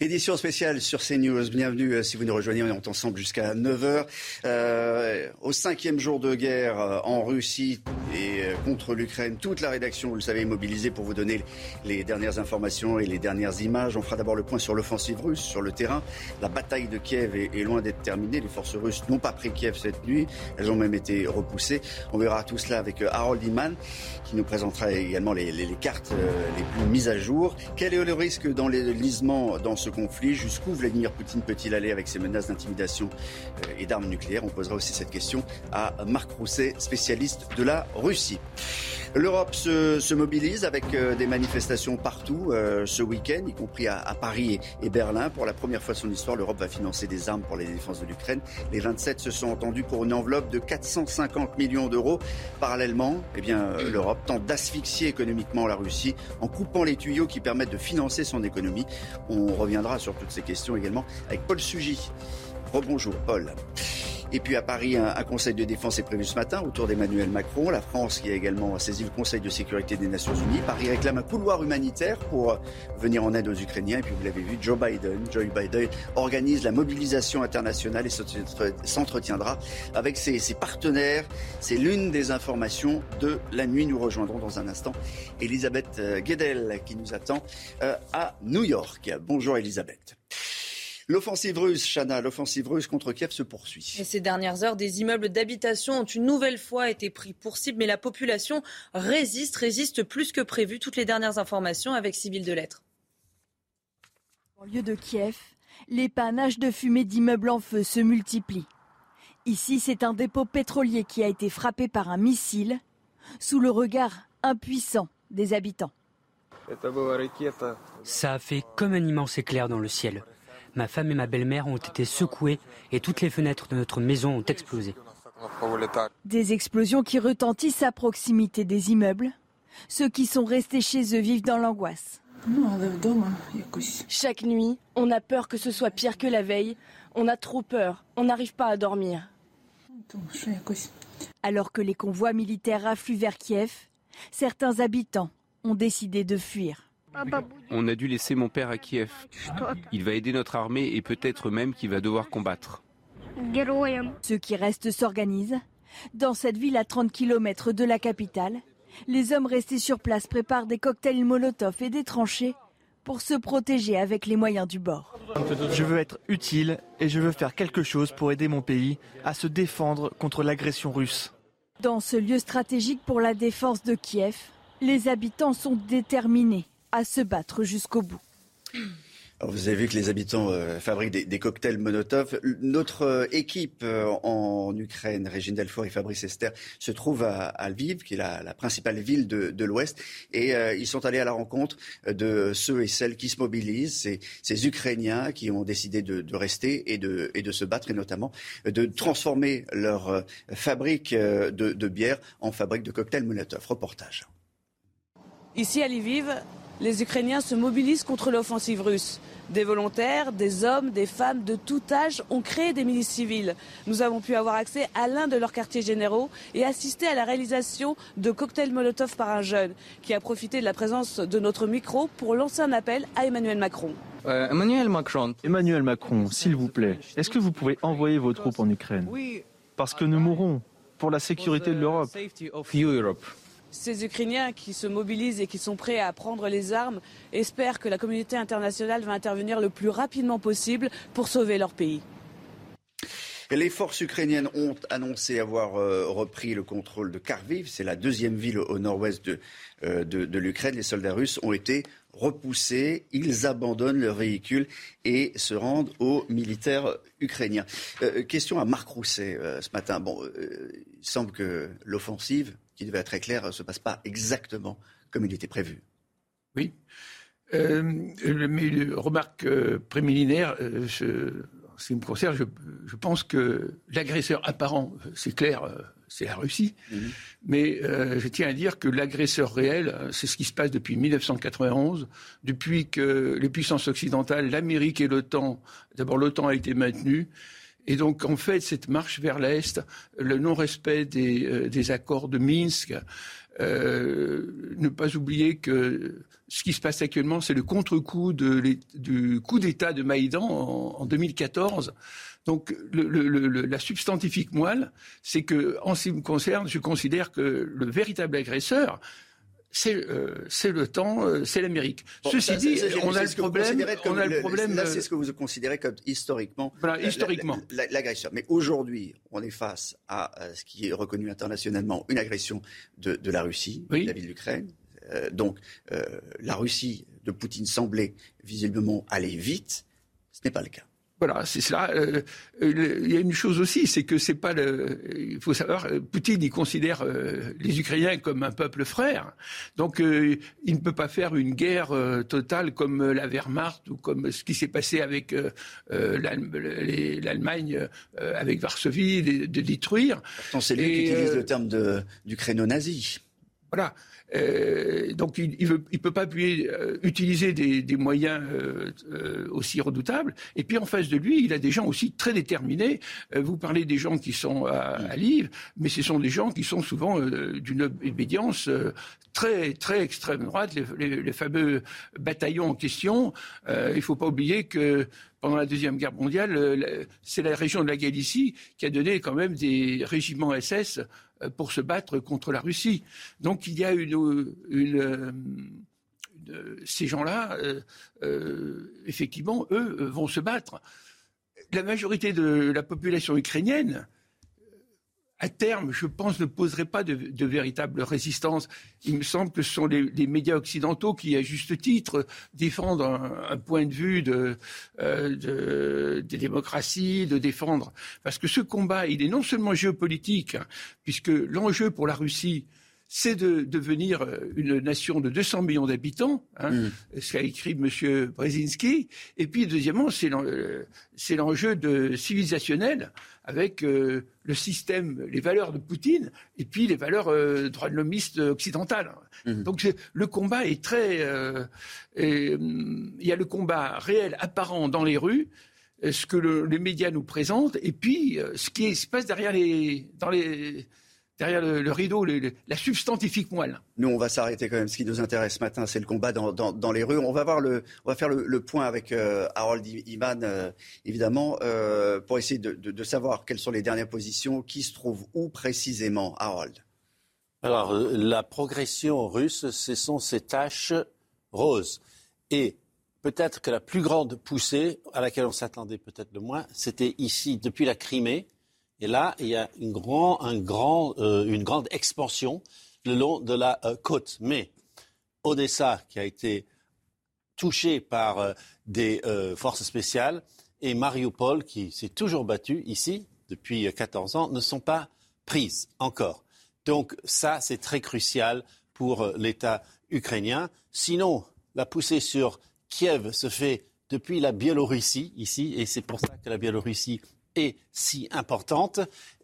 Édition spéciale sur CNews. Bienvenue euh, si vous nous rejoignez. On est ensemble jusqu'à 9h. Euh, au cinquième jour de guerre euh, en Russie et euh, contre l'Ukraine, toute la rédaction, vous le savez, est mobilisée pour vous donner les dernières informations et les dernières images. On fera d'abord le point sur l'offensive russe sur le terrain. La bataille de Kiev est, loin d'être terminée. Les forces russes n'ont pas pris Kiev cette nuit. Elles ont même été repoussées. On verra tout cela avec Harold Iman qui nous présentera également les, les, les cartes les plus mises à jour. Quel est le risque dans l'enlisement dans ce conflit Jusqu'où Vladimir Poutine peut-il aller avec ses menaces d'intimidation et d'armes nucléaires On posera aussi cette question à Marc Rousset, spécialiste de la Russie. L'Europe se, se, mobilise avec euh, des manifestations partout euh, ce week-end, y compris à, Paris et, Berlin. Pour la première fois de son histoire, l'Europe va financer des armes pour la défense de l'Ukraine. Les 27 se sont entendus pour une enveloppe de 450 millions d'euros. Parallèlement, eh bien, euh, l'Europe tente d'asphyxier économiquement la Russie en coupant les tuyaux qui permettent de financer son économie. On sur toutes ces questions également avec Paul Sugy. Rebonjour Paul. Et puis à Paris, un, conseil de défense est prévu ce matin autour d'Emmanuel Macron. La France qui a également saisi le Conseil de sécurité des Nations Unies. Paris réclame un couloir humanitaire pour venir en aide aux Ukrainiens. Et puis vous l'avez vu, Joe Biden, Joe Biden organise la mobilisation internationale et s'entretiendra avec ses, ses partenaires. C'est l'une des informations de la nuit. Nous rejoindrons dans un instant Elisabeth Guedel qui nous attend à New York. Bonjour Elisabeth. L'offensive russe, Chana, l'offensive russe contre Kiev se poursuit. Et ces dernières heures, des immeubles d'habitation ont une nouvelle fois été pris pour cible, mais la population résiste, résiste plus que prévu. Toutes les dernières informations avec Sybille Delettre. En lieu de Kiev, les panaches de fumée d'immeubles en feu se multiplient. Ici, c'est un dépôt pétrolier qui a été frappé par un missile sous le regard impuissant des habitants. Ça a fait comme un immense éclair dans le ciel. Ma femme et ma belle-mère ont été secouées et toutes les fenêtres de notre maison ont explosé. Des explosions qui retentissent à proximité des immeubles. Ceux qui sont restés chez eux vivent dans l'angoisse. Chaque nuit, on a peur que ce soit pire que la veille. On a trop peur. On n'arrive pas à dormir. Alors que les convois militaires affluent vers Kiev, certains habitants ont décidé de fuir. On a dû laisser mon père à Kiev. Il va aider notre armée et peut-être même qu'il va devoir combattre. Ceux qui restent s'organisent. Dans cette ville à 30 km de la capitale, les hommes restés sur place préparent des cocktails Molotov et des tranchées pour se protéger avec les moyens du bord. Je veux être utile et je veux faire quelque chose pour aider mon pays à se défendre contre l'agression russe. Dans ce lieu stratégique pour la défense de Kiev, les habitants sont déterminés à se battre jusqu'au bout. Alors vous avez vu que les habitants euh, fabriquent des, des, cocktails Molotov. Notre euh, équipe euh, en Ukraine, Régine Delfour et Fabrice Esther, se trouve à, à Lviv, qui est la, la principale ville de, de l'Ouest. Et euh, ils sont allés à la rencontre de ceux et celles qui se mobilisent, ces, ces Ukrainiens qui ont décidé de, de rester et de, et de, se battre, et notamment de transformer leur fabrique de, de bière en fabrique de cocktails Molotov. Reportage. Ici à Lviv, les Ukrainiens se mobilisent contre l'offensive russe. Des volontaires, des hommes, des femmes de tout âge ont créé des milices civiles. Nous avons pu avoir accès à l'un de leurs quartiers généraux et assister à la réalisation de cocktails Molotov par un jeune qui a profité de la présence de notre micro pour lancer un appel à Emmanuel Macron. Euh, Emmanuel Macron. Emmanuel Macron, s'il vous plaît, est-ce que vous pouvez envoyer vos troupes en Ukraine? Parce que nous mourrons pour la sécurité de l'Europe. Ces Ukrainiens qui se mobilisent et qui sont prêts à prendre les armes espèrent que la communauté internationale va intervenir le plus rapidement possible pour sauver leur pays. Les forces ukrainiennes ont annoncé avoir euh, repris le contrôle de Kharkiv. C'est la deuxième ville au nord-ouest de, euh, de, l'Ukraine. Les soldats russes ont été repoussés. Ils abandonnent leur véhicule et se rendent aux militaires ukrainiens. Euh, question à Marc Rousset ce matin. Il semble que l'offensive qui devait être très clair, ne se passe pas exactement comme il était prévu. Oui. Euh, mais remarque euh, préliminaire, euh, ce qui me concerne, je, pense que l'agresseur apparent, c'est clair, c'est la Russie. Mhm. Mais je tiens à dire que l'agresseur réel, c'est ce qui se passe depuis 1991, depuis que les puissances occidentales, l'Amérique et l'OTAN, d'abord l'OTAN a été maintenue, et donc, en fait, cette marche vers l'Est, le non-respect des, accords de Minsk, euh, ne pas oublier que ce qui se passe actuellement, c'est le contre-coup du coup d'État de Maïdan en, 2014. Donc la substantifique moelle, c'est que, en ce qui me concerne, je considère que le véritable agresseur, euh, c'est le temps, euh, c'est l'Amérique. Ceci dit, on a, le problème, on a le problème. Là, c'est ce que vous considérez comme historiquement. Voilà, historiquement. L'agression. Mais aujourd'hui, on est face à ce qui est reconnu internationalement une agression de, la Russie, oui. vis-à-vis de l'Ukraine. Euh, donc, la Russie de Poutine semblait visiblement aller vite. Ce n'est pas le cas. Voilà, c'est cela. Euh, euh, il y a une chose aussi, c'est que c'est pas le. Il faut savoir, euh, Poutine, il considère les Ukrainiens comme un peuple frère. Donc, il ne peut pas faire une guerre totale comme la Wehrmacht ou comme ce qui s'est passé avec l'Allemagne, avec Varsovie, de, de détruire. Pourtant, c'est lui qui utilise le terme d'ukraino-nazi. Voilà. Euh, donc il ne il peut pas euh, utiliser des, des moyens euh, aussi redoutables. Et puis en face de lui, il a des gens aussi très déterminés. vous parlez des gens qui sont à, à Lille, mais ce sont des gens qui sont souvent d'une obédience très très extrême droite. Les, les, les fameux bataillons en question. il ne faut pas oublier que pendant la Deuxième Guerre mondiale, c'est la région de la Galicie qui a donné quand même des régiments SS pour se battre contre la Russie. Donc il y a une, euh, ces gens-là, euh, effectivement, eux, vont se battre. La majorité de la population ukrainienne à terme, je pense, ne poserait pas de, de, véritable résistance. Il me semble que ce sont les, médias occidentaux qui, à juste titre, défendent un, point de vue de, euh, de, des démocraties, de défendre. Parce que ce combat, il est non seulement géopolitique, hein, puisque l'enjeu pour la Russie, c'est de devenir une nation de 200 millions d'habitants, hein, mm. ce qu'a écrit M. Brzezinski. Et puis, deuxièmement, c'est l'enjeu de civilisationnel avec euh, le système, les valeurs de Poutine et puis les valeurs euh, droits de l'homiste occidentales. Mm. Donc le combat est très... Euh, il y a le combat réel, apparent dans les rues, ce que les médias nous présentent, et puis ce qui se passe derrière les, dans les, derrière le, rideau, la substantifique moelle. Nous, on va s'arrêter quand même. Ce qui nous intéresse ce matin, c'est le combat dans, les rues. On va, voir le, on va faire le, point avec euh, Harold Iman, euh, évidemment, euh, pour essayer de, savoir quelles sont les dernières positions, qui se trouve où précisément, Harold. Alors, la progression russe, ce sont ces taches roses. Et peut-être que la plus grande poussée, à laquelle on s'attendait peut-être le moins, c'était ici, depuis la Crimée, et là, il y a une, euh, une grande expansion le long de la euh, côte. Mais Odessa, qui a été touché par euh, des forces spéciales, et Mariupol, qui s'est toujours battu ici depuis 14 ans, ne sont pas prises encore. Donc ça, c'est très crucial pour l'État ukrainien. Sinon, la poussée sur Kiev se fait depuis la Biélorussie ici, et c'est pour ça que la Biélorussie si importante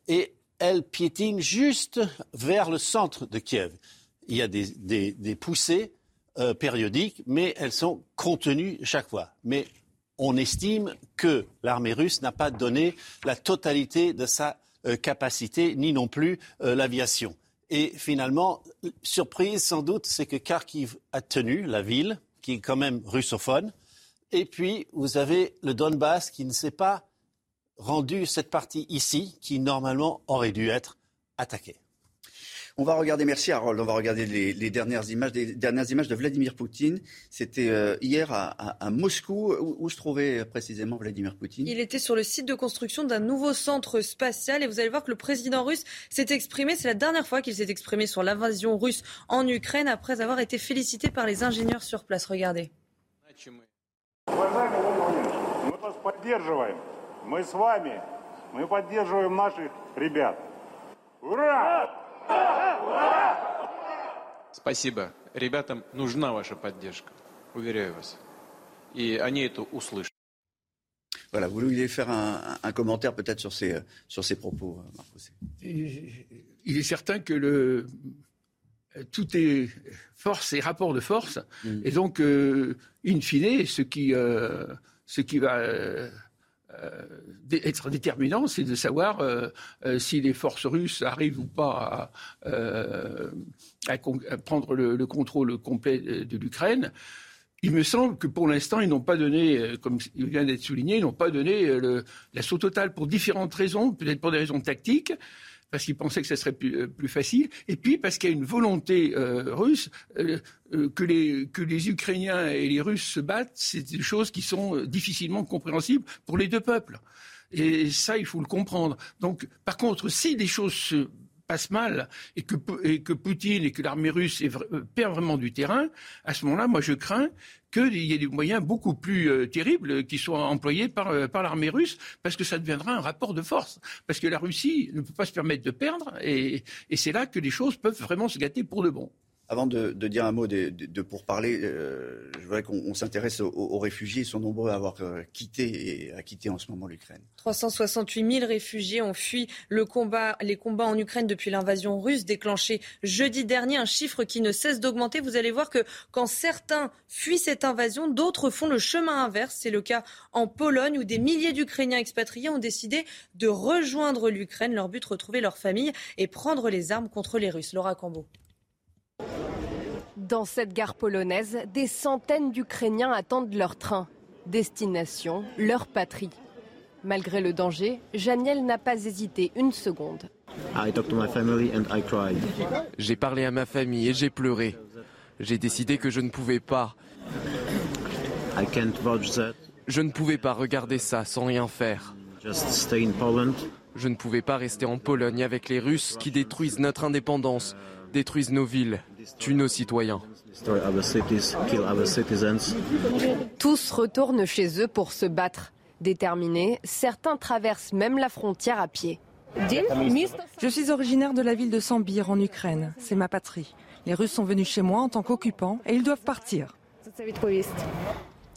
et elle piétine juste vers le centre de Kiev. Il y a des, poussées euh, périodiques, mais elles sont contenues chaque fois. Mais on estime que l'armée russe n'a pas donné la totalité de sa euh, capacité, ni non plus euh, l'aviation. Et finalement, surprise sans doute, c'est que Kharkiv a tenu la ville, qui est quand même russophone. Et puis, vous avez le Donbass qui ne s'est pas rendu cette partie ici qui normalement aurait dû être attaquée. On va regarder, merci Harold, on va regarder les, dernières images, des dernières images de Vladimir Poutine. C'était euh, hier à, Moscou. Où, se trouvait précisément Vladimir Poutine? Il était sur le site de construction d'un nouveau centre spatial et vous allez voir que le président russe s'est exprimé. C'est la dernière fois qu'il s'est exprimé sur l'invasion russe en Ukraine après avoir été félicité par les ingénieurs sur place. Regardez. Мы с вами. Мы поддерживаем наших ребят. Ура! Ура! Спасибо. Ребятам нужна ваша поддержка, уверяю вас. И они это услышат. Voilà, vous vouliez faire un, un commentaire peut-être sur ces, sur ces propos, Marc Il est certain que le, tout est force et rapport de force. Mm. Et donc, euh, in fine, ce qui, euh, ce qui va euh, être déterminant, c'est de savoir si les forces russes arrivent ou pas à, prendre le, le, contrôle complet de l'Ukraine. Il me semble que pour l'instant, ils n'ont pas donné, comme il vient d'être souligné, ils n'ont pas donné l'assaut total pour différentes raisons, peut-être pour des raisons tactiques parce qu'ils pensaient que ce serait plus, euh, facile, et puis parce qu'il y a une volonté euh, russe euh, que, les, Ukrainiens et les Russes se battent, c'est des choses qui sont difficilement compréhensibles pour les deux peuples. Et ça, il faut le comprendre. Donc, par contre, si des choses se passe mal et que, et que Poutine et que l'armée russe perd vraiment du terrain, à ce moment-là, moi je crains qu'il y ait des moyens beaucoup plus euh, terribles qui soient employés par, euh, par l'armée russe, parce que ça deviendra un rapport de force. Parce que la Russie ne peut pas se permettre de perdre, et, et c'est là que les choses peuvent vraiment se gâter pour de bon. Avant de, dire un mot de, de, euh, je voudrais qu'on s'intéresse aux, réfugiés. Ils sont nombreux à avoir euh, quitté et à quitter en ce moment l'Ukraine. 368 000 réfugiés ont fui les combats en Ukraine depuis l'invasion russe déclenchée jeudi dernier. Un chiffre qui ne cesse d'augmenter. Vous allez voir que quand certains fuient cette invasion, d'autres font le chemin inverse. C'est le cas en Pologne où des milliers d'Ukrainiens expatriés ont décidé de rejoindre l'Ukraine. Leur but, retrouver leur famille et prendre les armes contre les Russes. Laura Cambo. Dans cette gare polonaise, des centaines d'Ukrainiens attendent leur train. Destination, leur patrie. Malgré le danger, Janiel n'a pas hésité une seconde. J'ai parlé à ma famille et j'ai pleuré. J'ai décidé que je ne pouvais pas. Je ne pouvais pas regarder ça sans rien faire. Je ne pouvais pas rester en Pologne avec les Russes qui détruisent notre indépendance, détruisent nos villes, tuent nos citoyens. Tous retournent chez eux pour se battre. Déterminés, certains traversent même la frontière à pied. Je suis originaire de la ville de Sambir en Ukraine. C'est ma patrie. Les Russes sont venus chez moi en tant qu'occupants et ils doivent partir.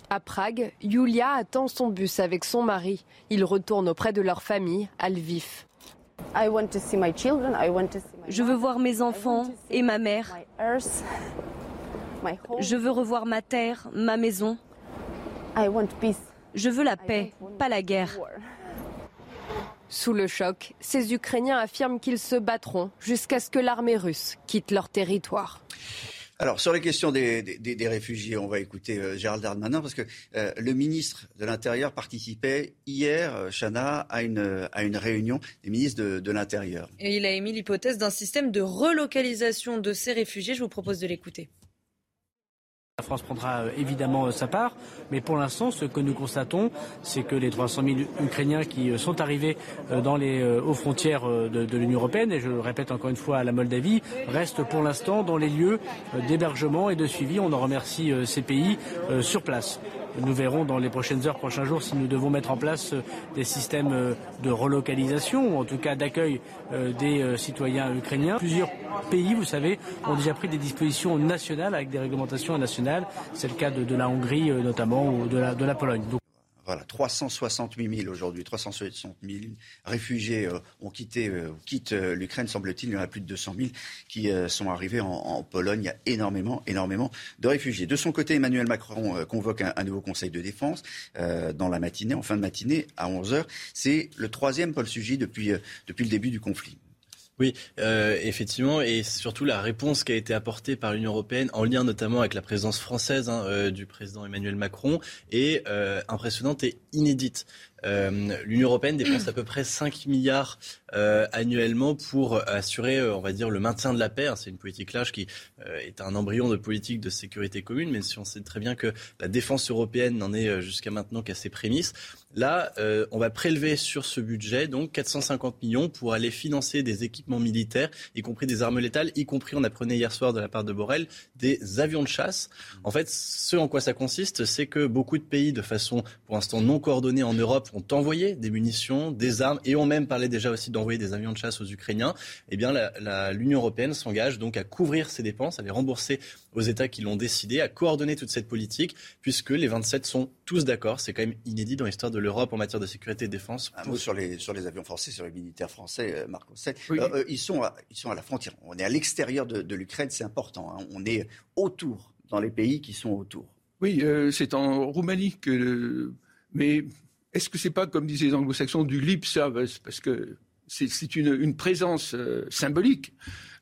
À Prague, Yulia attend son bus avec son mari. Ils retournent auprès de leur famille à Lviv. Je veux voir mes enfants et ma mère. Je veux revoir ma terre, ma maison. Je veux la paix, pas la guerre. Sous le choc, ces Ukrainiens affirment qu'ils se battront jusqu'à ce que l'armée russe quitte leur territoire. Alors, sur les questions des, réfugiés, on va écouter euh, Gérald Darmanin, parce que euh, le ministre de l'Intérieur participait hier, euh, Chana, à une, à une réunion des ministres de, de l'Intérieur. Et il a émis l'hypothèse d'un système de relocalisation de ces réfugiés. Je vous propose de l'écouter. La France prendra euh, évidemment euh, sa part, mais pour l'instant, ce que nous constatons, c'est que les 300 000 Ukrainiens qui euh, sont arrivés dans les, aux frontières de, l'Union européenne, et je le répète encore une fois à la Moldavie, restent pour l'instant dans les lieux d'hébergement et de suivi. On en remercie ces pays sur place. Nous verrons dans les prochaines heures, prochains jours, si nous devons mettre en place euh, des systèmes euh, de relocalisation, ou en tout cas d'accueil euh, des citoyens ukrainiens. Plusieurs pays, vous savez, ont déjà pris des dispositions nationales avec des réglementations nationales. C'est le cas de, la Hongrie notamment ou de la, de la Pologne. Voilà, 368 000 aujourd'hui, 360 000 réfugiés euh, ont quitté, euh, quittent euh, l'Ukraine, semble-t-il. Il y en a plus de 200 000 qui sont arrivés en, Pologne. Il y a énormément, énormément de réfugiés. De son côté, Emmanuel Macron convoque un, nouveau Conseil de défense dans la matinée, en fin de matinée, à 11 h C'est le troisième Paul Sugy depuis, depuis le début du conflit. Oui, euh, effectivement, et surtout la réponse qui a été apportée par l'Union européenne, en lien notamment avec la présence française hein, euh, du président Emmanuel Macron, est euh, impressionnante et inédite. Euh, L'Union européenne dépense à peu près 5 milliards euh, annuellement pour assurer, euh, on va dire, le maintien de la paix. C'est une politique large qui est un embryon de politique de sécurité commune, mais si on sait très bien que la défense européenne n'en est jusqu'à maintenant qu'à ses prémices. Là, on va prélever sur ce budget donc 450 millions pour aller financer des équipements militaires, y compris des armes létales, y compris, on apprenait hier soir de la part de Borrell, des avions de chasse. En fait, ce en quoi ça consiste, c'est que beaucoup de pays, de façon pour l'instant non coordonnée en Europe, ont envoyé des munitions, des armes et ont même parlé déjà aussi d'envoyer des avions de chasse aux Ukrainiens, eh bien l'Union européenne s'engage donc à couvrir ces dépenses, à les rembourser aux États qui l'ont décidé, à coordonner toute cette politique, puisque les 27 sont tous d'accord. C'est quand même inédit dans l'histoire de l'Europe en matière de sécurité et de défense. Un mot sur les, sur les avions français, sur les militaires français, euh, Marc euh, ils, sont à, ils sont à la frontière. On est à l'extérieur de, l'Ukraine, c'est important. Hein. On est autour, dans les pays qui sont autour. Oui, euh, c'est en Roumanie que. Mais est-ce que c'est pas, comme disaient les anglo-saxons, du lip service Parce que c'est une, présence symbolique.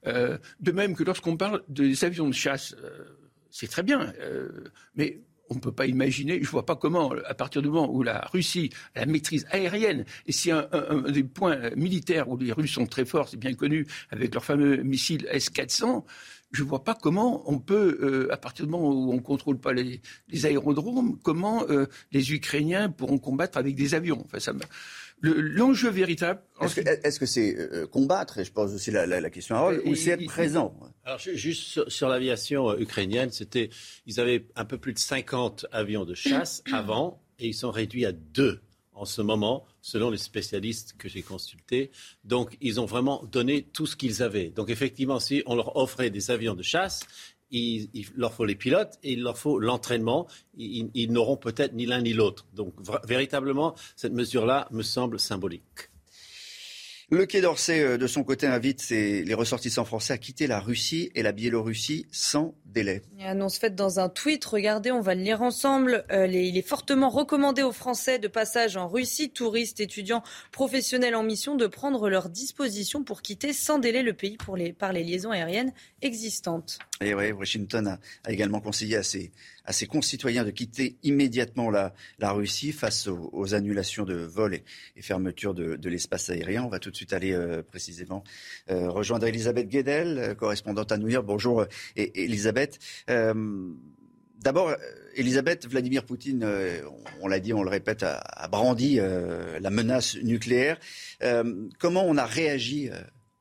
Euh, de même que lorsqu'on parle des avions de chasse, euh, c'est très bien, euh, mais on ne peut pas imaginer, je ne vois pas comment, à partir du moment où la Russie a la maîtrise aérienne, et si un, des points militaires où les Russes sont très forts, c'est bien connu, avec leurs fameux missiles S-400, je ne vois pas comment on peut, à partir du moment où on ne contrôle pas les, aérodromes, comment les Ukrainiens pourront combattre avec des avions. Enfin, ça L'enjeu véritable. Est-ce que c'est euh, combattre, et je pose aussi la, question à Rol, ou c'est être présent? Alors, juste sur, l'aviation euh, ukrainienne, c'était, ils avaient un peu plus de 50 avions de chasse avant, et ils sont réduits à deux en ce moment, selon les spécialistes que j'ai consultés. Donc, ils ont vraiment donné tout ce qu'ils avaient. Donc, effectivement, si on leur offrait des avions de chasse, il, leur faut les pilotes et il leur faut l'entraînement. Ils, n'auront peut-être ni l'un ni l'autre. Donc véritablement, cette mesure-là me semble symbolique. Le Quai d'Orsay, euh, de son côté, invite les ressortissants français à quitter la Russie et la Biélorussie sans délai. Annonce faite dans un tweet. Regardez, on va le lire ensemble. Euh, il est fortement recommandé aux Français de passage en Russie, touristes, étudiants, professionnels en mission, de prendre leurs dispositions pour quitter sans délai le pays pour les, par les liaisons aériennes existantes. Et oui, Washington a, également conseillé à ses, à ses, concitoyens de quitter immédiatement la, la Russie face aux, annulations de vols et, et fermetures de, de l'espace aérien. On va tout de suite aller euh, précisément euh, rejoindre Elisabeth Guedel, euh, correspondante à New York. Bonjour et, Elisabeth. D'abord, Elisabeth, Vladimir Poutine, on l'a dit, on le répète, a brandi la menace nucléaire. comment on a réagi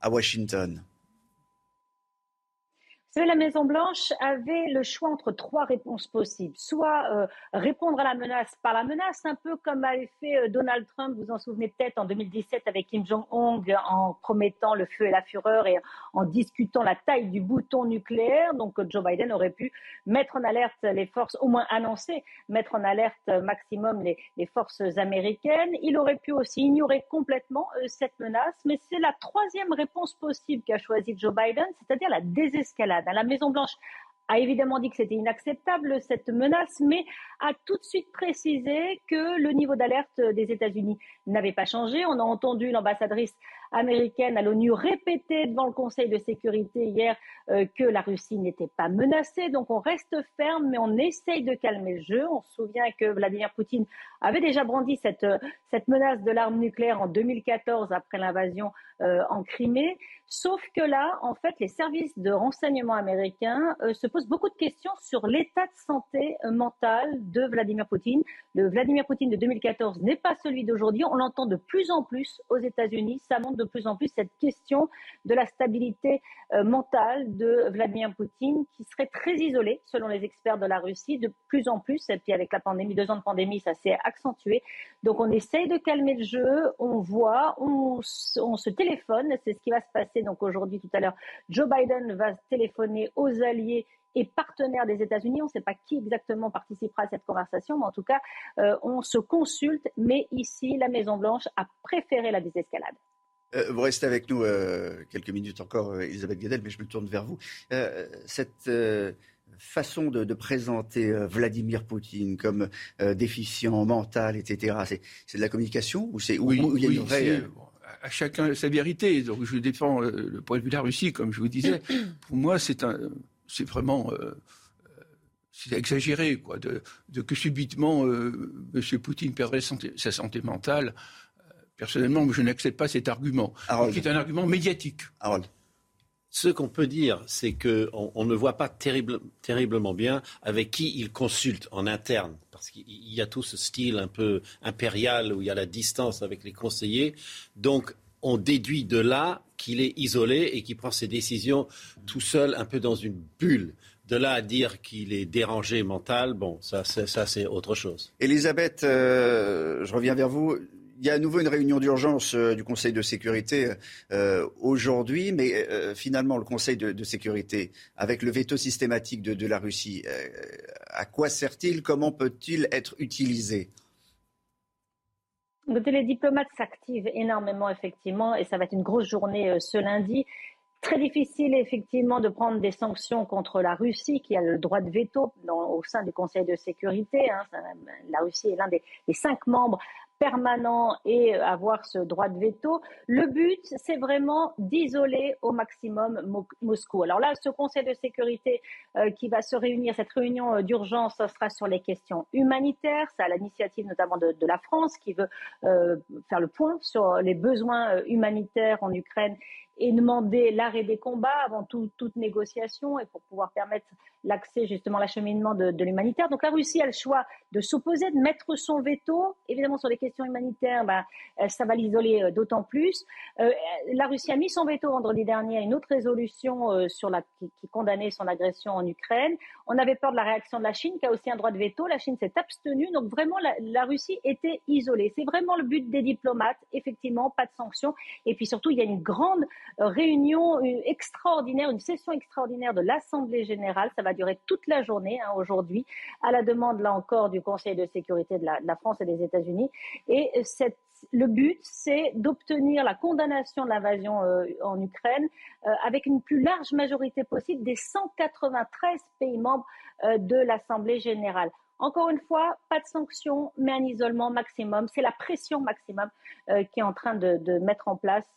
à Washington? La Maison-Blanche avait le choix entre trois réponses possibles. Soit euh, répondre à la menace par la menace, un peu comme avait fait euh, Donald Trump, vous en souvenez peut-être, en 2017 avec Kim Jong-un, en promettant le feu et la fureur et en discutant la taille du bouton nucléaire. Donc Joe Biden aurait pu mettre en alerte les forces, au moins annoncer, mettre en alerte maximum les, forces américaines. Il aurait pu aussi ignorer complètement euh, cette menace, mais c'est la troisième réponse possible qu'a choisi Joe Biden, c'est-à-dire la désescalade. La Maison-Blanche a évidemment dit que c'était inacceptable cette menace, mais a tout de suite précisé que le niveau d'alerte des États-Unis n'avait pas changé. On a entendu l'ambassadrice américaine à l'ONU répéter devant le Conseil de sécurité hier euh, que la Russie n'était pas menacée. Donc on reste ferme, mais on essaye de calmer le jeu. On se souvient que Vladimir Poutine avait déjà brandi cette, cette menace de l'arme nucléaire en 2014 après l'invasion euh, en Crimée. Sauf que là, en fait, les services de renseignement américains euh, se posent beaucoup de questions sur l'état de santé mentale de Vladimir Poutine. Le Vladimir Poutine de 2014 n'est pas celui d'aujourd'hui. On l'entend de plus en plus aux États-Unis. Ça montre de plus en plus cette question de la stabilité euh, mentale de Vladimir Poutine, qui serait très isolé, selon les experts de la Russie, de plus en plus. Et puis avec la pandémie, deux ans de pandémie, ça s'est accentué. Donc on essaye de calmer le jeu, on voit, on, on se téléphone. C'est ce qui va se passer donc aujourd'hui, tout à l'heure. Joe Biden va téléphoner aux alliés et partenaires des États-Unis. On ne sait pas qui exactement participera à cette conversation, mais en tout cas, euh, on se consulte. Mais ici, la Maison-Blanche a préféré la désescalade. Euh, vous restez avec nous euh, quelques minutes encore, Elisabeth Guedel, mais je me tourne vers vous. cette façon de, présenter Vladimir Poutine comme déficient mental, etc., c'est de la communication ou c'est oui, il y a une vraie à chacun sa vérité. Donc je défends le point de vue de la Russie, comme je vous disais. Pour moi, c'est un, c'est vraiment euh, euh, c'est exagéré, quoi, de, que subitement euh, M. Poutine perdrait sa santé mentale. Personnellement, je n'accepte pas cet argument, qui est un argument médiatique. Ce qu'on peut dire, c'est qu'on on ne voit pas terriblement bien avec qui il consulte en interne, parce qu'il y a tout ce style un peu impérial où il y a la distance avec les conseillers. Donc, on déduit de là qu'il est isolé et qu'il prend ses décisions tout seul, un peu dans une bulle. De là à dire qu'il est dérangé mental, bon, ça, c'est autre chose. Elisabeth, je reviens vers vous. Il y a à nouveau une réunion d'urgence du Conseil de sécurité aujourd'hui, mais finalement, le Conseil de, sécurité, avec le veto systématique de la Russie, à quoi sert-il? Comment peut-il être utilisé? Les diplomates s'activent énormément, effectivement, et ça va être une grosse journée euh, ce lundi. Très difficile, effectivement, de prendre des sanctions contre la Russie, qui a le droit de veto au sein du Conseil de sécurité. Hein. La Russie est l'un des, cinq membres permanent et avoir ce droit de veto. Le but, c'est vraiment d'isoler au maximum Moscou. Alors là, ce Conseil de sécurité euh, qui va se réunir, cette réunion euh, d'urgence, sera sur les questions humanitaires. C'est à l'initiative notamment de, la France qui veut euh, faire le point sur les besoins humanitaires en Ukraine et demander l'arrêt des combats avant toute négociation et pour pouvoir permettre l'accès justement l'acheminement de, l'humanitaire. Donc la Russie a le choix de s'opposer, de mettre son veto. Évidemment, sur les questions humanitaires, bah, euh, ça va l'isoler euh, d'autant plus. Euh, la Russie a mis son veto vendredi dernier à une autre résolution sur la, qui, condamnait son agression en Ukraine. On avait peur de la réaction de la Chine, qui a aussi un droit de veto. La Chine s'est abstenue. Donc vraiment, la Russie était isolée. C'est vraiment le but des diplomates. Effectivement, pas de sanctions. Et puis surtout, il y a une grande réunion extraordinaire, une session extraordinaire de l'Assemblée générale. Ça va durer toute la journée hein, aujourd'hui, à la demande là encore du Conseil de sécurité de la, France et des États-Unis. Et le but, c'est d'obtenir la condamnation de l'invasion euh, en Ukraine euh, avec une plus large majorité possible des 193 pays membres euh, de l'Assemblée générale. Encore une fois, pas de sanctions, mais un isolement maximum. C'est la pression maximum qui est en train de, mettre en place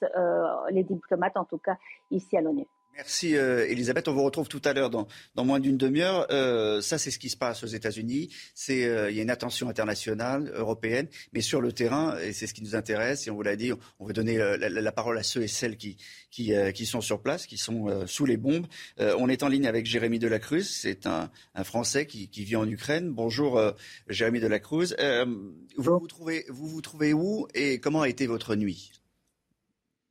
les diplomates, en tout cas ici à l'ONU. Merci euh, Elisabeth. On vous retrouve tout à l'heure dans, moins d'une demi-heure. Euh, ça, c'est ce qui se passe aux États-Unis. C'est euh, il y a une attention internationale, européenne, mais sur le terrain, et c'est ce qui nous intéresse. Et on vous l'a dit, on veut donner la, parole à ceux et celles qui qui, qui sont sur place, qui sont sous les bombes. on est en ligne avec Jérémy Delacruz. C'est un, un Français qui, qui, vit en Ukraine. Bonjour Jérémy Delacruz. vous vous trouvez vous vous trouvez où et comment a été votre nuit?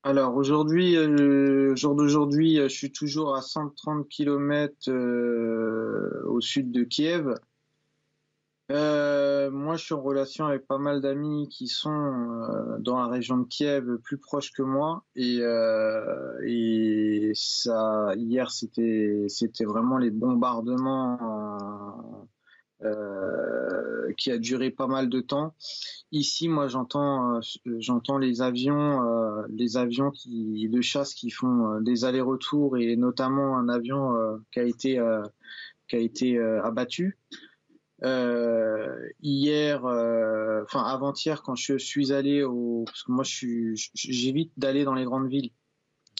Alors aujourd'hui, euh, jour d'aujourd'hui, euh, je suis toujours à 130 km euh, au sud de Kiev. moi, je suis en relation avec pas mal d'amis qui sont dans la région de Kiev, plus proches que moi, et, hier, c'était vraiment les bombardements euh, qui a duré pas mal de temps. Ici, moi, j'entends, euh, j'entends les avions, euh, les avions qui, de chasse qui font des allers-retours et notamment un avion qui a été, qui a été abattu. hier, enfin avant-hier, quand je suis allé au, parce que moi, j'évite d'aller dans les grandes villes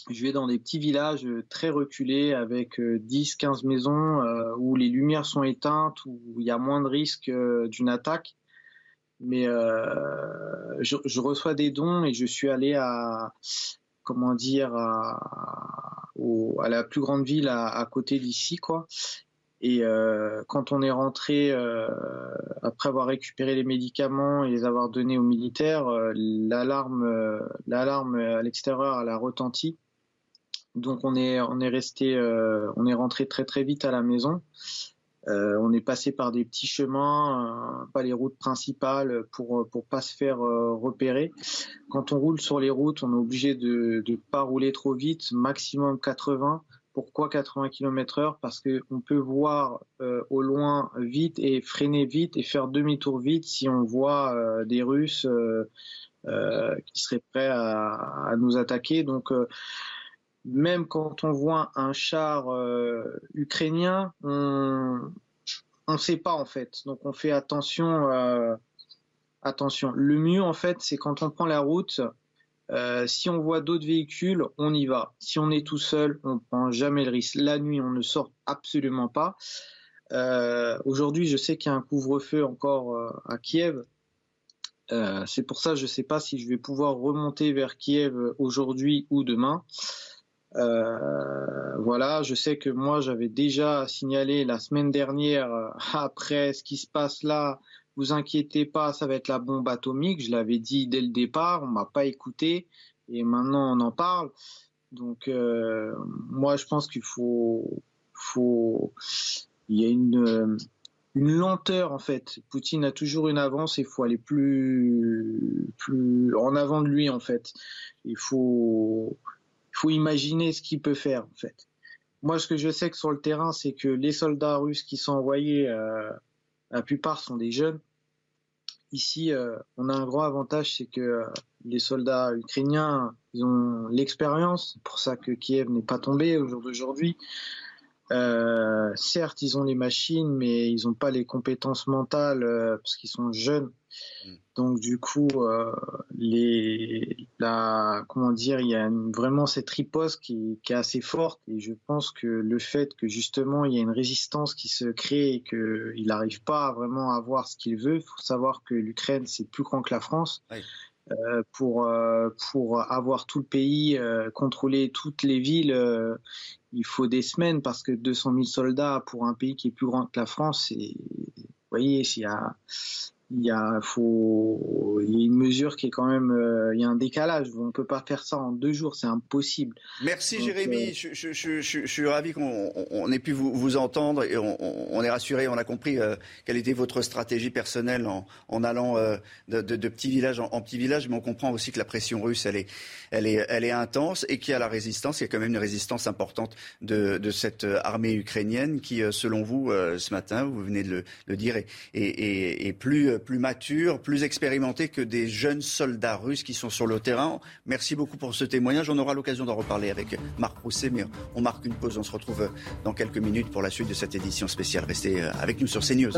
je vais dans des petits villages euh, très reculés avec 10-15 euh, maisons euh, où les lumières sont éteintes, où il y a moins de risques d'une attaque. Mais je, reçois des dons et je suis allé à comment dire à, la plus grande ville à, côté d'ici quoi. Et quand on est rentré après avoir récupéré les médicaments et les avoir donnés aux militaires, l'alarme l'alarme à l'extérieur a retenti donc on est on est resté euh, on est rentré très très vite à la maison. Euh, on est passé par des petits chemins, euh, pas les routes principales pour pour pas se faire repérer. Quand on roule sur les routes, on est obligé de de pas rouler trop vite, maximum 80. Pourquoi 80 km/h Parce que on peut voir au loin vite et freiner vite et faire demi-tour vite si on voit des Russes qui seraient prêts à, à nous attaquer. Donc même quand on voit un char euh, ukrainien, on ne sait pas en fait. Donc on fait attention. Euh, attention. Le mieux en fait, c'est quand on prend la route. Euh, si on voit d'autres véhicules, on y va. Si on est tout seul, on prend jamais le risque. La nuit, on ne sort absolument pas. Aujourd'hui, je sais qu'il y a un couvre-feu encore à Kiev. c'est pour ça, je ne sais pas si je vais pouvoir remonter vers Kiev aujourd'hui ou demain. Euh, voilà, je sais que moi j'avais déjà signalé la semaine dernière euh, après ce qui se passe là, vous inquiétez pas, ça va être la bombe atomique. Je l'avais dit dès le départ, on m'a pas écouté et maintenant on en parle. Donc euh, moi je pense qu'il faut il y a une, lenteur en fait. Poutine a toujours une avance et il faut aller plus, en avant de lui en fait. Il faut, faut imaginer ce qu'il peut faire en fait. Moi, ce que je sais que sur le terrain, c'est que les soldats russes qui sont envoyés, euh, la plupart sont des jeunes. Ici, euh, on a un grand avantage, c'est que euh, les soldats ukrainiens, ils ont l'expérience. C'est pour ça que Kiev n'est pas tombé au jour d'aujourd'hui. Euh, certes, ils ont les machines, mais ils n'ont pas les compétences mentales euh, parce qu'ils sont jeunes. Mm. Donc du coup, euh, les, la, comment dire, il y a vraiment cette riposte qui, qui, est assez forte et je pense que le fait que justement il y a une résistance qui se crée et qu'il n'arrive pas vraiment à avoir ce qu'il veut, il faut savoir que l'Ukraine c'est plus grand que la France. Oui. Euh, pour euh, pour avoir tout le pays, euh, contrôler toutes les villes, il faut des semaines parce que 200 000 soldats pour un pays qui est plus grand que la France, c'est, vous voyez, s'il a il y a faut il y a une mesure qui est quand même euh, il y a un décalage. On peut pas faire ça en deux jours c'est impossible. Merci Jérémy. euh, je, je, je, je, suis ravi qu'on ait pu vous, vous entendre et on, on, est rassuré on a compris euh, quelle était votre stratégie personnelle en, en allant de, de, de, petit village en, en, petit village. Mais on comprend aussi que la pression russe elle est elle est elle est intense et qu'il y a la résistance. Il y a quand même une résistance importante de, de cette armée ukrainienne qui selon vous ce matin vous venez de le, le dire est, est, est, est plus plus mature, plus expérimenté que des jeunes soldats russes qui sont sur le terrain. Merci beaucoup pour ce témoignage. On aura l'occasion d'en reparler avec Marc Rousset, mais on marque une pause. On se retrouve dans quelques minutes pour la suite de cette édition spéciale. Restez avec nous sur CNews.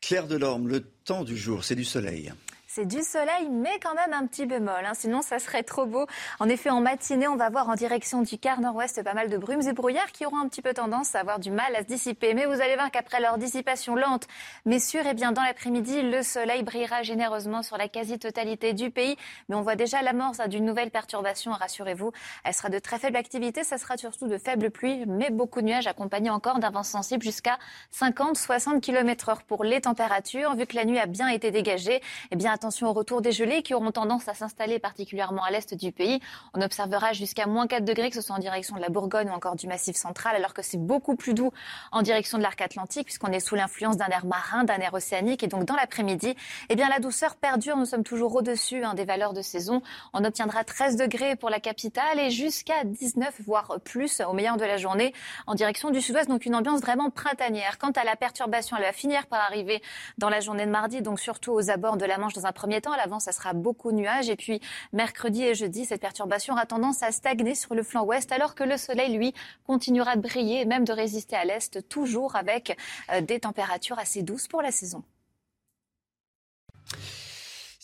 Claire Delorme, le temps du jour, c'est du soleil. C'est du soleil, mais quand même un petit bémol. Hein. Sinon, ça serait trop beau. En effet, en matinée, on va voir en direction du quart nord-ouest pas mal de brumes et brouillards qui auront un petit peu tendance à avoir du mal à se dissiper. Mais vous allez voir qu'après leur dissipation lente, mais sûre, et bien dans l'après-midi, le soleil brillera généreusement sur la quasi-totalité du pays. Mais on voit déjà l'amorce d'une nouvelle perturbation. Rassurez-vous, elle sera de très faible activité. Ça sera surtout de faibles pluies, mais beaucoup de nuages accompagnés encore d'un vent sensible jusqu'à 50-60 km heure pour les températures. Vu que la nuit a bien été dégagée, eh bien attention au retour des gelées qui auront tendance à s'installer particulièrement à l'est du pays. On observera jusqu'à moins 4 degrés, que ce soit en direction de la Bourgogne ou encore du Massif central, alors que c'est beaucoup plus doux en direction de l'arc atlantique, puisqu'on est sous l'influence d'un air marin, d'un air océanique. Et donc dans l'après-midi, eh bien la douceur perdure. Nous sommes toujours au-dessus hein, des valeurs de saison. On obtiendra 13 degrés pour la capitale et jusqu'à 19, voire plus, au meilleur de la journée, en direction du sud-ouest. Donc une ambiance vraiment printanière. Quant à la perturbation, elle va finir par arriver dans la journée de mardi, donc surtout aux abords de la Manche premier temps. À l'avant, ça sera beaucoup nuages. Et puis, mercredi et jeudi, cette perturbation aura tendance à stagner sur le flanc ouest, alors que le soleil, lui, continuera de briller même de résister à l'est, toujours avec euh, des températures assez douces pour la saison.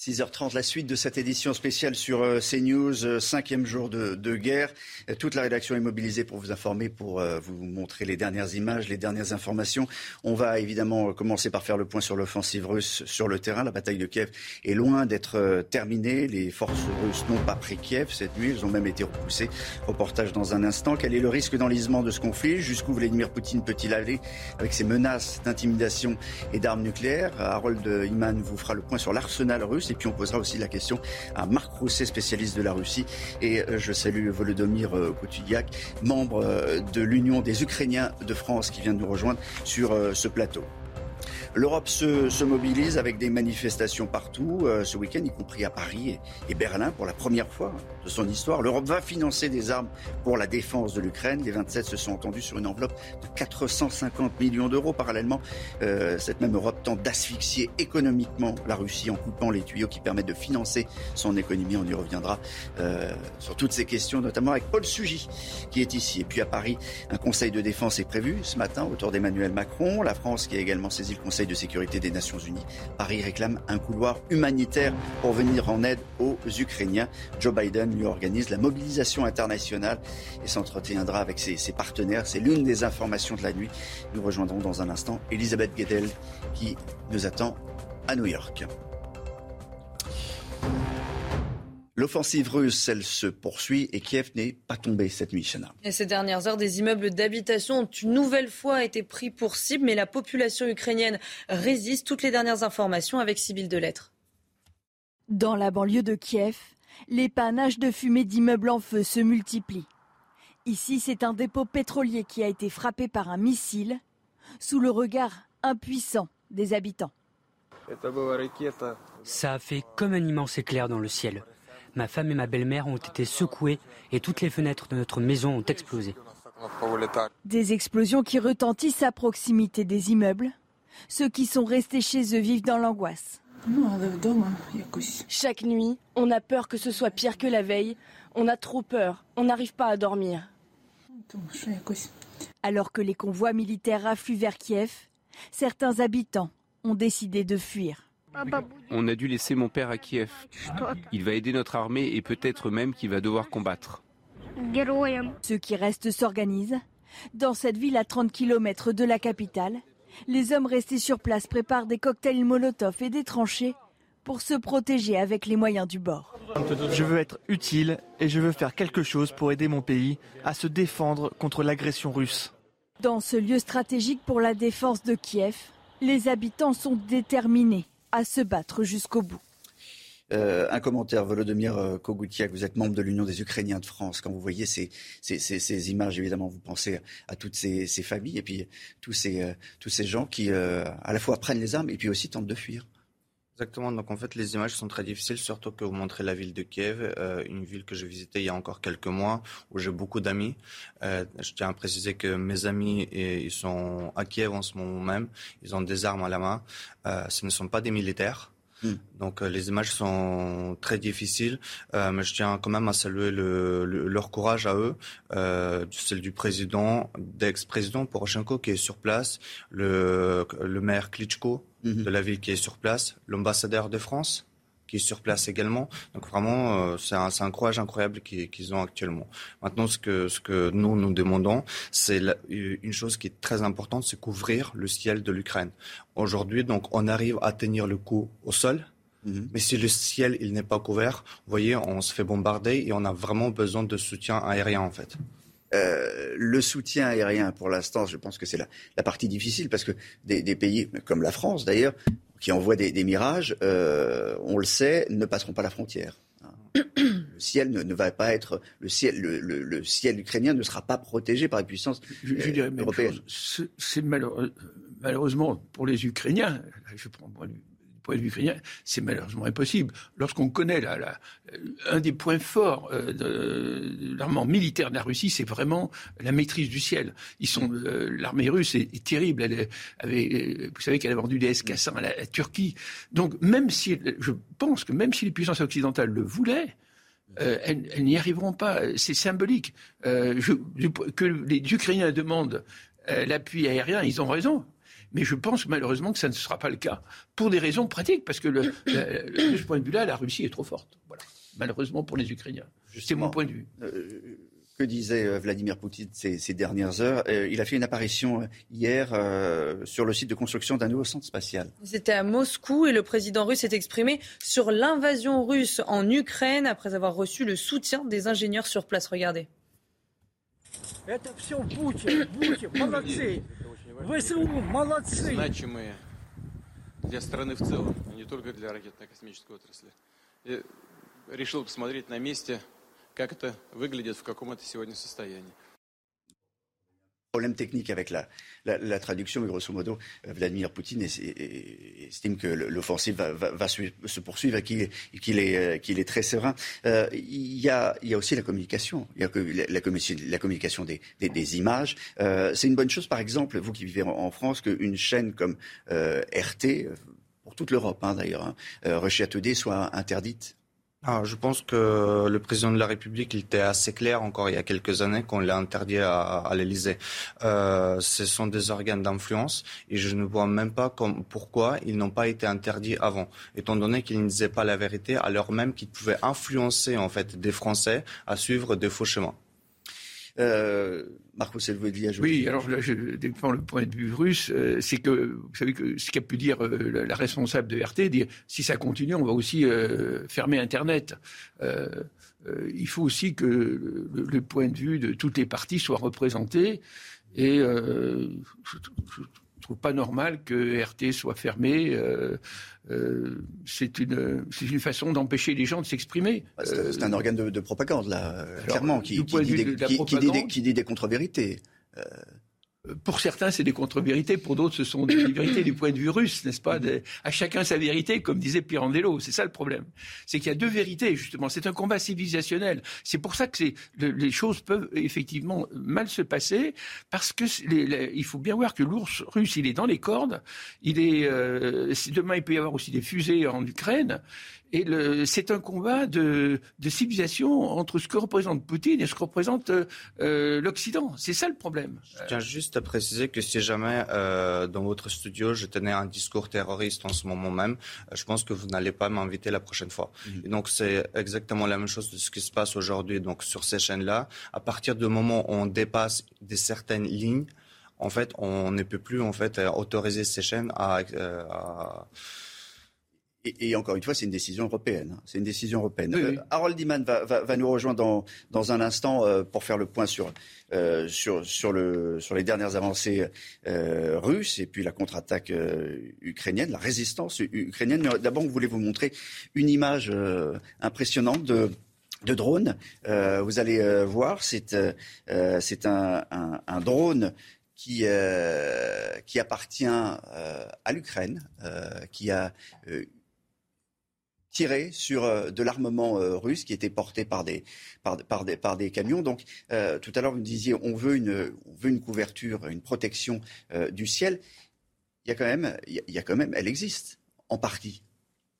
6h30, la suite de cette édition spéciale sur euh, CNews, euh, cinquième jour de, de, guerre. Euh, toute la rédaction est mobilisée pour vous informer, pour vous montrer les dernières images, les dernières informations. On va évidemment commencer par faire le point sur l'offensive russe sur le terrain. La bataille de Kiev est loin d'être terminée. Les forces russes n'ont pas pris Kiev cette nuit. Elles ont même été repoussées. Reportage dans un instant. Quel est le risque d'enlisement de ce conflit? Jusqu'où Vladimir Poutine peut-il aller avec ses menaces d'intimidation et d'armes nucléaires? Harold Iman vous fera le point sur l'arsenal russe puis on posera aussi la question à Marc Rousset, spécialiste de la Russie. Et euh, je salue Volodymyr euh, Koutoudiak, membre euh, de l'Union des Ukrainiens de France, qui vient de nous rejoindre sur ce plateau. L'Europe se, se, mobilise avec des manifestations partout ce week-end, y compris à Paris et, et, Berlin pour la première fois de son histoire. L'Europe va financer des armes pour la défense de l'Ukraine. Les 27 se sont entendus sur une enveloppe de 450 millions d'euros. Parallèlement, euh, cette même Europe tente d'asphyxier économiquement la Russie en coupant les tuyaux qui permettent de financer son économie. On y reviendra euh, sur toutes ces questions, notamment avec Paul Sugy qui est ici. Et puis à Paris, un conseil de défense est prévu ce matin autour d'Emmanuel Macron. La France qui a également saisi le conseil de sécurité des Nations Unies. Paris réclame un couloir humanitaire pour venir en aide aux Ukrainiens. Joe Biden organise la mobilisation internationale et s'entretiendra avec ses, ses partenaires. C'est l'une des informations de la nuit. Nous rejoindrons dans un instant Elisabeth Guedel qui nous attend à New York. L'offensive russe, elle se poursuit et Kiev n'est pas tombé cette nuit, Chana. Et ces dernières heures, des immeubles d'habitation ont une nouvelle fois été pris pour cible, mais la population ukrainienne résiste. Toutes les dernières informations avec Sybille Delettre. Dans la banlieue de Kiev, les panaches de fumée d'immeubles en feu se multiplient. Ici, c'est un dépôt pétrolier qui a été frappé par un missile sous le regard impuissant des habitants. Ça a fait comme un immense éclair dans le ciel. Ma femme et ma belle-mère ont été secouées et toutes les fenêtres de notre maison ont explosé. Des explosions qui retentissent à proximité des immeubles. Ceux qui sont restés chez eux vivent dans l'angoisse. Chaque nuit, on a peur que ce soit pire que la veille. On a trop peur. On n'arrive pas à dormir. Alors que les convois militaires affluent vers Kiev, certains habitants ont décidé de fuir. On a dû laisser mon père à Kiev. Il va aider notre armée et peut-être même qu'il va devoir combattre. Ceux qui restent s'organisent. Dans cette ville à 30 km de la capitale, les hommes restés sur place préparent des cocktails Molotov et des tranchées pour se protéger avec les moyens du bord. Je veux être utile et je veux faire quelque chose pour aider mon pays à se défendre contre l'agression russe. Dans ce lieu stratégique pour la défense de Kiev, les habitants sont déterminés à se battre jusqu'au bout. Euh, un commentaire, Volodymyr euh, Kogoutiak, vous êtes membre de l'Union des Ukrainiens de France. Quand vous voyez ces, images, évidemment, vous pensez à toutes ces, familles et puis tous ces, euh, gens qui, à la fois, prennent les armes et puis aussi tentent de fuir. Exactement. Donc en fait, les images sont très difficiles, surtout que vous montrez la ville de Kiev, une ville que je visitais il y a encore quelques mois, où j'ai beaucoup d'amis. je tiens à préciser que mes amis, ils sont à Kiev en ce moment même. Ils ont des armes à la main. ce ne sont pas des militaires. Hmm. Donc euh, les images sont très difficiles, euh, mais je tiens quand même à saluer leur courage à eux, euh, celle du président, d'ex-président Poroshenko qui est sur place, le, le maire Klitschko hmm. de la ville qui est sur place, l'ambassadeur de France qui est sur place également. Donc vraiment, euh, c'est un, un, courage incroyable qu'ils ont actuellement. Maintenant, ce que, ce que nous nous demandons, c'est une chose qui est très importante, c'est couvrir le ciel de l'Ukraine. Aujourd'hui, donc, on arrive à tenir le coup au sol. Mhm. Mais si le ciel il n'est pas couvert, vous voyez, on se fait bombarder et on a vraiment besoin de soutien aérien en fait. Euh, le soutien aérien, pour l'instant, je pense que c'est la, la, partie difficile parce que des, des pays comme la France, d'ailleurs, qui envoient des, mirages, euh, on le sait, ne passeront pas la frontière. Le ciel ne, va pas être le ciel, le, ciel ukrainien ne sera pas protégé par les puissances je, dirais européennes. C'est malheureusement pour les Ukrainiens. Je prends point de vue ukrainien, c'est malheureusement impossible. Lorsqu'on connaît un des points forts euh, de l'armement militaire de la Russie, c'est vraiment la maîtrise du ciel. Euh, l'armée russe est, terrible. Avait, vous savez qu'elle a vendu des S-400 à la, Turquie. Donc même si, je pense que même si les puissances occidentales le voulaient, euh, elles, n'y arriveront pas. C'est symbolique. Que les Ukrainiens demandent l'appui aérien, ils ont raison. Mais je pense malheureusement que ça ne sera pas le cas, pour des raisons pratiques, parce que le, de ce point de vue-là, la Russie est trop forte. Voilà. Malheureusement pour les Ukrainiens. C'est mon point de vue. Euh, que disait euh, Vladimir Poutine ces, ces dernières heures euh, Il a fait une apparition hier sur le site de construction d'un nouveau centre spatial. C'était à Moscou et le président russe s'est exprimé sur l'invasion russe en Ukraine après avoir reçu le soutien des ingénieurs sur place. Regardez. ВСУ молодцы! Значимые для страны в целом, а не только для ракетно-космической отрасли. И решил посмотреть на месте, как это выглядит, в каком это сегодня состоянии. Problème technique avec la, la, traduction, mais grosso modo, euh, Vladimir Poutine estime que l'offensive va, se poursuivre et qu'il est, euh, qu'il est, très serein. Euh, il, y a, aussi la communication, il y a la, la communication des, des, images. C'est une bonne chose, par exemple, vous qui vivez en, France, qu'une chaîne comme RT, pour toute l'Europe hein, d'ailleurs, hein, Russia Today, soit interdite ah, je pense que le président de la République il était assez clair encore il y a quelques années qu'on l'a interdit à, à l'Élysée. Euh, ce sont des organes d'influence et je ne vois même pas pourquoi ils n'ont pas été interdits avant, étant donné qu'ils ne disaient pas la vérité, alors même qu'ils pouvaient influencer en fait des Français à suivre des faux chemins. Euh, Marco Selvoedi Oui, alors là, je défends le point de vue russe. Euh, c'est que, vous savez, que ce qu'a pu dire euh, la, responsable de RT, dire si ça continue, on va aussi euh, fermer Internet. il faut aussi que le, point de vue de toutes les parties soit représenté. Et je, trouve pas normal que RT soit fermé. Euh, euh, c'est une, une façon d'empêcher les gens de s'exprimer. Bah, c'est un organe de, propagande, là, clairement, qui, qui, dit des, qui, dit des, contre-vérités pour certains, c'est des contre-vérités, pour d'autres, ce sont des vérités du point de vue russe, n'est-ce pas À chacun sa vérité, comme disait Pirandello. C'est ça le problème. C'est qu'il y a deux vérités, justement. C'est un combat civilisationnel. C'est pour ça que les choses peuvent effectivement mal se passer, parce que il faut bien voir que l'ours russe, il est dans les cordes. Il est euh, demain, il peut y avoir aussi des fusées en Ukraine. Et c'est un combat de, civilisation entre ce que représente Poutine et ce que représente euh, l'Occident. C'est ça le problème. Je tiens juste à préciser que si jamais euh, dans votre studio je tenais un discours terroriste en ce moment même, euh, je pense que vous n'allez pas m'inviter la prochaine fois. Mhm. Et donc c'est exactement la même chose de ce qui se passe aujourd'hui. Donc sur ces chaînes-là, à partir du moment où on dépasse des certaines lignes, en fait, on ne peut plus en fait autoriser ces chaînes à, à et, encore une fois, c'est une décision européenne. Hein. C'est une décision européenne. Euh, Harold Diman va, nous rejoindre dans, dans un instant euh, pour faire le point sur, euh, sur, sur, le, sur les dernières avancées russes et puis la contre-attaque ukrainienne, la résistance ukrainienne. D'abord, on voulait vous montrer une image impressionnante de de drone. vous allez voir, c'est c'est un, un, drone qui, qui appartient à l'Ukraine, qui a tiré sur euh, de l'armement euh, russe qui était porté par des, par, des, par des camions. Donc, euh, tout à l'heure, vous me disiez, on veut une, veut une couverture, une protection du ciel. Il y a quand même, il y a quand même, elle existe en partie.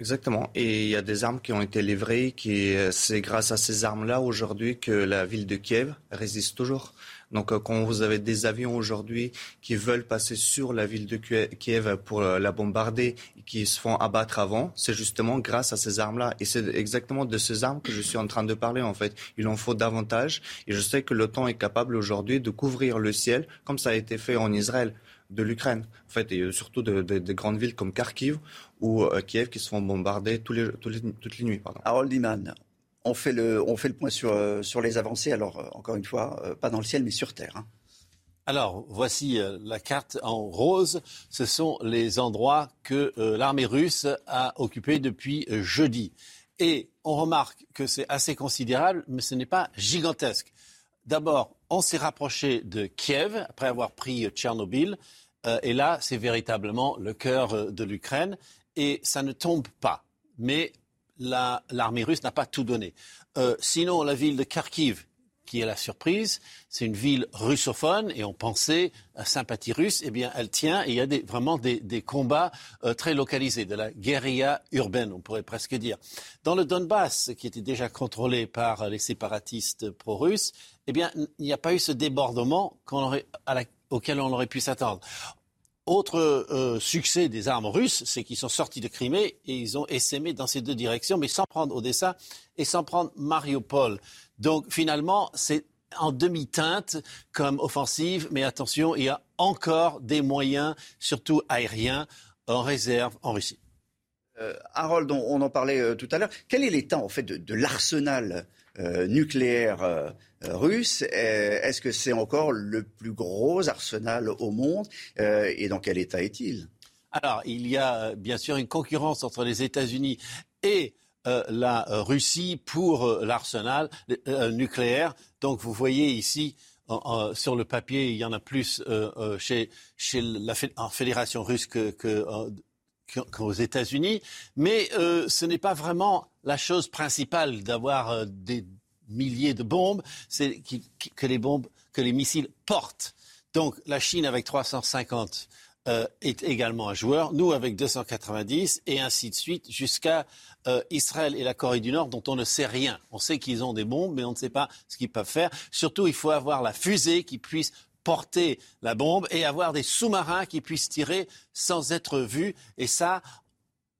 Exactement. Et il y a des armes qui ont été livrées, qui c'est grâce à ces armes-là aujourd'hui que la ville de Kiev résiste toujours. Donc euh, quand vous avez des avions aujourd'hui qui veulent passer sur la ville de Kiev pour euh, la bombarder, qui se font abattre avant, c'est justement grâce à ces armes-là. Et c'est exactement de ces armes que je suis en train de parler en fait. Il en faut davantage. Et je sais que l'OTAN est capable aujourd'hui de couvrir le ciel, comme ça a été fait en Israël de l'Ukraine, en fait, et surtout de, grandes villes comme Kharkiv ou euh, Kiev qui se font bombarder tous les, toutes les nuits. Pardon. Harold on fait le, on fait le point sur, euh, sur les avancées. Alors, euh, encore une fois, euh, pas dans le ciel, mais sur Terre. Hein. Alors, voici la carte en rose. Ce sont les endroits que l'armée russe a occupés depuis jeudi. Et on remarque que c'est assez considérable, mais ce n'est pas gigantesque. D'abord, on s'est rapproché de Kiev après avoir pris Tchernobyl. et là, c'est véritablement le cœur de l'Ukraine. Et ça ne tombe pas. Mais l'armée russe n'a pas tout donné. Euh, sinon, la ville de Kharkiv, qui est la surprise, c'est une ville russophone et on pensait à sympathie russe, eh bien elle tient et il y a vraiment des, combats euh, très localisés, de la guérilla urbaine, on pourrait presque dire. Dans le Donbass, qui était déjà contrôlé par les séparatistes pro-russes, eh bien il n'y a pas eu ce débordement auquel on aurait pu s'attendre. Autre euh, succès des armes russes, c'est qu'ils sont sortis de Crimée et ils ont essaimé dans ces deux directions, mais sans prendre Odessa et sans prendre Mariupol. Donc finalement, c'est en demi-teinte comme offensive, mais attention, il y a encore des moyens, surtout aériens, en réserve en Russie. Euh, Harold, on, en parlait euh, tout à l'heure. Quel est l'état en fait de, l'arsenal nucléaire euh, russe. Euh, est-ce que c'est encore le plus gros arsenal au monde euh, Et dans quel état est-il? Alors, il y a bien sûr une concurrence entre les États-Unis et la Russie pour l'arsenal nucléaire. Donc, vous voyez ici sur le papier, il y en a plus chez, la Fédération russe qu'aux États-Unis, mais ce n'est pas vraiment la chose principale d'avoir des milliers de bombes, c'est que les bombes, que les missiles portent. Donc la Chine avec 350 euh, est également un joueur, nous avec 290 et ainsi de suite jusqu'à euh, Israël et la Corée du Nord dont on ne sait rien. On sait qu'ils ont des bombes, mais on ne sait pas ce qu'ils peuvent faire. Surtout, il faut avoir la fusée qui puisse porter la bombe et avoir des sous-marins qui puissent tirer sans être vus. Et ça,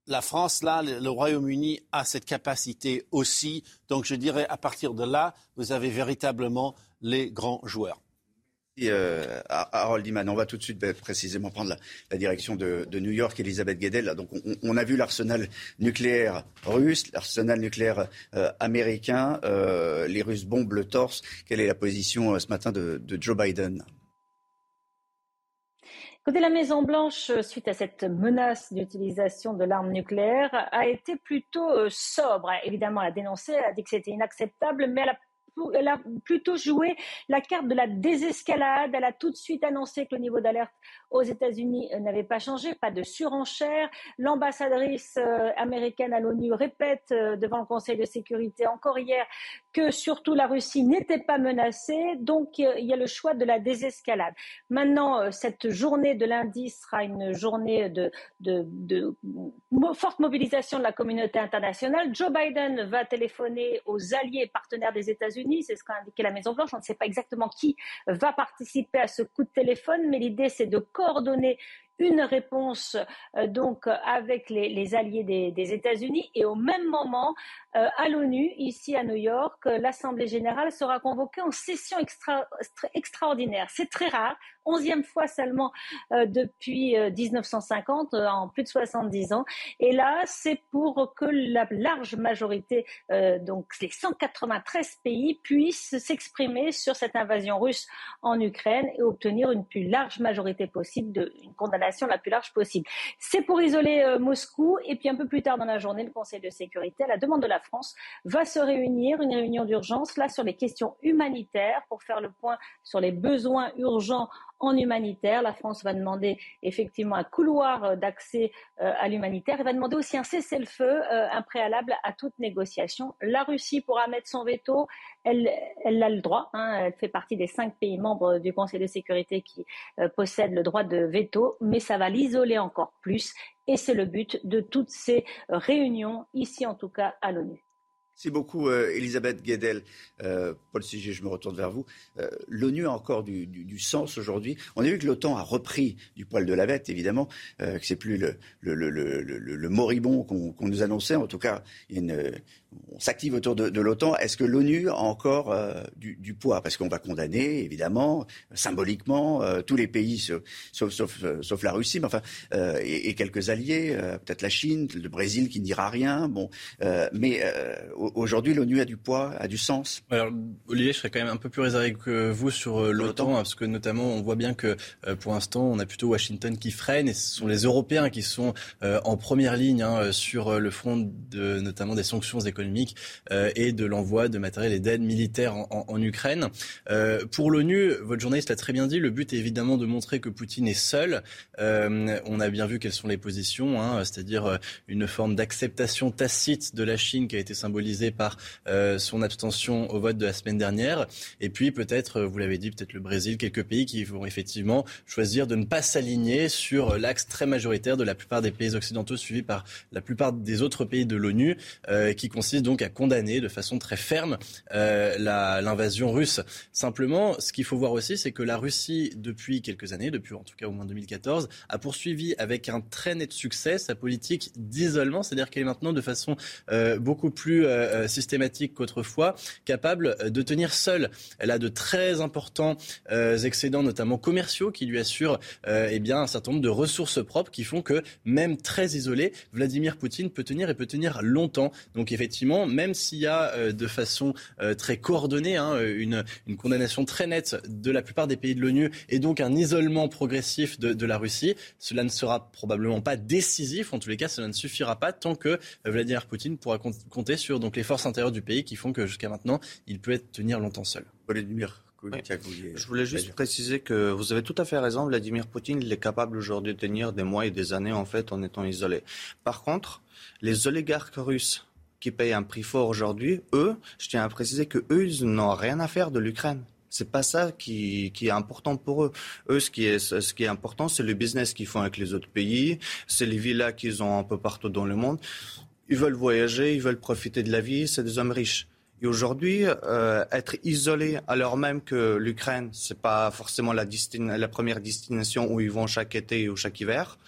la France, là, le Royaume-Uni a cette capacité aussi. Donc je dirais, à partir de là, vous avez véritablement les grands joueurs. Euh, Harold Iman, on va tout de suite ben, précisément prendre la, direction de, New York, Elisabeth Guedel. Donc, on, a vu l'arsenal nucléaire russe, l'arsenal nucléaire euh, américain. Euh, les Russes bombent le torse. Quelle est la position ce matin de Joe Biden? Côté la Maison-Blanche, suite à cette menace d'utilisation de l'arme nucléaire, a été plutôt sobre. Évidemment, elle a dénoncé, elle a dit que c'était inacceptable, mais elle a elle a plutôt joué la carte de la désescalade. Elle a tout de suite annoncé que le niveau d'alerte aux États-Unis euh, n'avait pas changé, pas de surenchère. L'ambassadrice euh, américaine à l'ONU répète euh, devant le Conseil de sécurité encore hier que surtout la Russie n'était pas menacée. Donc il y a le choix de la désescalade. Maintenant, cette journée de lundi sera une journée de, forte mobilisation de la communauté internationale. Joe Biden va téléphoner aux alliés et partenaires des États-Unis c'est ce qu'a indiqué la Maison-Blanche. On ne sait pas exactement qui va participer à ce coup de téléphone, mais l'idée, c'est de coordonner coordonner une réponse euh, donc avec les, alliés des, États-Unis. Et au même moment euh, à l'ONU ici à New York l'Assemblée générale sera convoquée en session extraordinaire. C'est très rare onzième fois seulement euh, depuis 1950 en plus de 70 ans. Et là c'est pour que la large majorité donc les 193 pays puissent s'exprimer sur cette invasion russe en Ukraine et obtenir une plus large majorité possible de une la plus large possible. C'est pour isoler euh, Moscou. Et puis un peu plus tard dans la journée, le Conseil de sécurité, à la demande de la France, va se réunir, une réunion d'urgence, là sur les questions humanitaires, pour faire le point sur les besoins urgents en humanitaire. La France va demander effectivement un couloir euh, d'accès euh, à l'humanitaire et va demander aussi un cessez-le-feu, euh, un préalable à toute négociation. La Russie pourra mettre son veto. Elle, elle a le droit. Hein, elle fait partie des cinq pays membres du Conseil de sécurité qui possèdent le droit de veto, mais ça va l'isoler encore plus. Et c'est le but de toutes ces réunions, ici en tout cas à l'ONU. Merci beaucoup, euh, Elisabeth Guedel. Euh, Paul Siger, je me retourne vers vous. Euh, L'ONU a encore du, sens aujourd'hui. On a vu que l'OTAN a repris du poil de la bête, évidemment, que c'est plus le, moribond qu'on nous annonçait. En tout cas, on s'active autour de, l'OTAN. Est-ce que l'ONU a encore du, poids? Parce qu'on va condamner, évidemment, symboliquement, tous les pays, sauf, la Russie, mais et, et, quelques alliés, peut-être la Chine, le Brésil qui ne dira rien. Bon, mais aujourd'hui, l'ONU a du poids, a du sens Alors, Olivier, je serais quand même un peu plus réservé que vous sur euh, l'OTAN, hein, parce que notamment, on voit bien que euh, pour l'instant, on a plutôt Washington qui freine, et ce sont les Européens qui sont euh, en première ligne hein, sur le front de notamment des sanctions économiques et de l'envoi de matériel et d'aide militaire en, Ukraine. pour l'ONU, votre journaliste l'a très bien dit, le but est évidemment de montrer que Poutine est seul. on a bien vu quelles sont les positions, hein, c'est-à-dire une forme d'acceptation tacite de la Chine qui a été symbolisée par euh, son abstention au vote de la semaine dernière. Et puis peut-être, euh, vous l'avez dit, peut-être le Brésil, quelques pays qui vont effectivement choisir de ne pas s'aligner sur l'axe très majoritaire de la plupart des pays occidentaux suivis par la plupart des autres pays de l'ONU, euh, qui consiste donc à condamner de façon très ferme l'invasion russe. Simplement, ce qu'il faut voir aussi, c'est que la Russie, depuis quelques années, depuis en tout cas au moins 2014, a poursuivi avec un très net succès sa politique d'isolement, c'est-à-dire qu'elle est maintenant de façon beaucoup plus euh, euh, systématique qu'autrefois, capable de tenir seule. Elle a de très importants euh, excédents, notamment commerciaux, qui lui assurent eh bien, un certain nombre de ressources propres qui font que, même très isolé, Vladimir Poutine peut tenir et peut tenir longtemps. Donc effectivement, même s'il y a de façon très coordonnée hein, une, une, condamnation très nette de la plupart des pays de l'ONU et donc un isolement progressif de, de, la Russie, cela ne sera probablement pas décisif. En tous les cas, cela ne suffira pas tant que Vladimir Poutine pourra compter sur donc les forces intérieures du pays qui font que jusqu'à maintenant, il peut être tenir longtemps seul. Je voulais juste préciser que vous avez tout à fait raison. Vladimir Poutine, il est capable aujourd'hui de tenir des mois et des années en fait en étant isolé. Par contre, les oligarques russes qui payent un prix fort aujourd'hui, eux, je tiens à préciser que eux, ils n'ont rien à faire de l'Ukraine. C'est pas ça qui, qui, est important pour eux. Eux, ce qui est, ce qui est important, c'est le business qu'ils font avec les autres pays, c'est les villas qu'ils ont un peu partout dans le monde. Ils veulent voyager, ils veulent profiter de la vie, c'est des hommes riches. Et aujourd'hui, euh, être isolé alors même que l'Ukraine, c'est pas forcément la, la, première destination où ils vont chaque été ou chaque hiver,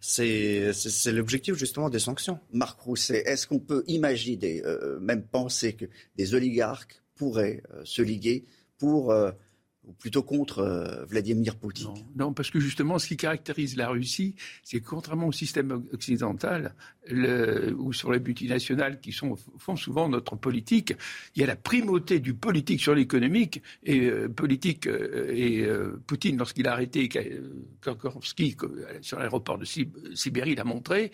c'est l'objectif justement des sanctions. Marc Rousset, est-ce qu'on peut imaginer, euh, même penser que des oligarques pourraient euh, se liguer pour ou plutôt contre euh, Vladimir Poutine non, parce que justement, ce qui caractérise la Russie, c'est que contrairement au système occidental, le, ou sur les multinationales qui sont, font souvent notre politique, il y a la primauté du politique sur l'économique et euh, politique euh, et Poutine, lorsqu'il a arrêté Korkovski sur l'aéroport de Sibérie, l'a montré,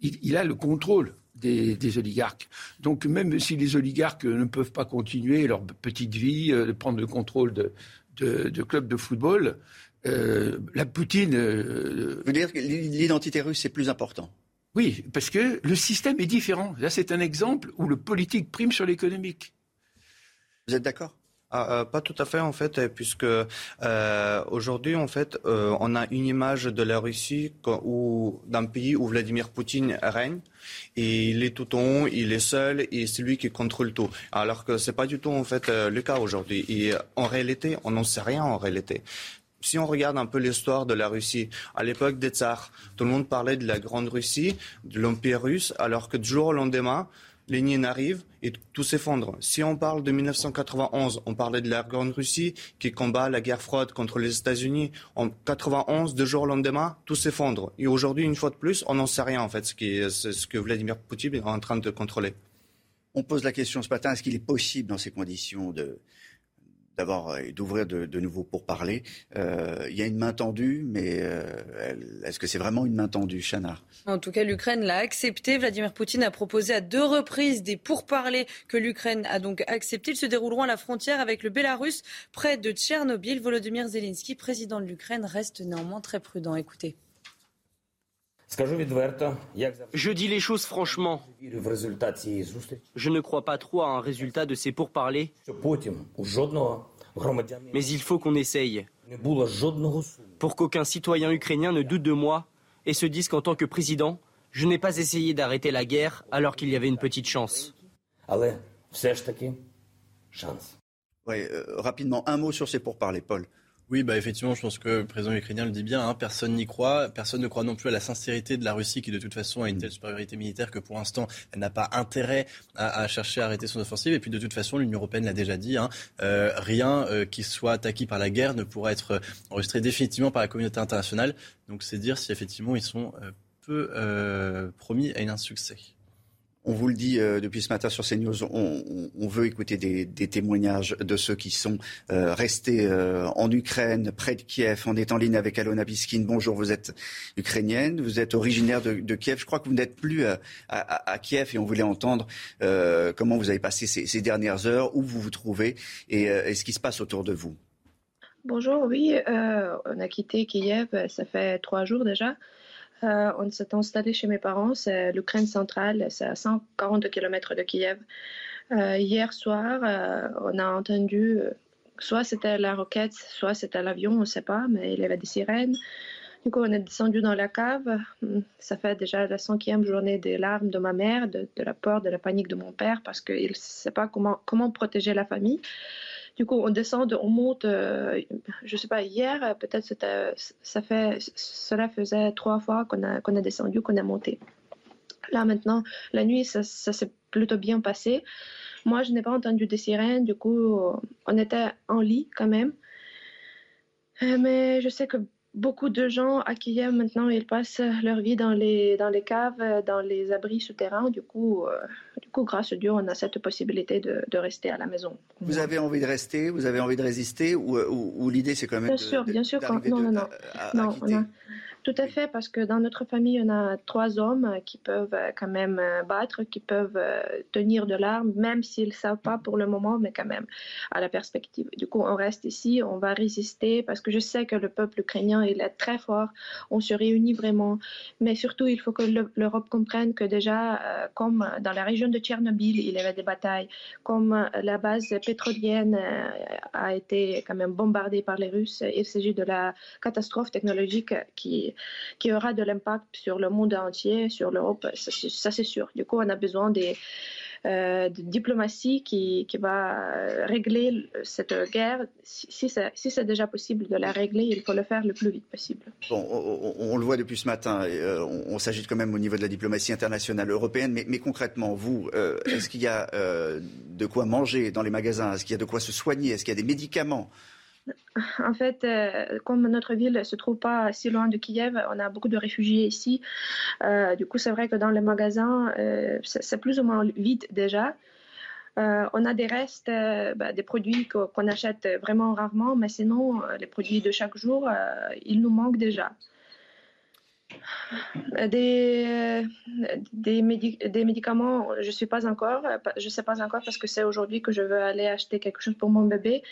il, a le contrôle des, oligarques. Donc même si les oligarques ne peuvent pas continuer leur petite vie, de prendre le contrôle de, de, clubs de football, euh, la Poutine. Euh, Vous dire que l'identité russe est plus important? Oui, parce que le système est différent. Là, c'est un exemple où le politique prime sur l'économique. Vous êtes d'accord? Ah, euh, pas tout à fait en fait, puisque euh, aujourd'hui en fait, euh, on a une image de la Russie ou d'un pays où Vladimir Poutine règne et il est tout en haut, il est seul et c'est lui qui contrôle tout. Alors que c'est pas du tout en fait le cas aujourd'hui. Et en réalité, on n'en sait rien en réalité si on regarde un peu l'histoire de la Russie, à l'époque des tsars, tout le monde parlait de la Grande Russie, de l'Empire russe, alors que du jour au lendemain, Lénine arrive et tout s'effondre. Si on parle de 1991, on parlait de la Grande Russie qui combat la guerre froide contre les États-Unis. En 91, deux jours au lendemain, tout s'effondre. Et aujourd'hui, une fois de plus, on n'en sait rien en fait, ce que Vladimir Poutine est en train de contrôler. On pose la question ce matin, est-ce qu'il est possible dans ces conditions de, d'avoir euh, d'ouvrir de, de nouveau pour parler. Euh, il y a une main tendue, mais euh, est-ce que c'est vraiment une main tendue, Chana? En tout cas, l'Ukraine l'a accepté. Vladimir Poutine a proposé à deux reprises des pourparlers que l'Ukraine a donc acceptés. Ils se dérouleront à la frontière avec le Bélarus, près de Tchernobyl. Volodymyr Zelensky, président de l'Ukraine, reste néanmoins très prudent. Écoutez. Je dis les choses franchement. Je ne crois pas trop à un résultat de ces pourparlers. Mais il faut qu'on essaye. Pour qu'aucun citoyen ukrainien ne doute de moi et se dise qu'en tant que président, je n'ai pas essayé d'arrêter la guerre alors qu'il y avait une petite chance. Euh, rapidement, un mot sur ces pourparlers, Paul. Oui, bah effectivement, je pense que le président ukrainien le dit bien. Hein, personne n'y croit. Personne ne croit non plus à la sincérité de la Russie, qui de toute façon a une telle supériorité militaire que pour l'instant, elle n'a pas intérêt à, chercher à arrêter son offensive. Et puis de toute façon, l'Union européenne l'a déjà dit. Hein, euh, rien euh, qui soit attaqué par la guerre ne pourra être enregistré définitivement par la communauté internationale. Donc c'est dire si effectivement ils sont euh, peu promis à un insuccès. On vous le dit euh, depuis ce matin sur CNews, on, on veut écouter des, témoignages de ceux qui sont euh, restés euh, en Ukraine, près de Kiev. On est en ligne avec Alona Biskin. Bonjour, vous êtes ukrainienne, vous êtes originaire de, Kiev. Je crois que vous n'êtes plus à, Kiev et on voulait entendre comment vous avez passé ces, dernières heures, où vous vous trouvez et, et, ce qui se passe autour de vous. Bonjour, oui, on a quitté Kiev, ça fait trois jours déjà. Euh, on s'est installé chez mes parents, c'est l'Ukraine centrale, c'est à 140 km de Kiev. Euh, hier soir, euh, on a entendu, soit c'était la roquette, soit c'était l'avion, on ne sait pas, mais il y avait des sirènes. Du coup, on est descendu dans la cave. Ça fait déjà la cinquième journée des larmes de ma mère, de, la peur, de la panique de mon père, parce qu'il ne sait pas comment protéger la famille. Du coup, on descend, on monte, euh, je sais pas, hier, peut-être ça fait, cela faisait trois fois qu'on a, qu'on a descendu, qu'on a monté. Là, maintenant, la nuit, ça, ça s'est plutôt bien passé. Moi, je n'ai pas entendu des sirènes, du coup, on était en lit quand même. Euh, mais je sais que beaucoup de gens à Kiev maintenant, ils passent leur vie dans les, dans les caves, dans les abris souterrains. Du coup, euh, du coup, grâce à Dieu, on a cette possibilité de, de, rester à la maison. Vous avez envie de rester Vous avez envie de résister Ou, ou, l'idée, c'est quand même. Bien sûr, bien sûr. non, non, non. non tout à fait, parce que dans notre famille, on a trois hommes qui peuvent euh, quand même euh, battre, qui peuvent euh, tenir de l'arme, même s'ils ne savent pas pour le moment, mais quand même à la perspective. Du coup, on reste ici, on va résister, parce que je sais que le peuple ukrainien, il est très fort, on se réunit vraiment, mais surtout, il faut que l'Europe comprenne que déjà, comme dans la région de Tchernobyl, il y avait des batailles, comme la base pétrolienne a été quand même bombardée par les Russes, il s'agit de la catastrophe technologique qui qui aura de l'impact sur le monde entier, sur l'Europe, ça, c'est sûr. Du coup, on a besoin des, euh, de diplomatie qui, va régler cette guerre. Si, c'est déjà possible de la régler, il faut le faire le plus vite possible. On, le voit depuis ce matin, euh, on, s'agite quand même au niveau de la diplomatie internationale européenne, mais, concrètement, vous, euh, est-ce qu'il y a de quoi manger dans les magasins? Est-ce qu'il y a de quoi se soigner? Est-ce qu'il y a des médicaments En fait, euh, comme notre ville ne se trouve pas si loin de Kiev, on a beaucoup de réfugiés ici. Euh, du coup, c'est vrai que dans les magasins, euh, c'est plus ou moins vide déjà. on a des restes, bah, des produits qu'on achète vraiment rarement, mais sinon, les produits de chaque jour, ils nous manquent déjà. Des, des, des, médicaments, je suis pas encore, je sais pas encore parce que c'est aujourd'hui que je veux aller acheter quelque chose pour mon bébé.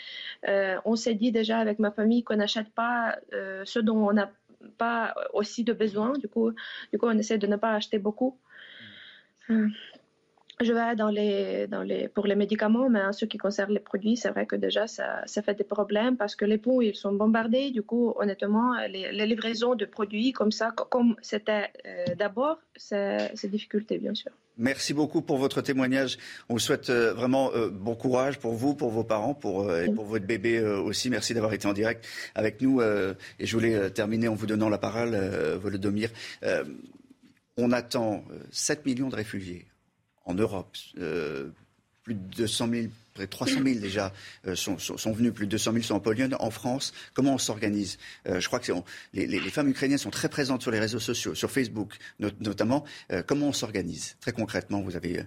Euh, on s'est dit déjà avec ma famille qu'on n'achète pas euh, ce dont on n'a pas aussi de besoin. Du coup, du coup, on essaie de ne pas acheter beaucoup. Euh, je vais pour les médicaments, mais en ce qui concerne les produits, c'est vrai que déjà, ça, fait des problèmes parce que les ponts, ils sont bombardés. Du coup, honnêtement, les, livraisons de produits comme ça, comme c'était euh, d'abord, c'est difficulté, bien sûr. Merci beaucoup pour votre témoignage. On vous souhaite euh, vraiment euh, bon courage pour vous, pour vos parents, pour, et pour votre bébé aussi. Merci d'avoir été en direct avec nous. et je voulais terminer en vous donnant la parole, Volodomir. on attend 7 millions de réfugiés en Europe. Euh, plus de 200 000, près de 300 000 déjà euh, sont, venus, plus de 200 000 sont en Pologne, en France. Comment on s'organise? Euh, Je crois que les, les, femmes ukrainiennes sont très présentes sur les réseaux sociaux, sur Facebook notamment. comment on s'organise? Très concrètement, vous avez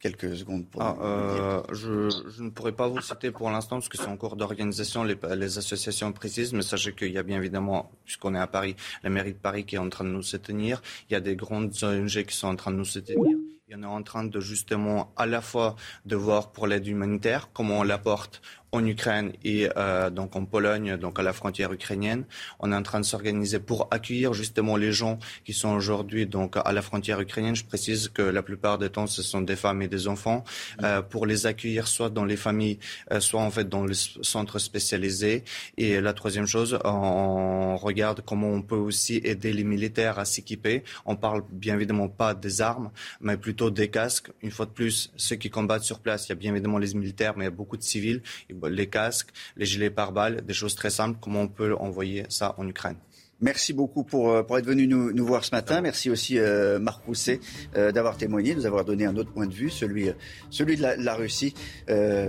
quelques secondes pour ah, je, je, ne pourrais pas vous citer pour l'instant parce que c'est en cours d'organisation, les, les, associations précises, mais sachez qu'il y a bien évidemment, puisqu'on est à Paris, la mairie de Paris qui est en train de nous soutenir, il y a des grandes ONG qui sont en train de nous soutenir. En a en train de justement à la fois de voir pour l'aide humanitaire, comment on l'apporte en Ukraine et euh, donc en Pologne, donc à la frontière ukrainienne. On est en train de s'organiser pour accueillir justement les gens qui sont aujourd'hui donc à la frontière ukrainienne. Je précise que la plupart des temps, ce sont des femmes et des enfants, euh, pour les accueillir soit dans les familles, euh, soit en fait dans les centres spécialisés. Et la troisième chose, on regarde comment on peut aussi aider les militaires à s'équiper. On parle bien évidemment pas des armes, mais plutôt des casques. Une fois de plus, ceux qui combattent sur place, il y a bien évidemment les militaires, mais il y a beaucoup de civils les casques, les gilets pare-balles, des choses très simples, comment on peut envoyer ça en Ukraine. Merci beaucoup pour, euh, pour être venu nous, nous voir ce matin. Merci aussi euh, Marc Rousset euh, d'avoir témoigné, de nous avoir donné un autre point de vue, celui, celui de la, Russie.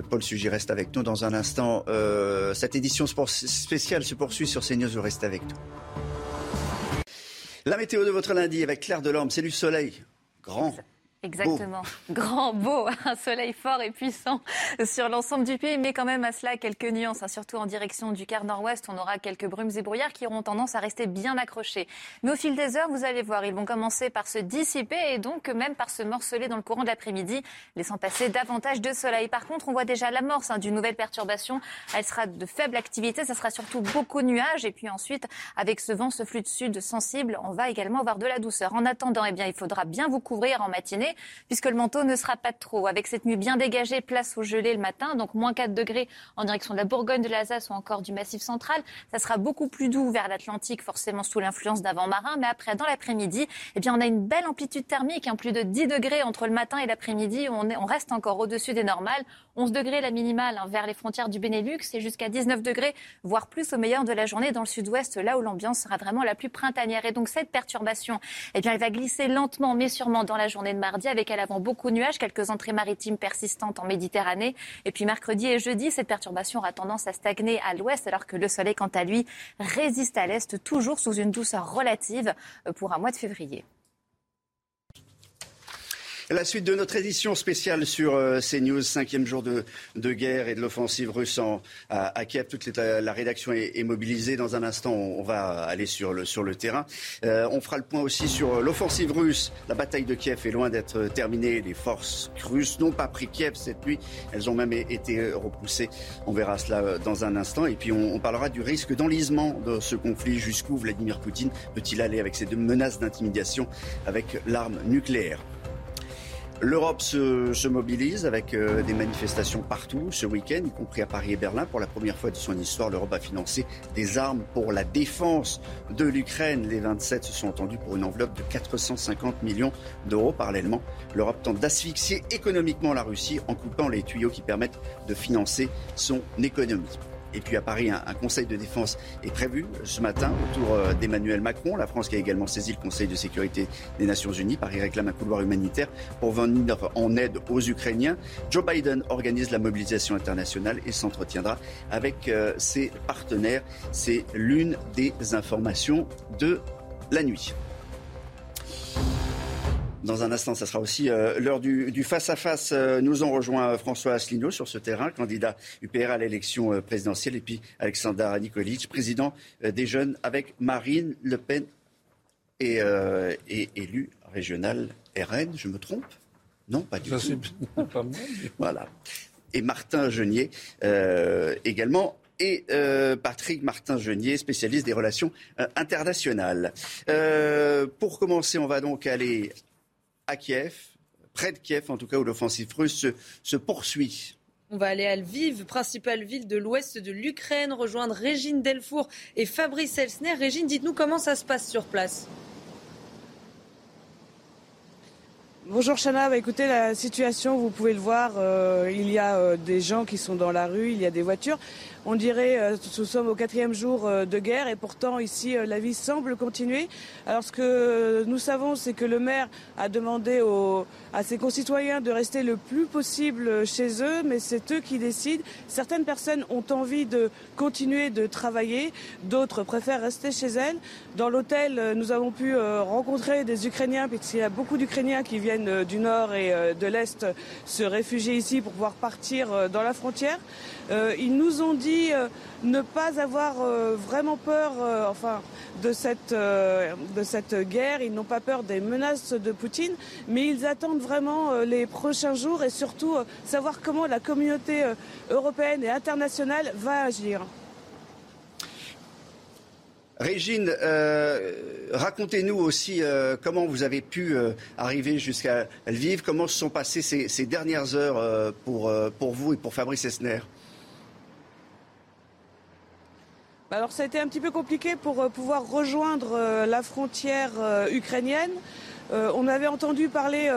Paul Sugy reste avec nous dans un instant. cette édition spéciale se poursuit sur CNews. Vous restez avec nous. La météo de votre lundi avec Claire Delorme, c'est du soleil. Grand, Exactement. Grand, beau, un soleil fort et puissant sur l'ensemble du pays, mais quand même à cela quelques nuances, hein. surtout en direction du quart nord-ouest. On aura quelques brumes et brouillards qui auront tendance à rester bien accrochés. Mais au fil des heures, vous allez voir, ils vont commencer par se dissiper et donc même par se morceler dans le courant de l'après-midi, laissant passer davantage de soleil. Par contre, on voit déjà l'amorce hein, d'une nouvelle perturbation. Elle sera de faible activité, ça sera surtout beaucoup de nuages et puis ensuite, avec ce vent, ce flux de sud sensible, on va également avoir de la douceur. En attendant, eh bien, il faudra bien vous couvrir en matinée puisque le manteau ne sera pas trop. Avec cette nuit bien dégagée, place au gelé le matin, donc moins 4 degrés en direction de la Bourgogne, de l'Alsace ou encore du Massif central. Ça sera beaucoup plus doux vers l'Atlantique, forcément sous l'influence d'un vent marin. Mais après, dans l'après-midi, eh bien, on a une belle amplitude thermique, hein, plus de 10 degrés entre le matin et l'après-midi. On, on reste encore au-dessus des normales. 11 degrés la minimale hein, vers les frontières du Benelux et jusqu'à 19 degrés, voire plus au meilleur de la journée dans le sud-ouest, là où l'ambiance sera vraiment la plus printanière. Et donc cette perturbation, eh bien, elle va glisser lentement mais sûrement dans la journée de mardi avec à l'avant beaucoup de nuages, quelques entrées maritimes persistantes en Méditerranée. Et puis mercredi et jeudi, cette perturbation aura tendance à stagner à l'ouest alors que le soleil, quant à lui, résiste à l'est, toujours sous une douceur relative euh, pour un mois de février. La suite de notre édition spéciale sur euh, CNews, cinquième jour de, guerre et de l'offensive russe à, Kiev. Toute la, rédaction est, mobilisée. Dans un instant, on, va aller sur le, terrain. Euh, on fera le point aussi sur l'offensive russe. La bataille de Kiev est loin d'être terminée. Les forces russes n'ont pas pris Kiev cette nuit. Elles ont même été repoussées. On verra cela euh, dans un instant. Et puis on, on parlera du risque d'enlisement de ce conflit. Jusqu'où Vladimir Poutine peut-il aller avec ces deux menaces d'intimidation avec l'arme nucléaire? L'Europe se, mobilise avec euh, des manifestations partout ce week-end, y compris à Paris et Berlin. Pour la première fois de son histoire, l'Europe a financé des armes pour la défense de l'Ukraine. Les 27 se sont entendus pour une enveloppe de 450 millions d'euros. Parallèlement, l'Europe tente d'asphyxier économiquement la Russie en coupant les tuyaux qui permettent de financer son économie. Et puis à Paris, un, conseil de défense est prévu ce matin autour euh, d'Emmanuel Macron. La France qui a également saisi le Conseil de sécurité des Nations Unies. Paris réclame un couloir humanitaire pour venir en aide aux Ukrainiens. Joe Biden organise la mobilisation internationale et s'entretiendra avec euh, ses partenaires. C'est l'une des informations de la nuit. Dans un instant, ça sera aussi euh, l'heure du face-à-face. Euh, nous ont rejoint François Asselineau sur ce terrain, candidat UPR à l'élection euh, présidentielle, et puis Alexandra Nikolic, président des Jeunes avec Marine Le Pen et, et élu régional RN. Je me trompe? Non, pas du tout. Pas voilà. Et Martin Genier également et Patrick Martin-Genier, spécialiste des relations internationales. pour commencer, on va donc aller à Kiev, près de Kiev en tout cas, où l'offensive russe se, poursuit. On va aller à Lviv, principale ville de l'ouest de l'Ukraine, rejoindre Régine Delfour et Fabrice Elsner. Régine, dites-nous comment ça se passe sur place. Bonjour Chana, bah, écoutez la situation, vous pouvez le voir, euh, il y a euh, des gens qui sont dans la rue, il y a des voitures. On dirait euh, nous sommes au quatrième jour euh, de guerre et pourtant ici euh, la vie semble continuer. Alors ce que nous savons, c'est que le maire a demandé à ses concitoyens de rester le plus possible chez eux, mais c'est eux qui décident. Certaines personnes ont envie de continuer de travailler, d'autres préfèrent rester chez elles. Dans l'hôtel, nous avons pu rencontrer des Ukrainiens, puisqu'il y a beaucoup d'Ukrainiens qui viennent du nord et de l'est se réfugier ici pour pouvoir partir dans la frontière. Ils nous ont dit euh, ne pas avoir euh, vraiment peur euh, enfin, de, cette, de cette guerre. Ils n'ont pas peur des menaces de Poutine, mais ils attendent vraiment les prochains jours et surtout savoir comment la communauté européenne et internationale va agir. Régine, racontez-nous aussi comment vous avez pu arriver jusqu'à Lviv, comment se sont passées ces, ces dernières heures pour, pour vous et pour Fabrice Esner? Alors ça a été un petit peu compliqué pour euh, pouvoir rejoindre euh, la frontière euh, ukrainienne. on avait entendu parler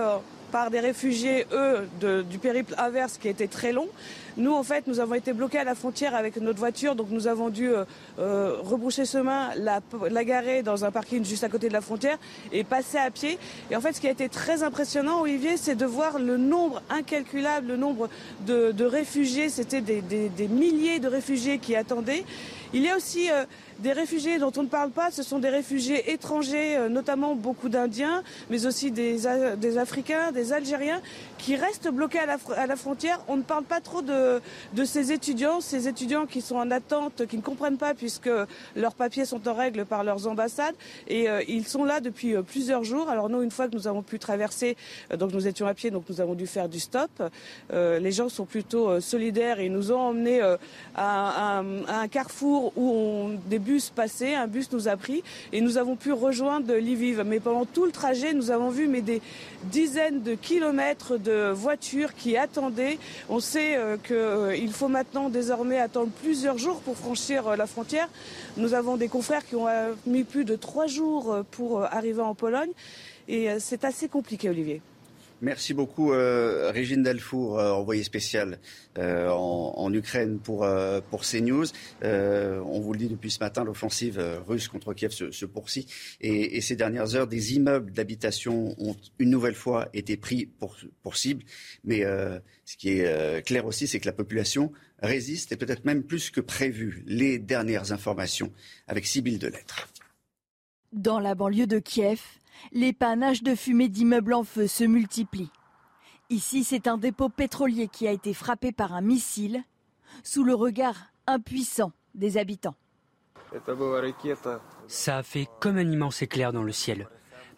par des réfugiés, eux, du périple inverse qui était très long. Nous, en fait, nous avons été bloqués à la frontière avec notre voiture, donc nous avons dû rebrousser chemin, la, la, garer dans un parking juste à côté de la frontière et passer à pied. Et en fait, ce qui a été très impressionnant, Olivier, c'est de voir le nombre incalculable, le nombre de, réfugiés. C'était des, des milliers de réfugiés qui attendaient. Il y a aussi euh, des réfugiés dont on ne parle pas, ce sont des réfugiés étrangers, euh, notamment beaucoup d'Indiens, mais aussi des, Africains, des Algériens, qui restent bloqués à la, frontière. On ne parle pas trop de, ces étudiants, ces étudiants qui sont en attente, qui ne comprennent pas puisque leurs papiers sont en règle par leurs ambassades, et euh, ils sont là depuis plusieurs jours. Alors nous, une fois que nous avons pu traverser, donc nous étions à pied, donc nous avons dû faire du stop. les gens sont plutôt solidaires et nous ont emmenés à, un carrefour où on, des bus passaient, un bus nous a pris et nous avons pu rejoindre Lviv. Mais pendant tout le trajet, nous avons vu mais des dizaines de kilomètres de voitures qui attendaient. On sait euh, qu'il euh, faut maintenant désormais attendre plusieurs jours pour franchir euh, la frontière. Nous avons des confrères qui ont mis plus de trois jours pour arriver en Pologne et c'est assez compliqué, Olivier. Merci beaucoup, euh, Régine Delfour, euh, envoyée spéciale euh, en, Ukraine pour, pour CNews. on vous le dit depuis ce matin, l'offensive russe contre Kiev se, poursuit. Et, ces dernières heures, des immeubles d'habitation ont une nouvelle fois été pris pour, pour cible. Mais ce qui est clair aussi, c'est que la population résiste, et peut-être même plus que prévu. Les dernières informations avec Sibylle Delettre. Dans la banlieue de Kiev, les panaches de fumée d'immeubles en feu se multiplient. Ici, c'est un dépôt pétrolier qui a été frappé par un missile sous le regard impuissant des habitants. Ça a fait comme un immense éclair dans le ciel.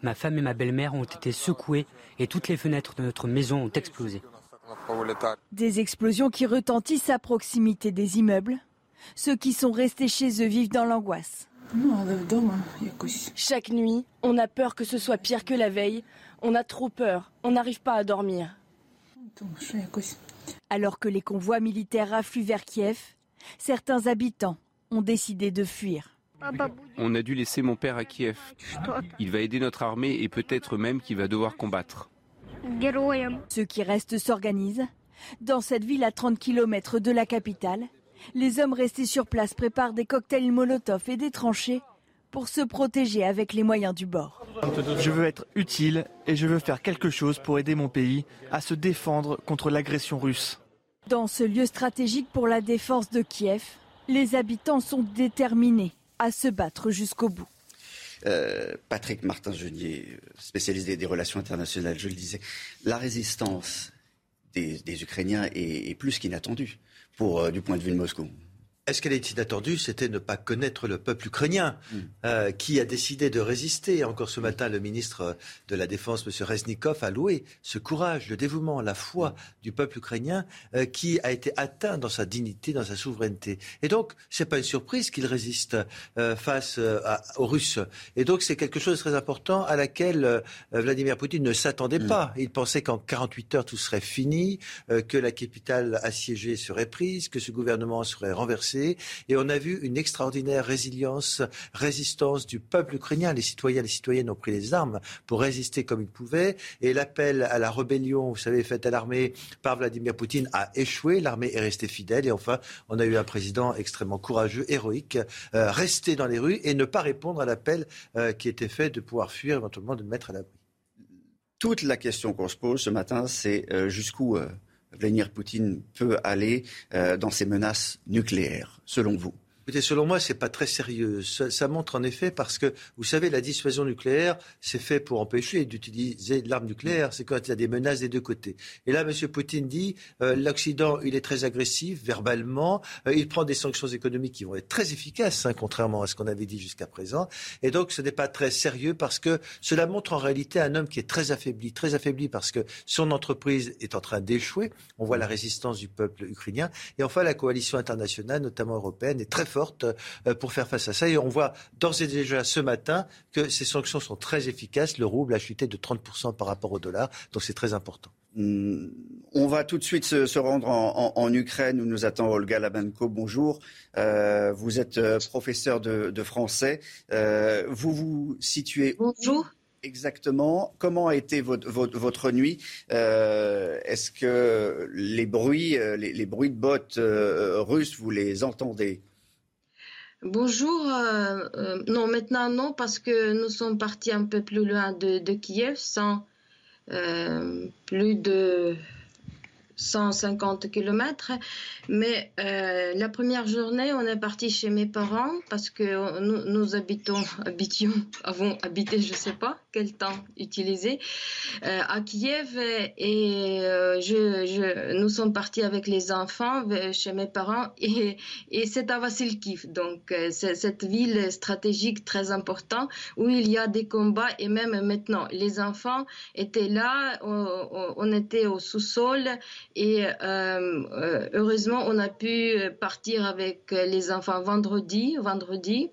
Ma femme et ma belle-mère ont été secouées et toutes les fenêtres de notre maison ont explosé. Des explosions qui retentissent à proximité des immeubles. Ceux qui sont restés chez eux vivent dans l'angoisse. Chaque nuit, on a peur que ce soit pire que la veille. On a trop peur. On n'arrive pas à dormir. Alors que les convois militaires affluent vers Kiev, certains habitants ont décidé de fuir. On a dû laisser mon père à Kiev. Il va aider notre armée et peut-être même qu'il va devoir combattre. Ceux qui restent s'organisent. Dans cette ville à 30 km de la capitale, Les hommes restés sur place préparent des cocktails Molotov et des tranchées pour se protéger avec les moyens du bord. Je veux être utile et je veux faire quelque chose pour aider mon pays à se défendre contre l'agression russe. Dans ce lieu stratégique pour la défense de Kiev, les habitants sont déterminés à se battre jusqu'au bout. Euh, Patrick Martin-Genier, spécialisé des relations internationales, je le disais, la résistance des, Ukrainiens est, plus qu'inattendue pour, euh, du point de vue de Moscou. Est-ce qu'elle est inattendue C'était ne pas connaître le peuple ukrainien hmm. euh, qui a décidé de résister. Encore ce matin, le ministre de la Défense, M. Reznikov, a loué ce courage, le dévouement, la foi hmm. du peuple ukrainien euh, qui a été atteint dans sa dignité, dans sa souveraineté. Et donc, ce n'est pas une surprise qu'il résiste euh, face aux Russes. Et donc, c'est quelque chose de très important à laquelle Vladimir Poutine ne s'attendait hmm. pas. Il pensait qu'en 48 heures, tout serait fini, que la capitale assiégée serait prise, que ce gouvernement serait renversé et on a vu une extraordinaire résilience, résistance du peuple ukrainien. Les citoyens, les citoyennes ont pris les armes pour résister comme ils pouvaient. Et l'appel à la rébellion, vous savez, faite à l'armée par Vladimir Poutine a échoué. L'armée est restée fidèle. Et enfin, on a eu un président extrêmement courageux, héroïque, euh, rester dans les rues et ne pas répondre à l'appel euh, qui était fait de pouvoir fuir, éventuellement de mettre à l'abri. Toute la question qu'on se pose ce matin, c'est euh, jusqu'où Vladimir Poutine peut aller euh, dans ses menaces nucléaires, selon vous? Selon moi, c'est pas très sérieux. Ça, montre en effet parce que, vous savez, la dissuasion nucléaire, c'est fait pour empêcher d'utiliser l'arme nucléaire. C'est quand il y a des menaces des deux côtés. Et là, M. Poutine dit, euh, l'Occident, il est très agressif verbalement. Euh, il prend des sanctions économiques qui vont être très efficaces, hein, contrairement à ce qu'on avait dit jusqu'à présent. Et donc, ce n'est pas très sérieux parce que cela montre en réalité un homme qui est très affaibli, très affaibli parce que son entreprise est en train d'échouer. On voit la résistance du peuple ukrainien. Et enfin, la coalition internationale, notamment européenne, est très forte euh, pour faire face à ça. Et on voit d'ores et déjà ce matin que ces sanctions sont très efficaces. Le rouble a chuté de 30% par rapport au dollar, donc c'est très important. Hmm, on va tout de suite se, rendre en, Ukraine où nous attend Olga Labanko. Bonjour. Euh, vous êtes euh, professeur de, français. vous vous situez Bonjour. Exactement? Comment a été votre, nuit? Est-ce que les bruits, les, bruits de bottes russes, vous les entendez? Bonjour. Euh, euh, non, maintenant non, parce que nous sommes partis un peu plus loin de, Kiev, sans euh, plus de 150 km. Mais euh, la première journée, on est parti chez mes parents parce que nous, nous habitons, habitions, avons habité, je ne sais pas quel temps utiliser, euh, à Kiev. Et euh, je, nous sommes partis avec les enfants chez mes parents et, et c'est à Vassilkiv. Donc, cette ville stratégique très importante où il y a des combats et même maintenant, les enfants étaient là, on était au sous-sol et euh, euh, heureusement, on a pu partir avec les enfants vendredi, vendredi.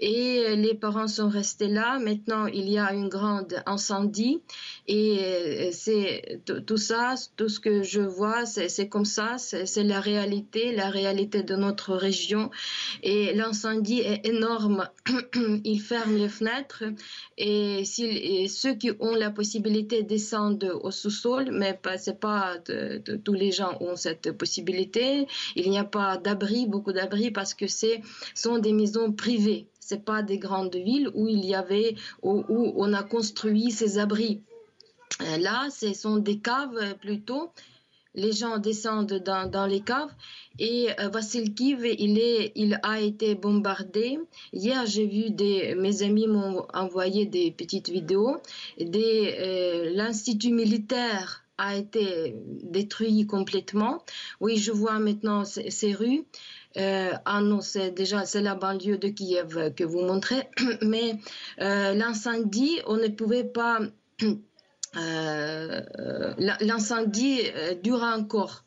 Et les parents sont restés là. Maintenant, il y a une grande incendie. Et euh, c'est tout ça, tout ce que je vois, c'est comme ça. C'est la réalité, la réalité de notre région. Et l'incendie est énorme. il ferme les fenêtres. Et, ceux qui ont la possibilité descendent au sous-sol, mais ce n'est pas tous les gens ont cette possibilité. Il n'y a pas d'abri, beaucoup d'abris, parce que ce sont des maisons privées. Ce pas des grandes villes où il y avait, où, on a construit ces abris. Euh, là, ce sont des caves plutôt les gens descendent dans, les caves et euh, Vassilkiv, il, il a été bombardé. Hier, j'ai vu des, mes amis m'ont envoyé des petites vidéos. Euh, L'institut militaire a été détruit complètement. Oui, je vois maintenant ces, rues. Euh, ah non, c'est déjà c'est la banlieue de Kiev que vous montrez, mais euh, l'incendie, on ne pouvait pas. Euh, l'incendie dure encore.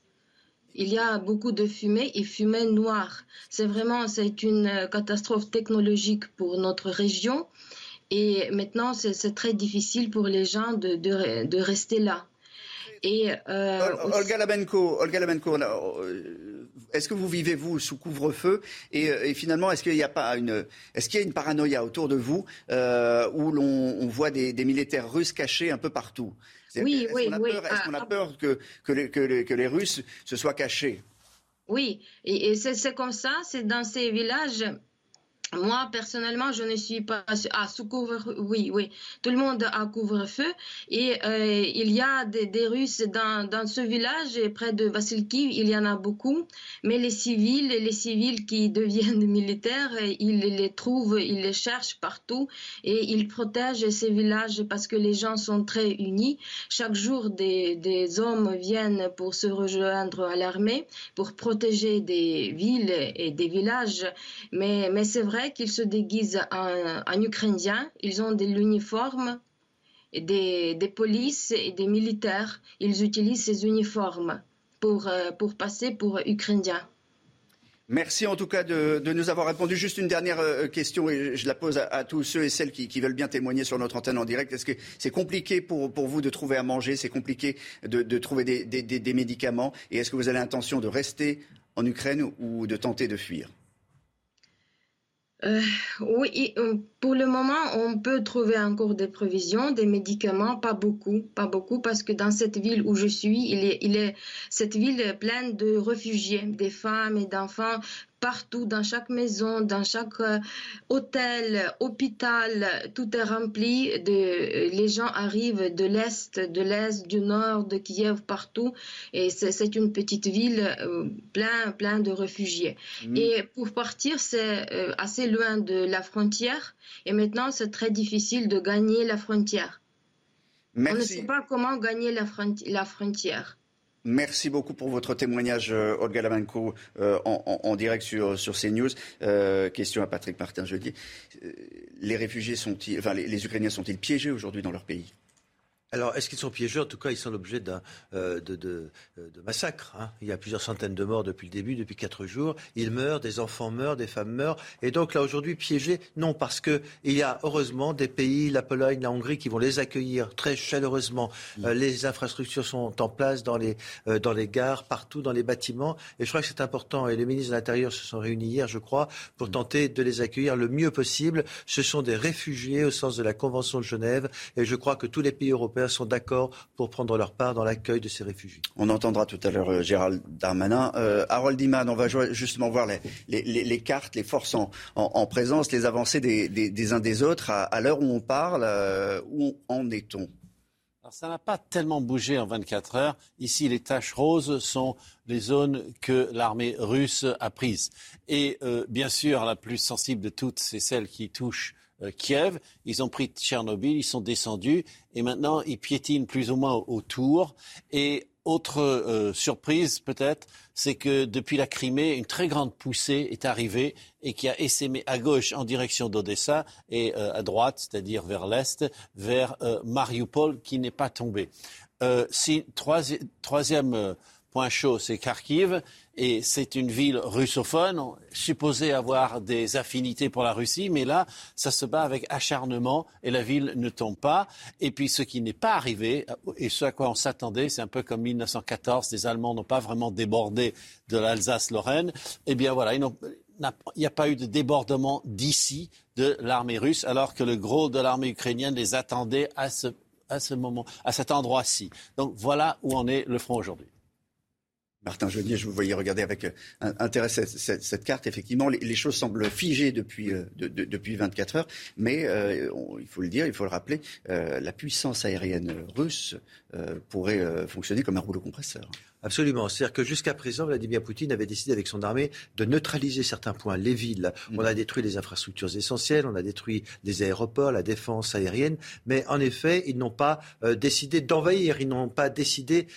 Il y a beaucoup de fumée et fumée noire. C'est vraiment c'est une catastrophe technologique pour notre région. Et maintenant, c'est très difficile pour les gens de, de rester là. Et, euh, Olga Labenko, Olga Labenko euh, est-ce que vous vivez vous sous couvre-feu? Et, euh, finalement est-ce qu'il n'y a pas une, est-ce qu'il y a une paranoïa autour de vous où l'on voit des, militaires russes cachés un peu partout? Oui, oui, oui. Est-ce qu'on a peur que, que, les, que, les, Russes se soient cachés? Oui, et, et c'est comme ça, c'est dans ces villages moi, personnellement, je ne suis pas à sous couvre Oui, oui. Tout le monde a couvre-feu. Et euh, il y a des, Russes dans, dans, ce village, près de Vassilkiv, il y en a beaucoup. Mais les civils, les civils qui deviennent militaires, ils les trouvent, ils les cherchent partout. Et ils protègent ces villages parce que les gens sont très unis. Chaque jour, des, des hommes viennent pour se rejoindre à l'armée, pour protéger des villes et des villages. Mais, mais c'est vrai qu'ils se déguisent en, Ukrainiens. Ils ont de l'uniforme, des, polices et des militaires. Ils utilisent ces uniformes pour, euh, pour passer pour Ukrainiens. Merci en tout cas de, nous avoir répondu. Juste une dernière euh, question et je la pose à, tous ceux et celles qui, veulent bien témoigner sur notre antenne en direct. Est-ce que c'est compliqué pour, vous de trouver à manger? C'est compliqué de, trouver des médicaments? Et est-ce que vous avez l'intention de rester en Ukraine ou de tenter de fuir? Euh, oui, euh, pour le moment, on peut trouver encore des provisions, des médicaments, pas beaucoup, pas beaucoup, parce que dans cette ville où je suis, il est, il est cette ville pleine de réfugiés, des femmes et d'enfants partout, dans chaque maison, dans chaque euh, hôtel, hôpital, tout est rempli. De, les gens arrivent de l'est, de l'est, du nord, de Kiev, partout. Et c'est une petite ville euh, plein, plein de réfugiés. Mm. Et pour partir, c'est euh, assez loin de la frontière. Et maintenant, c'est très difficile de gagner la frontière. On ne sait pas comment gagner la, la frontière. Merci beaucoup pour votre témoignage, euh, Olga Lamanko, euh, en, direct sur, sur CNews. Euh, question à Patrick Martin jeudi. Les réfugiés sont-ils, enfin, les Ukrainiens sont-ils piégés aujourd'hui dans leur pays? Alors, est-ce qu'ils sont piégés? En tout cas, ils sont l'objet d'un euh, de, de, de, massacre. Hein. Il y a plusieurs centaines de morts depuis le début, depuis quatre jours. Ils meurent, des enfants meurent, des femmes meurent. Et donc là, aujourd'hui, piégés, non, parce qu'il y a heureusement des pays, la Pologne, la Hongrie, qui vont les accueillir très chaleureusement. Euh, les infrastructures sont en place dans les, euh, dans les gares, partout, dans les bâtiments. Et je crois que c'est important. Et les ministres de l'Intérieur se sont réunis hier, je crois, pour tenter de les accueillir le mieux possible. Ce sont des réfugiés au sens de la Convention de Genève. Et je crois que tous les pays européens sont d'accord pour prendre leur part dans l'accueil de ces réfugiés. On entendra tout à l'heure euh, Gérald Darmanin. Euh, Harold Iman, on va justement voir les, cartes, les forces en, présence, les avancées des, uns des autres. À, l'heure où on parle, euh, où en est-on? Alors, ça n'a pas tellement bougé en 24 heures. Ici, les taches roses sont les zones que l'armée russe a prises. Et bien sûr, la plus sensible de toutes, c'est celle qui touche euh, Kiev. Ils ont pris Tchernobyl, ils sont descendus et maintenant ils piétinent plus ou moins autour. Et autre euh, surprise peut-être, c'est que depuis la Crimée, une très grande poussée est arrivée et qui a essaimé à gauche en direction d'Odessa et euh, à droite, c'est-à-dire vers l'est, vers Mariupol qui n'est pas tombé. si, troisième point chaud, c'est Kharkiv et c'est une ville russophone, supposée avoir des affinités pour la Russie, mais là, ça se bat avec acharnement et la ville ne tombe pas. Et puis ce qui n'est pas arrivé, et ce à quoi on s'attendait, c'est un peu comme 1914, les Allemands n'ont pas vraiment débordé de l'Alsace-Lorraine. Eh bien voilà, il n'y a pas eu de débordement d'ici de l'armée russe, alors que le gros de l'armée ukrainienne les attendait à ce, moment, à cet endroit-ci. Donc voilà où en est le front aujourd'hui. Martin Jeunier, je vous voyais regarder avec euh, intérêt cette, carte. Effectivement, les, choses semblent figées depuis, euh, depuis 24 heures, mais euh, il faut le dire, il faut le rappeler, la puissance aérienne russe pourrait fonctionner comme un rouleau compresseur. Absolument. C'est-à-dire que jusqu'à présent, Vladimir Poutine avait décidé avec son armée de neutraliser certains points, les villes. On a détruit les infrastructures essentielles, on a détruit des aéroports, la défense aérienne, mais en effet, ils n'ont pas décidé d'envahir, ils n'ont pas décidé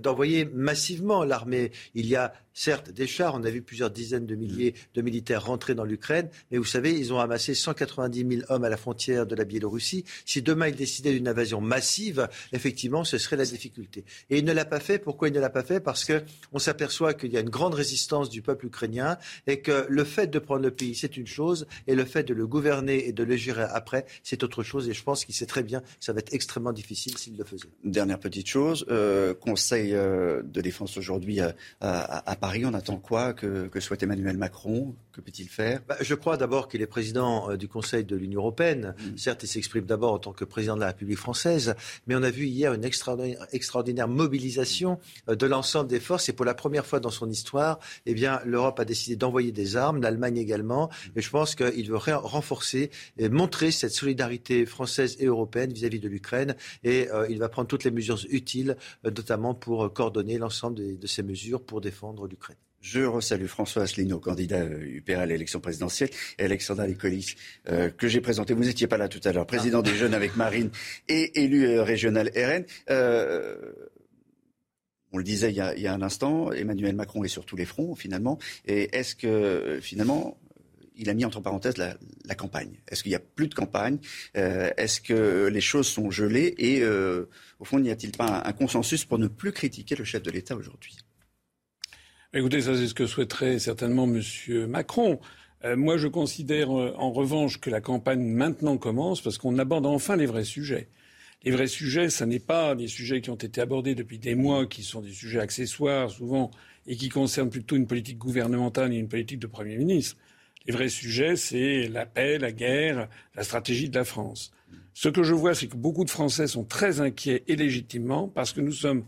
d'envoyer massivement l'armée. Il y a certes des chars, on a vu plusieurs dizaines de milliers de militaires rentrer dans l'Ukraine, mais vous savez, ils ont amassé 190 000 hommes à la frontière de la Biélorussie. Si demain ils décidaient d'une invasion massive, effectivement, ce serait la difficulté. Et il ne l'a pas fait. Pourquoi il ne l'a pas fait? Parce qu'on s'aperçoit qu'il y a une grande résistance du peuple ukrainien et que le fait de prendre le pays, c'est une chose, et le fait de le gouverner et de le gérer après, c'est autre chose. Et je pense qu'il sait très bien que ça va être extrêmement difficile s'il le faisait. Dernière petite chose, euh, Conseil euh, de défense aujourd'hui à, à, à Paris, on attend quoi que, souhaite Emmanuel Macron? Que peut-il faire? Bah, Je crois d'abord qu'il est président euh, du Conseil de l'Union européenne. Mm. Certes, il s'exprime d'abord en tant que président de la République française, mais on a vu hier une extraordinaire, extraordinaire mobilisation euh, de l'ensemble des forces. Et pour la première fois dans son histoire, eh bien, l'Europe a décidé d'envoyer des armes, l'Allemagne également. Et je pense qu'il veut renforcer et montrer cette solidarité française et européenne vis-à-vis de l'Ukraine. Et euh, il va prendre toutes les mesures utiles, notamment pour coordonner l'ensemble de, de ces mesures pour défendre l'Ukraine. Je resalue François Asselineau, candidat UPR à l'élection présidentielle, et Alexandra Likolich, euh, que j'ai présenté. Vous n'étiez pas là tout à l'heure, président des Jeunes avec Marine et élu euh, régional RN. Euh, on le disait il y, a, un instant, Emmanuel Macron est sur tous les fronts, finalement. Et est-ce que, finalement, il a mis entre parenthèses la, campagne? Est-ce qu'il n'y a plus de campagne? Est-ce que les choses sont gelées? Et, au fond, n'y a-t-il pas un consensus pour ne plus critiquer le chef de l'État aujourd'hui? Écoutez, ça c'est ce que souhaiterait certainement M. Macron. Euh, moi, je considère euh, en revanche que la campagne maintenant commence parce qu'on aborde enfin les vrais sujets. Les vrais sujets, ce n'est pas des sujets qui ont été abordés depuis des mois, qui sont des sujets accessoires souvent et qui concernent plutôt une politique gouvernementale et une politique de Premier ministre. Les vrais sujets, c'est la paix, la guerre, la stratégie de la France. Ce que je vois, c'est que beaucoup de Français sont très inquiets et légitimement parce que nous sommes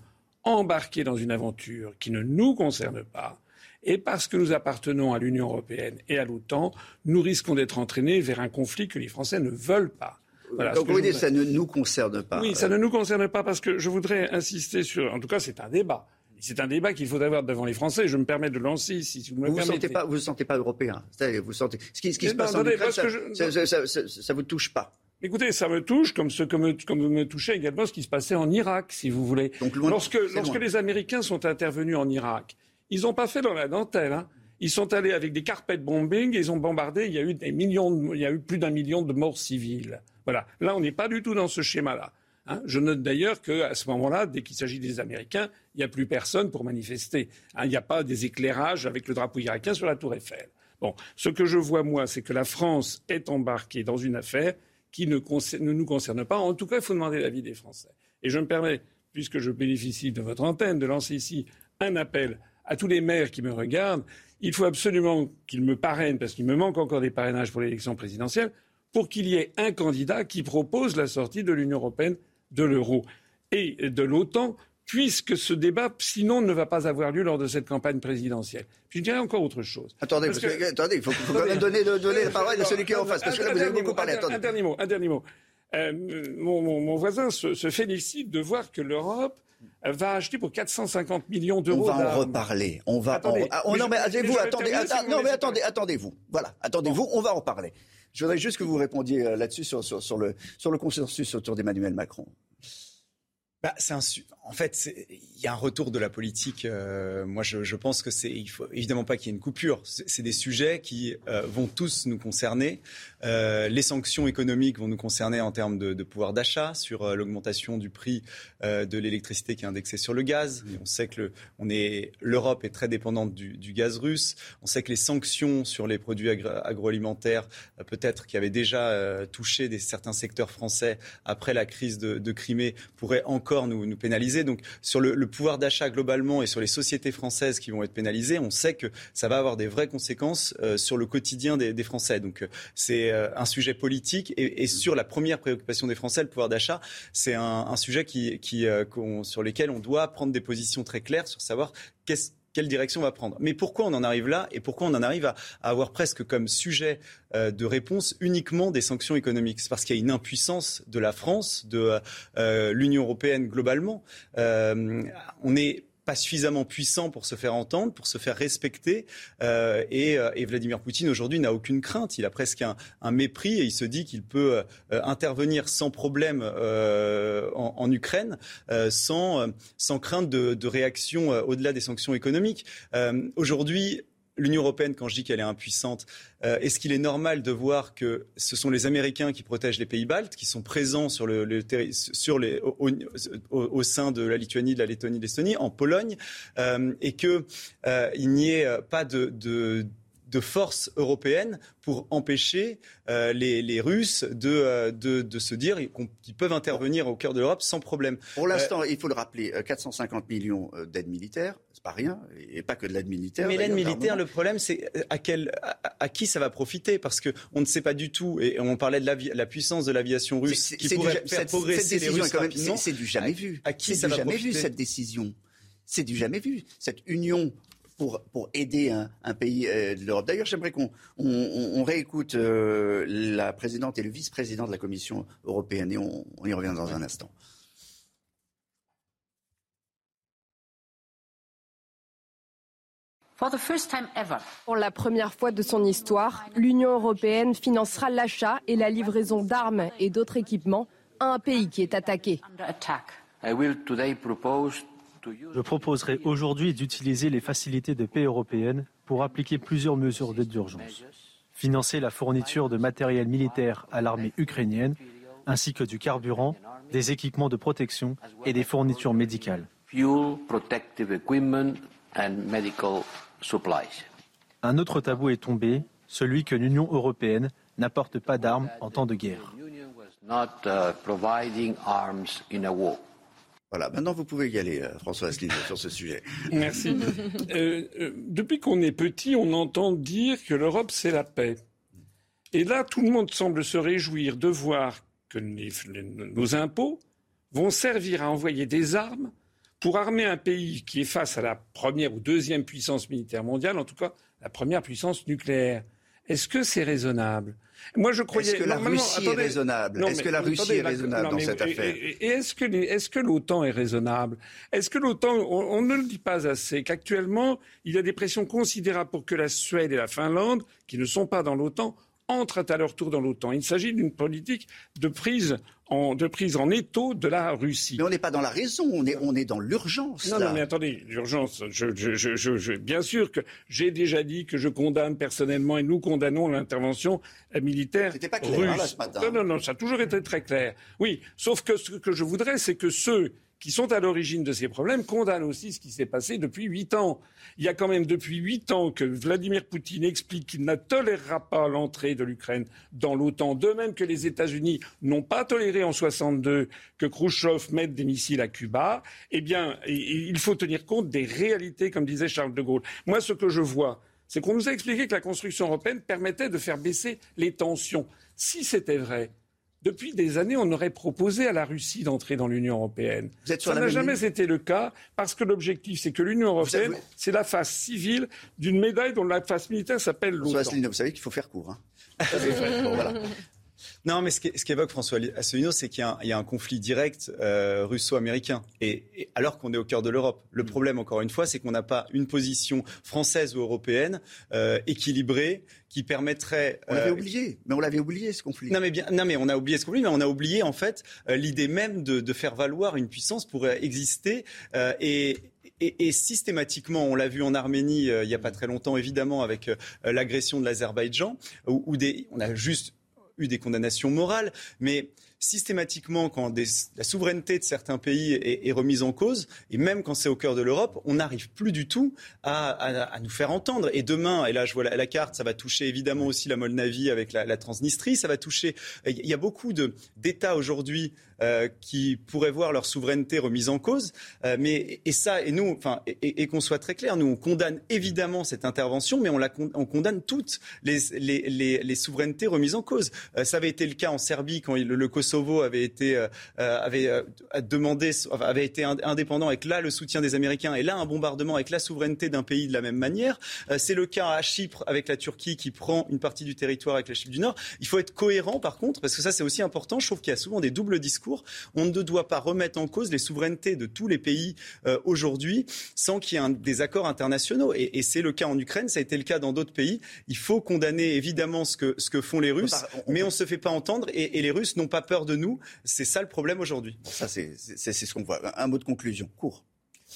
embarqués dans une aventure qui ne nous concerne pas, et parce que nous appartenons à l'Union européenne et à l'OTAN, nous risquons d'être entraînés vers un conflit que les Français ne veulent pas. Voilà, Donc vous dites ça ne nous concerne pas. Oui, ça ne nous concerne pas parce que je voudrais insister sur. En tout cas, c'est un débat. C'est un débat qu'il faut avoir devant les Français. Je me permets de lancer ici. Si vous me vous. Sentez pas, vous ne sentez pas européen. Vous sentez. Ce qui, ce qui se passe en Ukraine, ça, ne vous touche pas. Écoutez, ça me touche comme ce que me, comme me touchait également ce qui se passait en Irak, si vous voulez. Donc, lorsque lorsque les Américains sont intervenus en Irak, ils n'ont pas fait dans la dentelle. Hein. Ils sont allés avec des carpet bombing, ils ont bombardé. Il y a eu des millions, il y a eu plus d'un million de morts civiles. Voilà. Là, on n'est pas du tout dans ce schéma-là. Hein. Je note d'ailleurs qu'à ce moment-là, dès qu'il s'agit des Américains, il n'y a plus personne pour manifester. Hein. Il n'y a pas des éclairages avec le drapeau irakien sur la Tour Eiffel. Bon, ce que je vois moi, c'est que la France est embarquée dans une affaire qui ne, nous concerne pas. En tout cas, il faut demander l'avis des Français. Et je me permets, puisque je bénéficie de votre antenne, de lancer ici un appel à tous les maires qui me regardent. Il faut absolument qu'ils me parrainent, parce qu'il me manque encore des parrainages pour l'élection présidentielle, pour qu'il y ait un candidat qui propose la sortie de l'Union européenne de l'euro et de l'OTAN puisque ce débat, sinon, ne va pas avoir lieu lors de cette campagne présidentielle. je dirais encore autre chose. Attendez, attendez il faut, quand même donner, la parole à celui qui est en face, parce que là, vous avez beaucoup parlé. Un, dernier mot, un dernier mot. Euh, mon, voisin se, félicite de voir que l'Europe va acheter pour 450 millions d'euros. On va en reparler. On va. Attendez, ah, non mais attendez-vous, attendez, non mais attendez, attendez-vous. Voilà, attendez-vous. On va en parler. Je voudrais juste que vous répondiez euh, là-dessus sur, sur, le, sur le consensus autour d'Emmanuel Macron. Bah, un, en fait, il y a un retour de la politique. Euh, moi, je, je, pense que c'est, il faut évidemment pas qu'il y ait une coupure. C'est des sujets qui euh, vont tous nous concerner. Euh, les sanctions économiques vont nous concerner en termes de, pouvoir d'achat sur euh, l'augmentation du prix euh, de l'électricité qui est indexée sur le gaz. on sait que l'Europe est très dépendante du, gaz russe. On sait que les sanctions sur les produits agroalimentaires, peut-être qui avaient déjà touché certains secteurs français après la crise de, Crimée, pourraient encore nous, pénaliser. Donc sur le, le pouvoir d'achat globalement et sur les sociétés françaises qui vont être pénalisées, on sait que ça va avoir des vraies conséquences sur le quotidien des, des Français. Donc c'est euh, un sujet politique et, sur la première préoccupation des Français, le pouvoir d'achat, c'est un, sujet euh, sur lequel on doit prendre des positions très claires sur savoir quelle direction on va prendre. Mais pourquoi on en arrive là et pourquoi on en arrive à, avoir presque comme sujet euh, de réponse uniquement des sanctions économiques? C'est parce qu'il y a une impuissance de la France, de l'Union européenne globalement. on est pas suffisamment puissant pour se faire entendre, pour se faire respecter. Euh, et, euh, Vladimir Poutine aujourd'hui n'a aucune crainte. Il a presque un, mépris et il se dit qu'il peut euh, intervenir sans problème euh, en, en, Ukraine, euh, sans, sans crainte de, de réaction au-delà des sanctions économiques. aujourd'hui, l'Union européenne, quand je dis qu'elle est impuissante, euh, est-ce qu'il est normal de voir que ce sont les Américains qui protègent les pays baltes, qui sont présents sur le, le sur les, au, au, sein de la Lituanie, de la Lettonie, de l'Estonie, en Pologne, euh, et qu'il euh, n'y ait pas de, de de force européenne pour empêcher euh, les, Russes de, de, se dire qu'ils peuvent intervenir au cœur de l'Europe sans problème. Pour l'instant, il faut le rappeler, 450 millions d'aides militaires, c'est pas rien, et pas que de l'aide militaire. Mais l'aide militaire, le problème, c'est à, quel, à, qui ça va profiter? Parce qu'on ne sait pas du tout, et on parlait de la, puissance de l'aviation russe qui pourrait faire progresser les Russes rapidement. C'est du jamais vu. À, qui ça va jamais vu cette décision C'est du jamais vu. Cette union pour, pour, aider un, pays euh, de l'Europe. D'ailleurs, j'aimerais qu'on on, réécoute euh, la présidente et le vice-président de la Commission européenne et on, on y revient dans un instant. Pour la première fois de son histoire, l'Union européenne financera l'achat et la livraison d'armes et d'autres équipements à un pays qui est attaqué. Je proposerai aujourd'hui d'utiliser les facilités de paix européennes pour appliquer plusieurs mesures d'aide d'urgence. Financer la fourniture de matériel militaire à l'armée ukrainienne, ainsi que du carburant, des équipements de protection et des fournitures médicales. Un autre tabou est tombé, celui que l'Union européenne n'apporte pas d'armes en temps de guerre. Voilà, maintenant vous pouvez y aller, euh, François Asselineau, sur ce sujet. Merci. Euh, euh, depuis qu'on est petit, on entend dire que l'Europe, c'est la paix. Et là, tout le monde semble se réjouir de voir que nos impôts vont servir à envoyer des armes pour armer un pays qui est face à la première ou deuxième puissance militaire mondiale, en tout cas la première puissance nucléaire. Est-ce que c'est raisonnable? Moi, je croyais. Est-ce que la Russie est raisonnable? Est-ce que la Russie est raisonnable dans cette affaire? Et, est-ce que est-ce que l'OTAN est raisonnable? Est-ce que l'OTAN, on, ne le dit pas assez, qu'actuellement il y a des pressions considérables pour que la Suède et la Finlande, qui ne sont pas dans l'OTAN, entrent à leur tour dans l'OTAN. Il s'agit d'une politique de prise en, de prise en étau de la Russie. Mais on n'est pas dans la raison, on est, on est dans l'urgence. Non, non, mais attendez, l'urgence, je, je, je, bien sûr que j'ai déjà dit que je condamne personnellement et nous condamnons l'intervention militaire C'était pas clair, hein, Là, ce matin. Non, non, non, ça a toujours été très clair. Oui, sauf que ce que je voudrais, c'est que ceux qui sont à l'origine de ces problèmes condamnent aussi ce qui s'est passé depuis huit ans. Il y a quand même depuis huit ans que Vladimir Poutine explique qu'il ne tolérera pas l'entrée de l'Ukraine dans l'OTAN, de même que les États-Unis n'ont pas toléré en 62 que Khrouchtchev mette des missiles à Cuba. Eh bien, il faut tenir compte des réalités, comme disait Charles de Gaulle. Moi, ce que je vois, c'est qu'on nous a expliqué que la construction européenne permettait de faire baisser les tensions. Si c'était vrai, depuis des années, on aurait proposé à la Russie d'entrer dans l'Union européenne. Ça n'a jamais été le cas parce que l'objectif, c'est que l'Union européenne, c'est la face civile d'une médaille dont la face militaire s'appelle l'OTAN. Vous savez qu'il faut faire court. Hein. Non, mais ce qu'évoque François Asselineau, c'est qu'il y, a un conflit direct euh, russo-américain, et, alors qu'on est au cœur de l'Europe. Le problème, encore une fois, c'est qu'on n'a pas une position française ou européenne euh, équilibrée qui permettrait. On l'avait euh, oublié, mais on l'avait oublié ce conflit. Non mais bien, non mais on a oublié ce conflit, mais on a oublié en fait l'idée même de, faire valoir une puissance pour exister et, et, systématiquement, on l'a vu en Arménie il n'y a pas très longtemps, évidemment, avec l'agression de l'Azerbaïdjan, où, des, on a juste eu des condamnations morales, mais systématiquement, quand la souveraineté de certains pays est, remise en cause, et même quand c'est au cœur de l'Europe, on n'arrive plus du tout à, nous faire entendre. Et demain, et là je vois la, carte, ça va toucher évidemment aussi la Moldavie avec la, Transnistrie, ça va toucher. Il y a beaucoup d'États aujourd'hui euh, qui pourraient voir leur souveraineté remise en cause. Euh, mais et ça, et nous, enfin, et, qu'on soit très clair, nous on condamne évidemment cette intervention, mais on, la, on condamne toutes les, les, les, souverainetés remises en cause. Euh, ça avait été le cas en Serbie quand le, Kosovo avait été avait demandé, avait été indépendant avec là le soutien des Américains et là un bombardement avec la souveraineté d'un pays de la même manière. C'est le cas à Chypre avec la Turquie qui prend une partie du territoire avec la Chypre du Nord. Il faut être cohérent par contre, parce que ça c'est aussi important. Je trouve qu'il y a souvent des doubles discours on ne doit pas remettre en cause les souverainetés de tous les pays euh, aujourd'hui sans qu'il y ait des accords internationaux. Et, c'est le cas en Ukraine, ça a été le cas dans d'autres pays. Il faut condamner évidemment ce que, ce que font les Russes, mais on ne se fait pas entendre et, les Russes n'ont pas peur de nous. C'est ça le problème aujourd'hui. ça, c'est ce qu'on voit. Un mot de conclusion, court.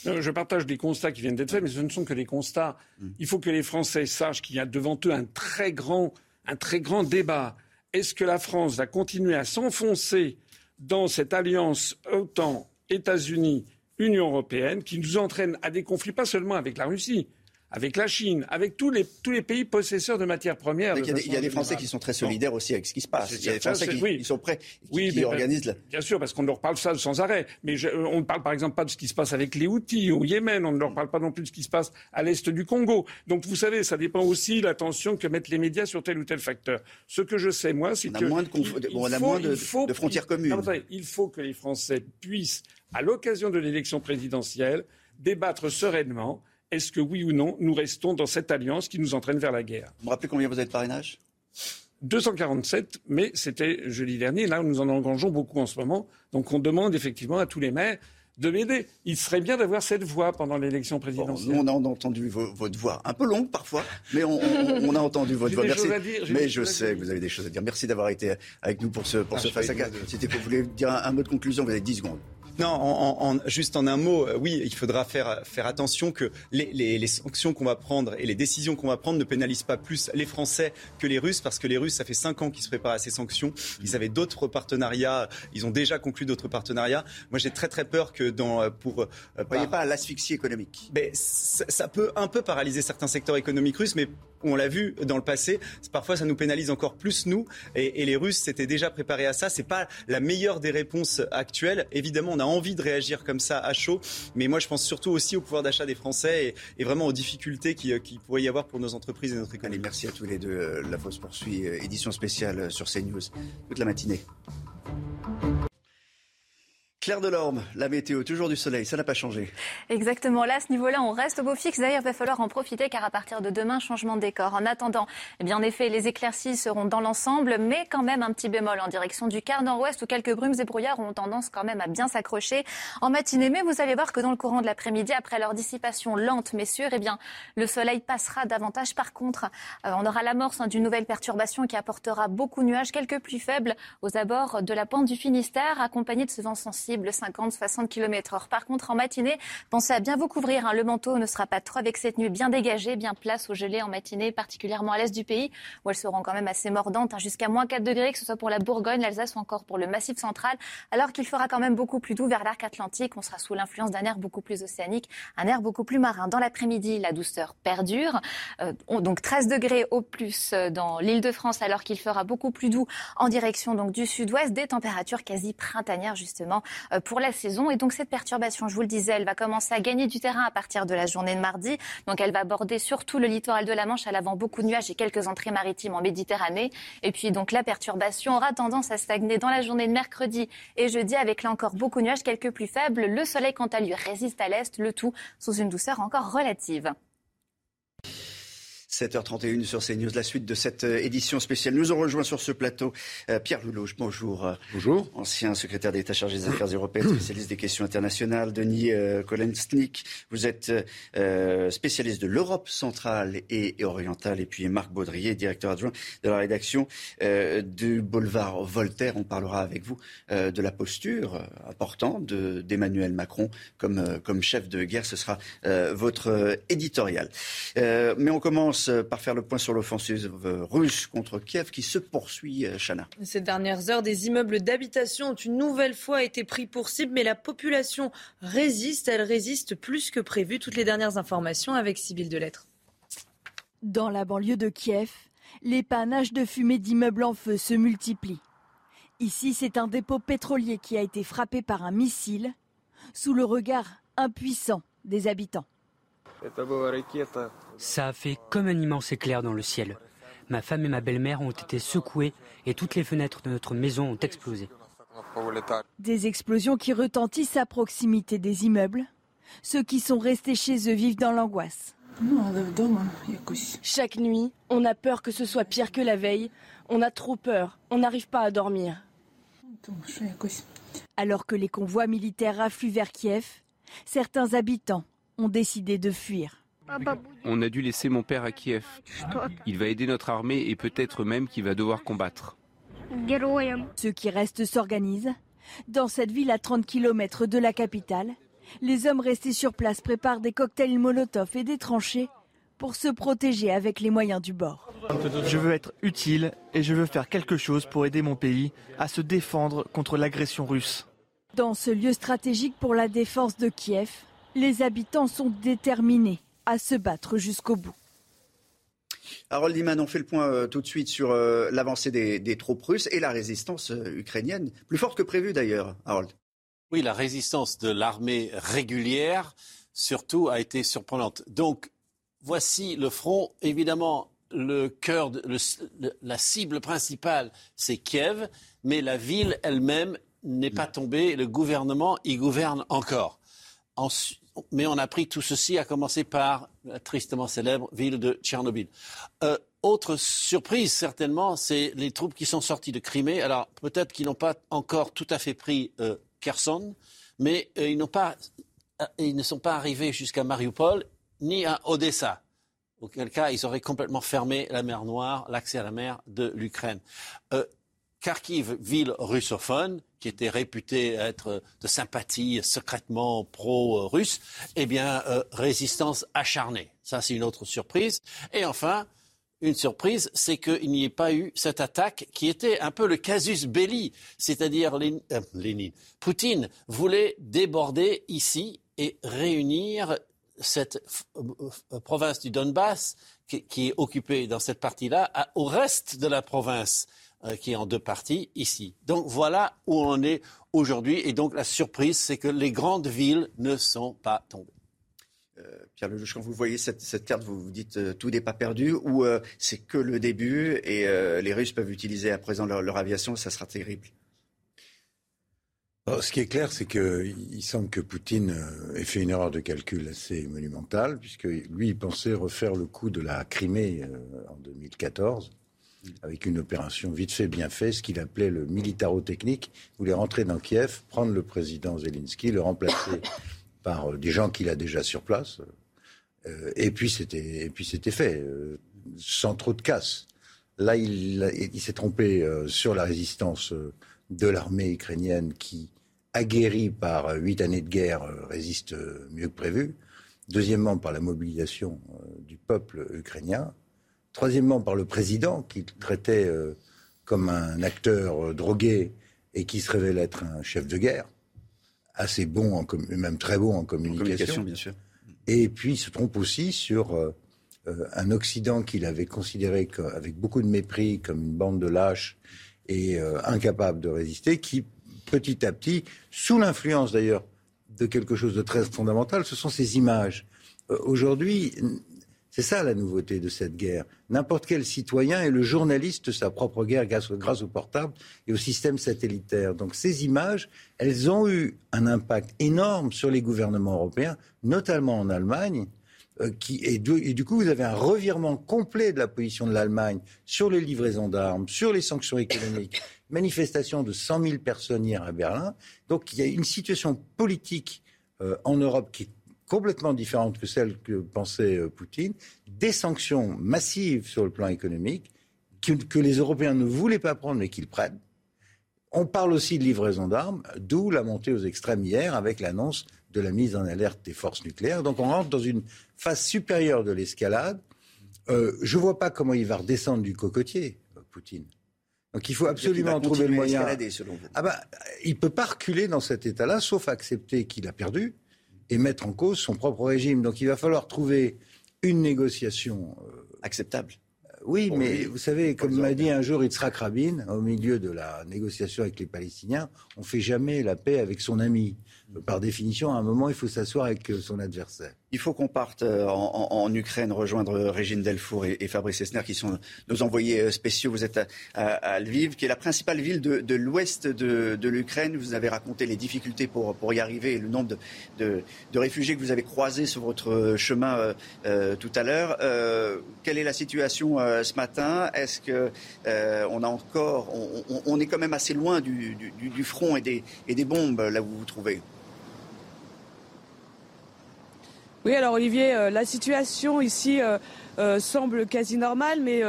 Je partage des constats qui viennent d'être faits, mais ce ne sont que des constats. Hmm. Il faut que les Français sachent qu'il y a devant eux un très grand, un très grand débat. Est-ce que la France va continuer à s'enfoncer dans cette alliance OTAN, États-Unis, Union européenne, qui nous entraîne à des conflits pas seulement avec la Russie, avec la Chine, avec tous les, tous les pays possesseurs de matières premières. Il y, a des Français qui sont très solidaires aussi avec ce qui se passe. Il y a des Français qui, sont prêts, qui, oui, qui organisent. Bien sûr, parce qu'on leur parle ça sans arrêt. Mais on ne parle par exemple pas de ce qui se passe avec les Houthis au Yémen. On ne leur parle pas non plus de ce qui se passe à l'est du Congo. Donc vous savez, ça dépend aussi de l'attention que mettent les médias sur tel ou tel facteur. Ce que je sais, moi, c'est que. Moins de on a moins de, frontières communes. il faut que les Français puissent, à l'occasion de l'élection présidentielle, débattre sereinement. Est-ce que oui ou non, nous restons dans cette alliance qui nous entraîne vers la guerre? Vous me rappelez combien vous êtes de parrainage? 247, mais c'était jeudi dernier. Là, nous en engageons beaucoup en ce moment. Donc, on demande effectivement à tous les maires de m'aider. Il serait bien d'avoir cette voix pendant l'élection présidentielle. on a entendu votre voix, un peu longue parfois, mais on, a entendu votre voix. Merci. mais je sais que vous avez des choses à dire. Merci d'avoir été avec nous pour ce, pour ah, ce face à C'était pour vous voulez dire un, mot de conclusion, vous avez 10 secondes. Non, en, juste en un mot, euh, oui, il faudra faire, faire attention que les, les, sanctions qu'on va prendre et les décisions qu'on va prendre ne pénalisent pas plus les Français que les Russes, parce que les Russes, ça fait cinq ans qu'ils se préparent à ces sanctions. Ils avaient d'autres partenariats, ils ont déjà conclu d'autres partenariats. Moi, j'ai très très peur que dans euh, pour. Euh, Vous voyez pas l'asphyxie économique. Mais ça, ça peut un peu paralyser certains secteurs économiques russes, mais on l'a vu dans le passé, parfois ça nous pénalise encore plus nous. Et, les Russes s'étaient déjà préparés à ça. C'est pas la meilleure des réponses actuelles. Évidemment, on a envie de réagir comme ça à chaud, mais moi je pense surtout aussi au pouvoir d'achat des Français et, vraiment aux difficultés qui, qui pourrait y avoir pour nos entreprises et notre économie. merci à tous les deux. La Fosse poursuit, euh, édition spéciale sur CNews toute la matinée. Claire Delorme, la météo, toujours du soleil, ça n'a pas changé. Exactement, là, à ce niveau-là, on reste au beau fixe. D'ailleurs, il va falloir en profiter car à partir de demain, changement de décor. En attendant, eh bien, en effet, les éclaircies seront dans l'ensemble, mais quand même un petit bémol en direction du quart nord-ouest où quelques brumes et brouillards ont tendance quand même à bien s'accrocher en matinée. Mais vous allez voir que dans le courant de l'après-midi, après leur dissipation lente mais sûre, eh bien, le soleil passera davantage. Par contre, euh, on aura l'amorce hein, d'une nouvelle perturbation qui apportera beaucoup de nuages, quelques plus faibles aux abords de la pente du Finistère, accompagnés de ce vent sensible 50-60 km heure. Par contre, en matinée, pensez à bien vous couvrir. Hein. Le manteau ne sera pas trop avec cette nuit bien dégagée, bien place au gelées en matinée, particulièrement à l'est du pays, où elles seront quand même assez mordantes, hein, jusqu'à moins 4 degrés, que ce soit pour la Bourgogne, l'Alsace ou encore pour le Massif central, alors qu'il fera quand même beaucoup plus doux vers l'arc atlantique. On sera sous l'influence d'un air beaucoup plus océanique, un air beaucoup plus marin. Dans l'après-midi, la douceur perdure. Euh, donc 13 degrés au plus euh, dans l'île de France, alors qu'il fera beaucoup plus doux en direction donc du sud-ouest, des températures quasi printanières justement pour la saison. Et donc cette perturbation, je vous le disais, elle va commencer à gagner du terrain à partir de la journée de mardi. Donc elle va aborder surtout le littoral de la Manche, à l'avant beaucoup de nuages et quelques entrées maritimes en Méditerranée. Et puis donc la perturbation aura tendance à stagner dans la journée de mercredi et jeudi avec là encore beaucoup de nuages, quelques plus faibles. Le soleil quant à lui résiste à l'est, le tout sous une douceur encore relative. 7h31 sur CNews, la suite de cette euh, édition spéciale. Nous ont rejoint sur ce plateau euh, Pierre Louloge, bonjour. Bonjour. Ancien secrétaire d'État chargé des affaires européennes, spécialiste des questions internationales. Denis euh, Kolensnik, vous êtes spécialiste de l'Europe centrale et, orientale. Et puis Marc Baudrier, directeur adjoint de la rédaction du boulevard Voltaire. On parlera avec vous de la posture importante d'Emmanuel Macron comme, comme chef de guerre. Ce sera votre éditorial. mais on commence euh, par faire le point sur l'offensive euh, russe contre Kiev qui se poursuit, euh, Chana. Ces dernières heures, des immeubles d'habitation ont une nouvelle fois été pris pour cible, mais la population résiste. Elle résiste plus que prévu. Toutes les dernières informations avec Sybille Delettre. Dans la banlieue de Kiev, les panaches de fumée d'immeubles en feu se multiplient. Ici, c'est un dépôt pétrolier qui a été frappé par un missile sous le regard impuissant des habitants. Ça a fait comme un immense éclair dans le ciel. Ma femme et ma belle-mère ont été secouées et toutes les fenêtres de notre maison ont explosé. Des explosions qui retentissent à proximité des immeubles. Ceux qui sont restés chez eux vivent dans l'angoisse. Chaque nuit, on a peur que ce soit pire que la veille. On a trop peur. On n'arrive pas à dormir. Alors que les convois militaires affluent vers Kiev, certains habitants ont décidé de fuir. On a dû laisser mon père à Kiev. Il va aider notre armée et peut-être même qu'il va devoir combattre. Ceux qui restent s'organisent. Dans cette ville à 30 km de la capitale, les hommes restés sur place préparent des cocktails Molotov et des tranchées pour se protéger avec les moyens du bord. Je veux être utile et je veux faire quelque chose pour aider mon pays à se défendre contre l'agression russe. Dans ce lieu stratégique pour la défense de Kiev, les habitants sont déterminés à se battre jusqu'au bout. Harold Iman, on fait le point euh, tout de suite sur euh, l'avancée des, troupes russes et la résistance euh, ukrainienne, plus forte que prévu d'ailleurs, Harold. Oui, la résistance de l'armée régulière, surtout, a été surprenante. Donc, voici le front. Évidemment, le cœur, la cible principale, c'est Kiev, mais la ville elle-même n'est pas tombée. Le gouvernement y gouverne encore. Mais on a pris tout ceci, à commencer par la tristement célèbre ville de Tchernobyl. Euh, autre surprise, certainement, c'est les troupes qui sont sorties de Crimée. Alors, peut-être qu'ils n'ont pas encore tout à fait pris euh, Kherson, mais euh, ils, pas, ils ne sont pas arrivés jusqu'à Mariupol ni à Odessa auquel cas ils auraient complètement fermé la mer Noire, l'accès à la mer de l'Ukraine. Euh, Kharkiv, ville russophone, qui était réputée être de sympathie secrètement pro-russe, eh bien, euh, résistance acharnée. Ça, c'est une autre surprise. Et enfin, une surprise, c'est qu'il n'y ait pas eu cette attaque qui était un peu le casus belli, c'est-à-dire euh, Lénine. Poutine voulait déborder ici et réunir cette euh, province du Donbass, qui, est occupée dans cette partie-là, au reste de la province, euh, qui est en deux parties, ici. Donc voilà où on est aujourd'hui. Et donc la surprise, c'est que les grandes villes ne sont pas tombées. Euh, Pierre Lelouch, quand vous voyez cette, carte, vous vous dites tout n'est pas perdu ou c'est que le début et les Russes peuvent utiliser à présent leur, leur aviation, ça sera terrible ce qui est clair, c'est qu'il semble que Poutine euh, ait fait une erreur de calcul assez monumentale, puisque lui, il pensait refaire le coup de la Crimée euh, en 2014, avec une opération vite fait, bien fait, ce qu'il appelait le militaro-technique. Il voulait rentrer dans Kiev, prendre le président Zelensky, le remplacer par euh, des gens qu'il a déjà sur place. et puis c'était, et puis c'était fait, sans trop de casse. Là, il, s'est trompé sur la résistance de l'armée ukrainienne qui aguerri par huit années de guerre, euh, résiste euh, mieux que prévu. Deuxièmement, par la mobilisation euh, du peuple ukrainien. Troisièmement, par le président, qui traitait comme un acteur drogué et qui se révèle être un chef de guerre, assez bon, en même très bon en communication. bien sûr. Et puis, il se trompe aussi sur un Occident qu'il avait considéré avec beaucoup de mépris comme une bande de lâches et incapable de résister, qui petit à petit, sous l'influence d'ailleurs de quelque chose de très fondamental, ce sont ces images. Euh, aujourd'hui, c'est ça la nouveauté de cette guerre. N'importe quel citoyen est le journaliste de sa propre guerre grâce, grâce, au portable et au système satellitaire. Donc ces images, elles ont eu un impact énorme sur les gouvernements européens, notamment en Allemagne. Euh, qui, et, et, du coup, vous avez un revirement complet de la position de l'Allemagne sur les livraisons d'armes, sur les sanctions économiques, manifestation de 100 000 personnes hier à Berlin. Donc il y a une situation politique euh, en Europe qui est complètement différente que celle que pensait euh, Poutine, des sanctions massives sur le plan économique que, les Européens ne voulaient pas prendre mais qu'ils prennent. On parle aussi de livraison d'armes, d'où la montée aux extrêmes hier avec l'annonce de la mise en alerte des forces nucléaires. Donc on rentre dans une phase supérieure de l'escalade. Euh, je ne vois pas comment il va redescendre du cocotier, Poutine. Donc il faut absolument trouver le moyen. Ah bah, il ne peut pas reculer dans cet état-là, sauf accepter qu'il a perdu et mettre en cause son propre régime. Donc il va falloir trouver une négociation euh, acceptable. Oui, mais vous savez, comme m'a dit un jour Yitzhak Rabin, au milieu de la négociation avec les Palestiniens, on ne fait jamais la paix avec son ami par définition, à un moment, il faut s'asseoir avec euh, son adversaire. Il faut qu'on parte euh, en, Ukraine rejoindre Régine Delfour et, Fabrice Esner, qui sont nos envoyés euh, spéciaux. Vous êtes à, Lviv, qui est la principale ville de, l'ouest de, l'Ukraine. Vous avez raconté les difficultés pour, y arriver et le nombre de, réfugiés que vous avez croisés sur votre chemin tout à l'heure. quelle est la situation ce matin? Est-ce que on a encore, on, est quand même assez loin du, front et des, et des bombes là où vous vous trouvez? Oui, alors Olivier, euh, la situation ici euh, euh, semble quasi normale, mais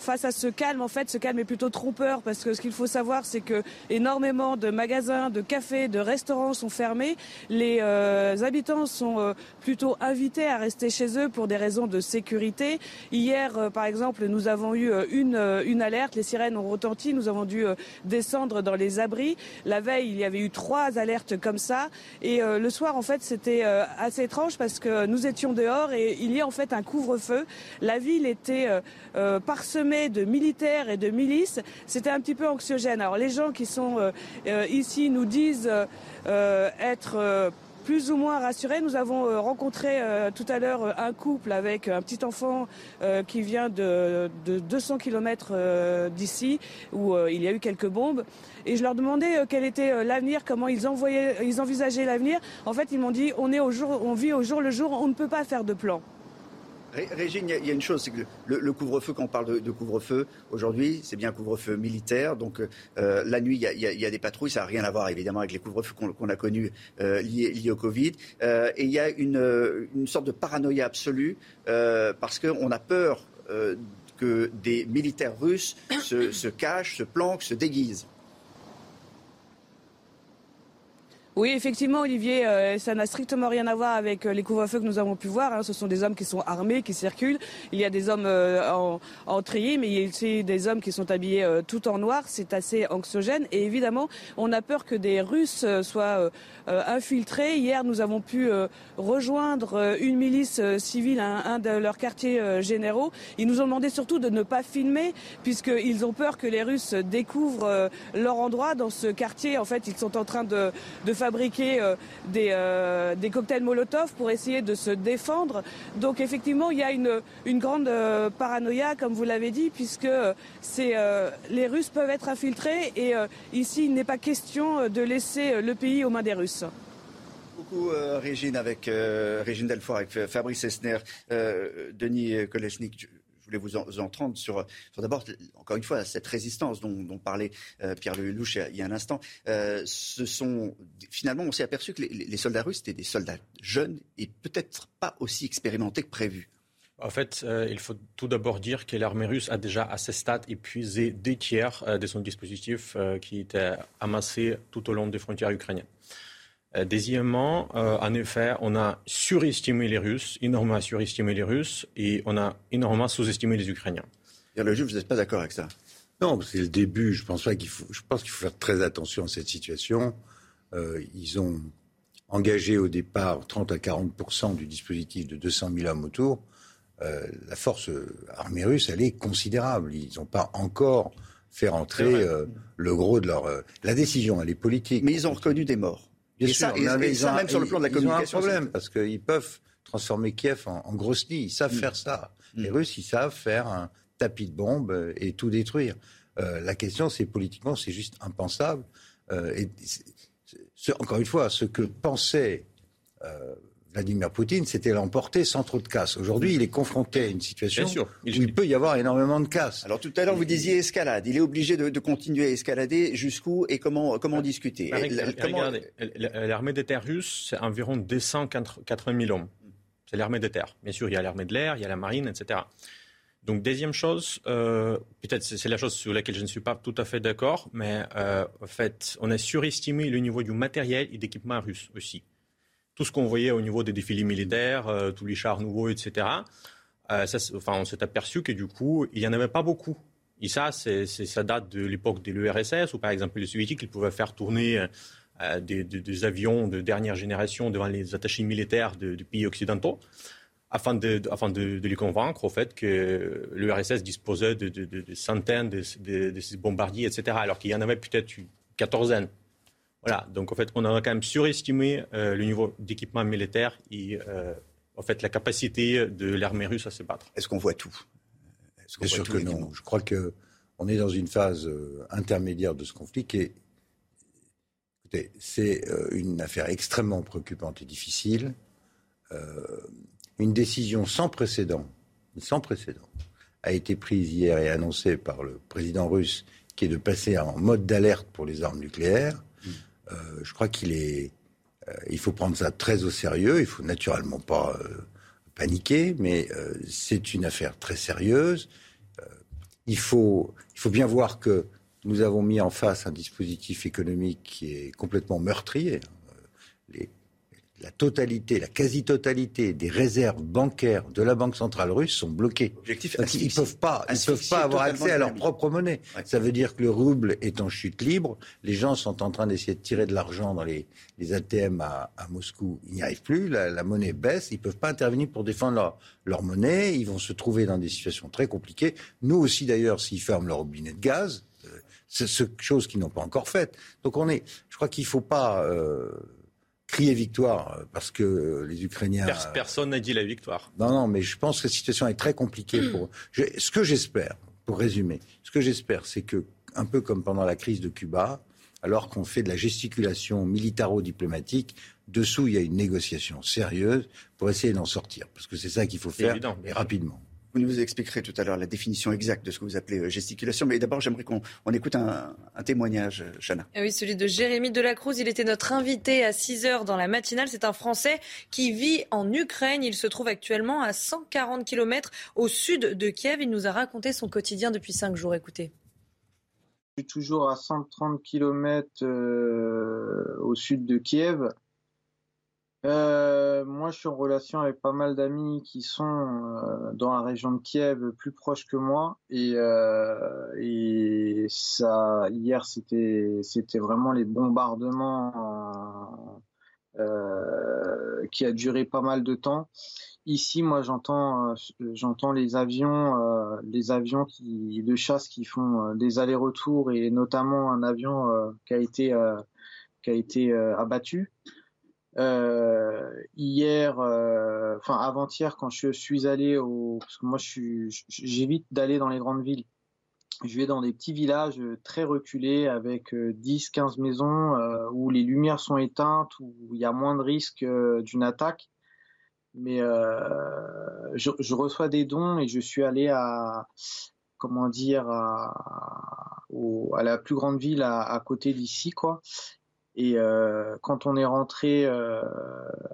face à ce calme, en fait, ce calme est plutôt trompeur parce que ce qu'il faut savoir, c'est que énormément de magasins, de cafés, de restaurants sont fermés. Les euh, habitants sont euh, plutôt invités à rester chez eux pour des raisons de sécurité. Hier, euh, par exemple, nous avons eu une, une alerte. Les sirènes ont retenti. Nous avons dû descendre dans les abris. La veille, il y avait eu trois alertes comme ça. Et le soir, en fait, c'était assez étrange parce que nous étions dehors et il y a en fait un couvre-feu. La ville était parsemée de militaires et de milices. C'était un petit peu anxiogène. Alors les gens qui sont ici nous disent être plus ou moins rassurés. Nous avons euh, rencontré euh, tout à l'heure euh, un couple avec un petit enfant qui vient de, 200 km d'ici, où il y a eu quelques bombes. Et je leur demandais quel était l'avenir, comment ils envisageaient l'avenir. En fait, ils m'ont dit on, est au jour, on vit au jour le jour, on ne peut pas faire de plan. Régine, il y, a une chose, c'est que le, couvre-feu, quand on parle de, couvre-feu, aujourd'hui, c'est bien couvre-feu militaire. Donc euh, la nuit, il y, a, des patrouilles. Ça n'a rien à voir, évidemment, avec les couvre-feux qu'on a connus euh, liés, au Covid. Euh, et il y a une, sorte de paranoïa absolue parce qu'on a peur que des militaires russes se cachent, se planquent, se déguisent. Oui, effectivement, Olivier, euh, ça n'a strictement rien à voir avec euh, les couvre-feux que nous avons pu voir. Hein. Ce sont des hommes qui sont armés, qui circulent. Il y a des hommes euh, en, en treillis, mais il y a aussi des hommes qui sont habillés tout en noir. C'est assez anxiogène. Et évidemment, on a peur que des Russes soient infiltrés. Hier, nous avons pu rejoindre une milice civile, un, un, de leurs quartiers généraux. Ils nous ont demandé surtout de ne pas filmer, puisqu'ils ont peur que les Russes découvrent leur endroit dans ce quartier. En fait, ils sont en train de, de fabriquer euh, des, euh, des, cocktails Molotov pour essayer de se défendre. Donc effectivement, il y a une, grande euh, paranoïa, comme vous l'avez dit, puisque les Russes peuvent être infiltrés et ici, il n'est pas question de laisser le pays aux mains des Russes beaucoup, Régine, avec Régine Delfour, avec Fabrice Esner, Denis Kolesnik voulais vous entendre sur, d'abord, encore une fois, cette résistance dont, parlait euh, Pierre Lelouch il y a un instant. Euh, sont, finalement, on s'est aperçu que les, soldats russes étaient des soldats jeunes et peut-être pas aussi expérimentés que prévu. En fait, euh, il faut tout d'abord dire que l'armée russe a déjà à ce stade épuisé deux tiers de son dispositif qui était amassé tout au long des frontières ukrainiennes. Euh, deuxièmement, euh, en effet, on a surestimé les Russes, énormément surestimé les Russes, et on a énormément sous-estimé les Ukrainiens. le juif, vous n'êtes pas d'accord avec ça? Non, c'est le début. Je pense qu'il faut, je pense qu'il faut faire très attention à cette situation. Euh, ils ont engagé au départ 30 à 40 du dispositif de 200 000 hommes autour. la force armée russe, elle est considérable. Ils n'ont pas encore fait rentrer le gros de leur. la décision, elle est politique. Mais ils ont reconnu des morts. Bien sûr, mais ça, même sur le plan de la communication. Ils ont un problème parce qu'ils peuvent transformer Kiev en, en grosse nid. Ils savent mm. faire ça. Mm. Les Russes, ils savent faire un tapis de bombes et tout détruire. Euh, la question, c'est politiquement, c'est juste impensable. Euh, et encore une fois, ce que pensait euh, Vladimir Poutine, c'était l'emporter sans trop de casse. Aujourd'hui, il est confronté à une situation où il peut y avoir énormément de casse. Alors tout à l'heure, vous disiez escalade. Il est obligé de, continuer à escalader jusqu'où et comment, comment discuter L'armée des terres russe, c'est environ 280 000 hommes. C'est l'armée des terres. Bien sûr, il y a l'armée de l'air, il y a la marine, etc. Donc, deuxième chose, euh, peut-être c'est la chose sur laquelle je ne suis pas tout à fait d'accord, mais euh, en fait, on a surestimé le niveau du matériel et d'équipement russe aussi tout ce qu'on voyait au niveau des défilés militaires, euh, tous les chars nouveaux, etc. Euh, enfin, on s'est aperçu que du coup, il n'y en avait pas beaucoup. Et ça, ça date de l'époque de l'URSS, où par exemple les soviétiques, ils pouvaient faire tourner euh, des, avions de dernière génération devant les attachés militaires de, pays occidentaux, afin, de, de, les convaincre au fait que l'URSS disposait de, centaines de, ces bombardiers, etc., alors qu'il y en avait peut-être une quatorzaine. Voilà, donc en fait, on a quand même surestimé euh, le niveau d'équipement militaire et euh, en fait la capacité de l'armée russe à se battre. Est-ce qu'on voit tout? Bien sûr que non. Je crois que on est dans une phase euh, intermédiaire de ce conflit qui est, écoutez, c'est une affaire extrêmement préoccupante et difficile. une décision sans précédent, sans précédent, a été prise hier et annoncée par le président russe, qui est de passer en mode d'alerte pour les armes nucléaires. Euh, je crois qu'il est, euh, il faut prendre ça très au sérieux. Il faut naturellement pas euh, paniquer, mais c'est une affaire très sérieuse. il faut, il faut bien voir que nous avons mis en face un dispositif économique qui est complètement meurtrier. La totalité, la quasi-totalité des réserves bancaires de la Banque centrale russe sont bloquées. Objectif ils ne peuvent pas, ils peuvent pas avoir accès à leur propre monnaie. Ça veut dire que le rouble est en chute libre. Les gens sont en train d'essayer de tirer de l'argent dans les, les ATM à, à, Moscou. Ils n'y arrivent plus. La, la, monnaie baisse. Ils ne peuvent pas intervenir pour défendre leur, leur, monnaie. Ils vont se trouver dans des situations très compliquées. Nous aussi, d'ailleurs, s'ils ferment leur robinet de gaz, euh, c'est ce chose qu'ils n'ont pas encore faite. Donc on est, je crois qu'il ne faut pas. Euh, crier victoire euh, parce que les Ukrainiens. Personne n'a dit la victoire. Non, non, mais je pense que la situation est très compliquée pour. Je, ce que j'espère, pour résumer, ce que j'espère, c'est que, un peu comme pendant la crise de Cuba, alors qu'on fait de la gesticulation militaro-diplomatique, dessous il y a une négociation sérieuse pour essayer d'en sortir, parce que c'est ça qu'il faut faire, et rapidement. Vous nous expliquerez tout à l'heure la définition exacte de ce que vous appelez euh, gesticulation. Mais d'abord, j'aimerais qu'on on écoute un, un témoignage, euh, Chana. Ah oui, celui de Jérémy Delacruz. Il était notre invité à 6 heures dans la matinale. C'est un Français qui vit en Ukraine. Il se trouve actuellement à 140 km au sud de Kiev. Il nous a raconté son quotidien depuis 5 jours. Écoutez. Je suis toujours à 130 km euh, au sud de Kiev. Euh, moi, je suis en relation avec pas mal d'amis qui sont euh, dans la région de Kiev, plus proches que moi, et, euh, et ça, hier, c'était, vraiment les bombardements qui a duré pas mal de temps. Ici, moi, j'entends, j'entends les avions, les avions de chasse qui font des allers-retours, et notamment un avion qui a été abattu. Euh, hier, euh, enfin avant-hier, quand je suis allé au, parce que moi j'évite d'aller dans les grandes villes. Je vais dans des petits villages très reculés avec 10-15 euh, maisons euh, où les lumières sont éteintes, où il y a moins de risques euh, d'une attaque. Mais je, reçois des dons et je suis allé à, comment dire, à la plus grande ville à, à côté d'ici, quoi. Et euh, quand on est rentré, euh,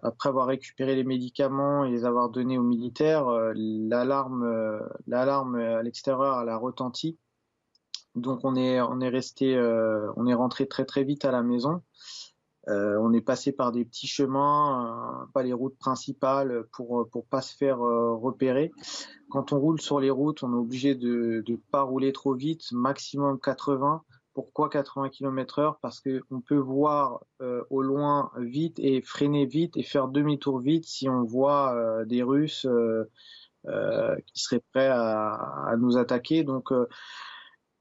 après avoir récupéré les médicaments et les avoir donnés aux militaires, euh, l'alarme, à l'extérieur, elle a retenti. Donc on est, resté, on est rentré très très vite à la maison. on est passé par des petits chemins, pas les routes principales, pour pour pas se faire repérer. Quand on roule sur les routes, on est obligé de de pas rouler trop vite, maximum 80 pourquoi 80 km heure Parce qu'on peut voir euh, au loin vite et freiner vite et faire demi-tour vite si on voit euh, des Russes euh, qui seraient prêts à, à nous attaquer. Donc,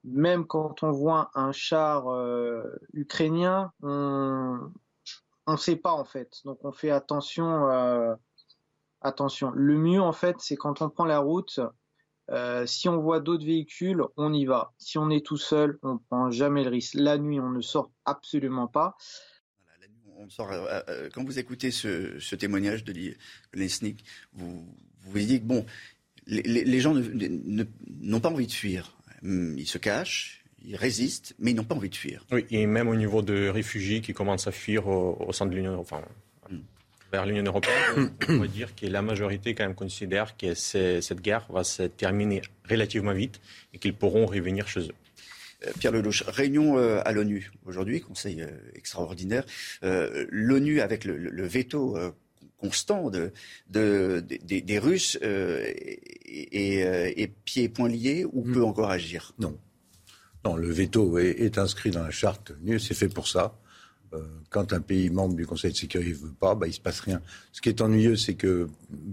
même quand on voit un char ukrainien, on ne sait pas en fait. Donc, on fait attention. attention. Le mieux en fait, c'est quand on prend la route, euh, si on voit d'autres véhicules, on y va. Si on est tout seul, on prend jamais le risque. La nuit, on ne sort absolument pas. Voilà, la nuit, on sort, euh, euh, quand vous écoutez ce, ce témoignage de Lesnik, vous vous dites que bon, les, les gens n'ont pas envie de fuir. Hum, ils se cachent, ils résistent, mais ils n'ont pas envie de fuir. Oui, et même au niveau de réfugiés qui commencent à fuir au, au sein de l'Union, enfin, vers l'Union européenne, on pourrait dire que la majorité quand même considère que cette guerre va se terminer relativement vite et qu'ils pourront revenir chez eux. Euh, Pierre Lelouch, réunion euh, à l'ONU aujourd'hui, conseil euh, extraordinaire. L'ONU avec le, le veto constant de, de, des, des Russes et, et, pieds et poings liés ou peut encore agir? Non. Non, le veto est, est inscrit dans la charte. C'est fait pour ça. Euh, quand un pays membre du Conseil de sécurité ne veut pas, bah, il ne se passe rien. Ce qui est ennuyeux, c'est qu'il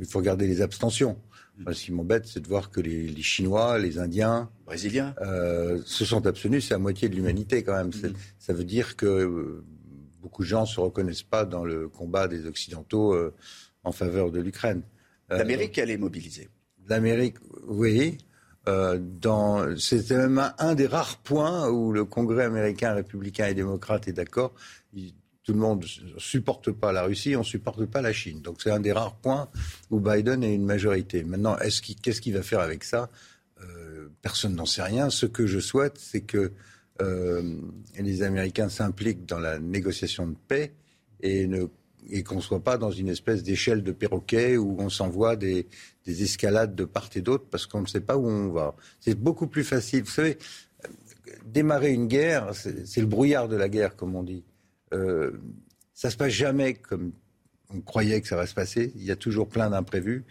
faut regarder les abstentions. Moi, ce qui m'embête, c'est de voir que les, les, Chinois, les Indiens, Brésiliens, euh, se sont abstenus. C'est la moitié de l'humanité quand même. Mmh. Ça veut dire que euh, beaucoup de gens ne se reconnaissent pas dans le combat des Occidentaux euh, en faveur de l'Ukraine. L'Amérique, elle est mobilisée. L'Amérique, oui. C'était même un, un, des rares points où le Congrès américain républicain et démocrate est d'accord tout le monde ne supporte pas la Russie, on ne supporte pas la Chine. Donc c'est un des rares points où Biden est une majorité. Maintenant, qu'est-ce qu'il va faire avec ça? Euh, Personne n'en sait rien. Ce que je souhaite, c'est que euh, les Américains s'impliquent dans la négociation de paix et qu'on ne soit pas dans une espèce d'échelle de perroquet où on s'envoie des, escalades de part et d'autre parce qu'on ne sait pas où on va. C'est beaucoup plus facile. Vous savez, démarrer une guerre, c'est le brouillard de la guerre, comme on dit. Euh, ça se passe jamais comme on croyait que ça va se passer. Il y a toujours plein d'imprévus.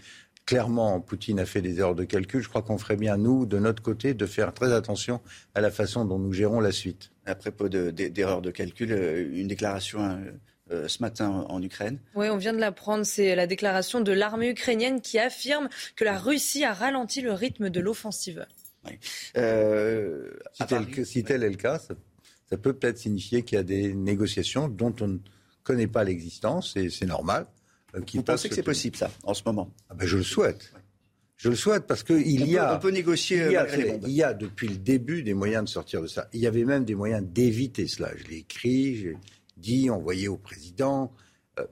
Clairement, Poutine a fait des erreurs de calcul. Je crois qu'on ferait bien, nous, de notre côté, de faire très attention à la façon dont nous gérons la suite. À propos d'erreurs de, calcul, euh, une déclaration euh, euh, ce matin en Ukraine. Oui, on vient de l'apprendre. C'est la déclaration de l'armée ukrainienne qui affirme que la Russie a ralenti le rythme de l'offensive. si, tel, est le cas, ça peut peut-être signifier qu'il y a des négociations dont on ne connaît pas l'existence, et c'est normal. Euh, Vous pensez que c'est possible, ça, en ce moment? Ah ben, Je le souhaite. Je le souhaite parce qu'il y a. On peut négocier. Il y, a, il y, a, depuis le début des moyens de sortir de ça. Il y avait même des moyens d'éviter cela. Je l'ai écrit, j'ai dit, envoyé au président. Euh,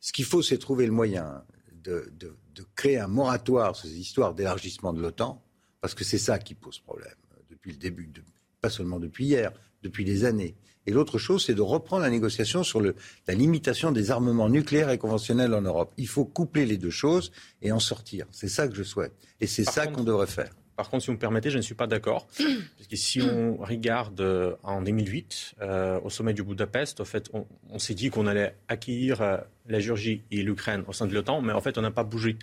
ce qu'il faut, c'est trouver le moyen de, de, de, créer un moratoire sur ces histoires d'élargissement de l'OTAN, parce que c'est ça qui pose problème euh, depuis le début, de, pas seulement depuis hier, depuis des années. Et l'autre chose, c'est de reprendre la négociation sur le, la limitation des armements nucléaires et conventionnels en Europe. Il faut coupler les deux choses et en sortir. C'est ça que je souhaite. Et c'est ça qu'on devrait faire. Par contre, si vous me permettez, je ne suis pas d'accord. Parce que si on regarde euh, en 2008, euh, au sommet du Budapest, fait, on, s'est dit qu'on allait accueillir euh, la Géorgie et l'Ukraine au sein de l'OTAN, mais en fait, on n'a pas bougé.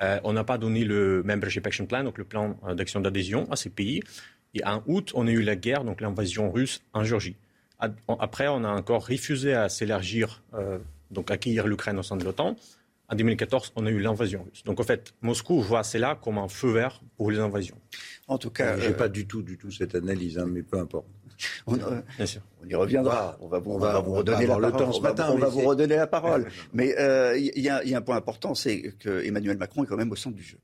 on n'a pas donné le Membership Action Plan, donc le plan d'action d'adhésion à ces pays. Et en août, on a eu la guerre, donc l'invasion russe en Géorgie. Après, on a encore refusé à s'élargir, euh, donc accueillir l'Ukraine au sein de l'OTAN. En 2014, on a eu l'invasion russe. Donc en fait, Moscou voit cela comme un feu vert pour les invasions. En tout cas, je n'ai euh, pas du tout, du tout cette analyse, hein, mais peu importe. On, euh, on y reviendra. On va, vous redonner la parole. matin, on va vous redonner la parole. Mais il y, a un point important, c'est que Emmanuel Macron est quand même au centre du jeu.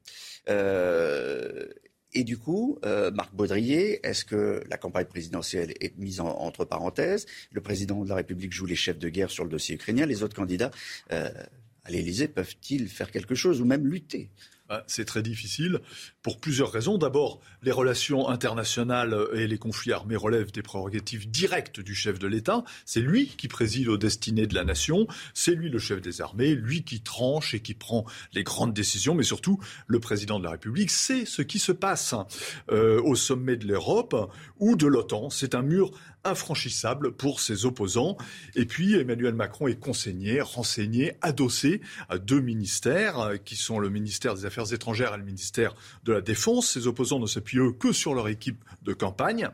Et du coup, euh, Marc Baudrier, est-ce que la campagne présidentielle est mise entre parenthèses? Le président de la République joue les chefs de guerre sur le dossier ukrainien. Les autres candidats euh, à l'Élysée peuvent-ils faire quelque chose ou même lutter? C'est très difficile pour plusieurs raisons. D'abord, les relations internationales et les conflits armés relèvent des prérogatives directes du chef de l'État. C'est lui qui préside aux destinées de la nation, c'est lui le chef des armées, lui qui tranche et qui prend les grandes décisions, mais surtout le président de la République sait ce qui se passe euh, au sommet de l'Europe ou de l'OTAN. C'est un mur infranchissable pour ses opposants. Et puis Emmanuel Macron est conseigné, renseigné, adossé à deux ministères euh, qui sont le ministère des Affaires étrangères et le ministère de la Défense. Ses opposants ne s'appuient que sur leur équipe de campagne.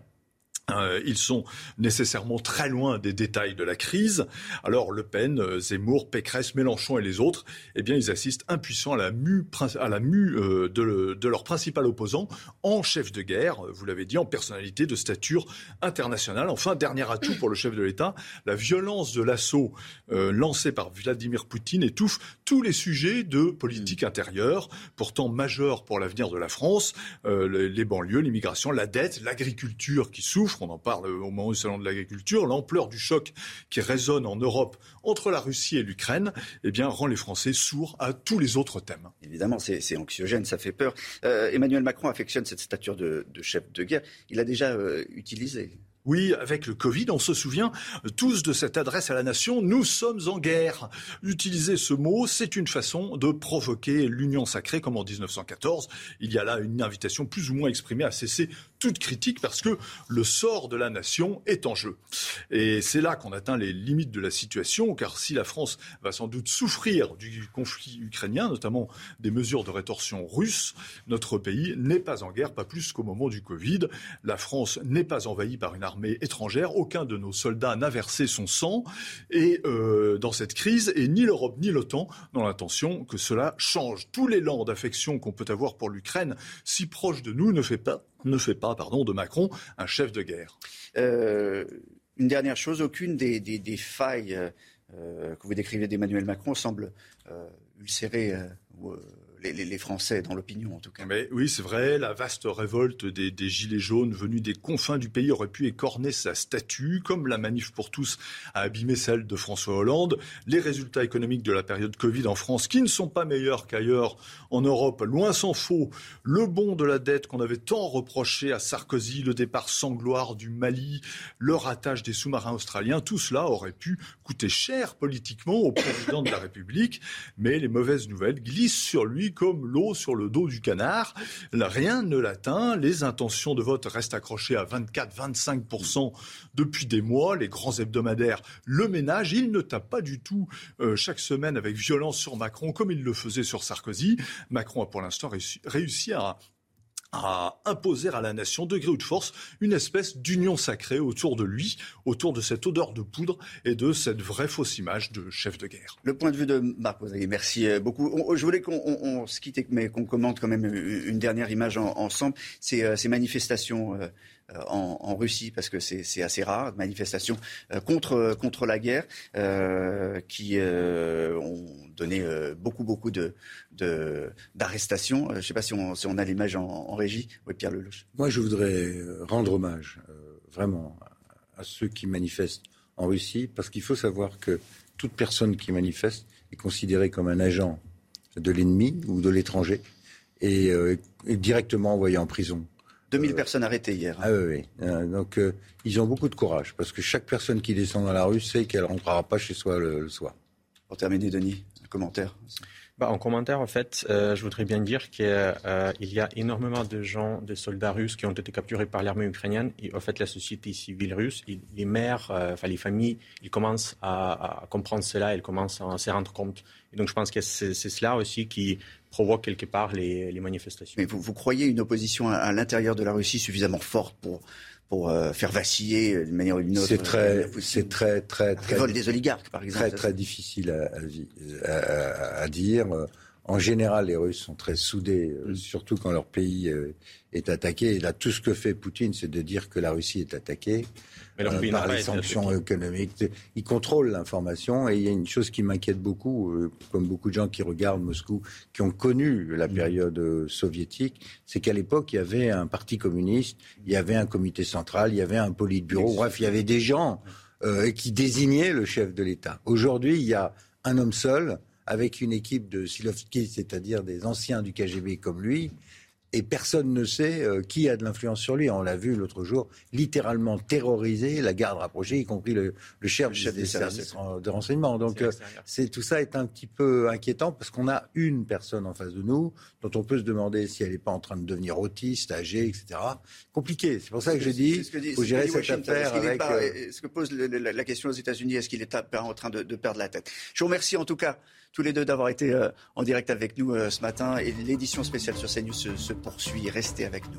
Euh, ils sont nécessairement très loin des détails de la crise. Alors Le Pen, euh, Zemmour, Pécresse, Mélenchon et les autres, eh bien, ils assistent impuissants à la mue, à la mue euh, de, de, leur principal opposant en chef de guerre, vous l'avez dit, en personnalité de stature internationale. Enfin, dernier atout pour le chef de l'État, la violence de l'assaut lancé par Vladimir Poutine étouffe tous les sujets de politique intérieure, pourtant majeurs pour l'avenir de la France, les banlieues, l'immigration, la dette, l'agriculture qui souffre on en parle au moment du salon de l'agriculture, l'ampleur du choc qui résonne en Europe entre la Russie et l'Ukraine, eh bien, rend les Français sourds à tous les autres thèmes. Évidemment, c'est anxiogène, ça fait peur. Euh, Emmanuel Macron affectionne cette stature de, chef de guerre. Il a déjà euh, utilisé oui, avec le Covid, on se souvient tous de cette adresse à la nation, nous sommes en guerre. Utiliser ce mot, c'est une façon de provoquer l'union sacrée comme en 1914. Il y a là une invitation plus ou moins exprimée à cesser toute critique parce que le sort de la nation est en jeu. Et c'est là qu'on atteint les limites de la situation, car si la France va sans doute souffrir du conflit ukrainien, notamment des mesures de rétorsion russes, notre pays n'est pas en guerre, pas plus qu'au moment du Covid. La France n'est pas envahie par une armée étrangère, aucun de nos soldats n'a versé son sang et euh, dans cette crise, et ni l'Europe ni l'OTAN n'ont l'intention que cela change. Tout l'élan d'affection qu'on peut avoir pour l'Ukraine, si proche de nous, ne fait pas ne fait pas pardon, de Macron un chef de guerre. Euh, une dernière chose, aucune des, failles euh, que vous décrivez d'Emmanuel Macron semble ulcérer les, Français dans l'opinion en tout cas. Mais oui, c'est vrai, la vaste révolte des, Gilets jaunes venus des confins du pays aurait pu écorner sa statue, comme la manif pour tous a abîmé celle de François Hollande. Les résultats économiques de la période Covid en France, qui ne sont pas meilleurs qu'ailleurs en Europe, loin s'en faut. Le bond de la dette qu'on avait tant reproché à Sarkozy, le départ sans gloire du Mali, le ratage des sous-marins australiens, tout cela aurait pu coûter cher politiquement au président de la République. Mais les mauvaises nouvelles glissent sur lui comme l'eau sur le dos du canard. Rien ne l'atteint. Les intentions de vote restent accrochées à 24-25% depuis des mois. Les grands hebdomadaires le ménage. Il ne tape pas du tout euh, chaque semaine avec violence sur Macron comme il le faisait sur Sarkozy. Macron a pour l'instant réussi à à imposer à la nation, de gré ou de force, une espèce d'union sacrée autour de lui, autour de cette odeur de poudre et de cette vraie fausse image de chef de guerre. Le point de vue de Marc merci euh, beaucoup. Je voulais qu'on se quitte, mais qu'on commente quand même une dernière image ensemble. Ces, euh, ces manifestations euh, euh, en, Russie, parce que c'est assez rare, manifestations euh, contre, contre la guerre, euh, qui ont donné beaucoup, beaucoup d'arrestations. De, je ne sais pas si on, a l'image en, régie. Oui, Pierre Lelouch. Moi, je voudrais rendre hommage, vraiment, à ceux qui manifestent en Russie, parce qu'il faut savoir que toute personne qui manifeste est considérée comme un agent de l'ennemi ou de l'étranger et, directement envoyé en prison. 2000 euh, personnes arrêtées hier. Ah oui, oui. Euh, donc euh, ils ont beaucoup de courage parce que chaque personne qui descend dans la rue sait qu'elle ne rentrera pas chez soi le, soir. Pour terminer, Denis, un commentaire? Bah, en commentaire, en fait, je voudrais bien dire qu'il y a énormément de gens, de soldats russes qui ont été capturés par l'armée ukrainienne. Et en fait, la société civile russe, les mères, enfin les familles, ils commencent à, à comprendre cela, ils commencent à s'en rendre compte. Et donc, je pense que c'est cela aussi qui provoque quelque part les, manifestations. Mais vous, vous, croyez une opposition à, l'intérieur de la Russie suffisamment forte pour pour euh, faire vaciller de manière ou d'une autre. C'est très, c'est très, très, très, des oligarques, par exemple. Très, très difficile à, à, dire. En général, les Russes sont très soudés, euh, mm. surtout quand leur pays euh, est attaqué. Et là, tout ce que fait Poutine, c'est de dire que la Russie est attaquée. Euh, par les sanctions économiques. Ils contrôlent l'information et il y a une chose qui m'inquiète beaucoup, comme beaucoup de gens qui regardent Moscou, qui ont connu la mm. période soviétique, c'est qu'à l'époque, il y avait un parti communiste, il y avait un comité central, il y avait un politburo, bref, il y avait des gens qui désignaient le chef de l'État. Aujourd'hui, il y a un homme seul avec une équipe de Silovski, c'est-à-dire des anciens du KGB comme lui, et personne ne sait euh, qui a de l'influence sur lui. On l'a vu l'autre jour, littéralement terroriser la garde rapprochée, y compris le, chef, des, services de renseignement. Donc euh, c'est tout ça est un petit peu inquiétant parce qu'on a une personne en face de nous dont on peut se demander si elle n'est pas en train de devenir autiste, âgée, etc. Compliqué. C'est pour ça que je dis, il faut gérer cette affaire avec. Euh, ce que pose la, question aux États-Unis, est-ce qu'il est en train de, de perdre la tête? Je vous remercie en tout cas tous les deux d'avoir été euh, en direct avec nous euh, ce matin. Et l'édition spéciale sur CNews se, se poursuit. Restez avec nous.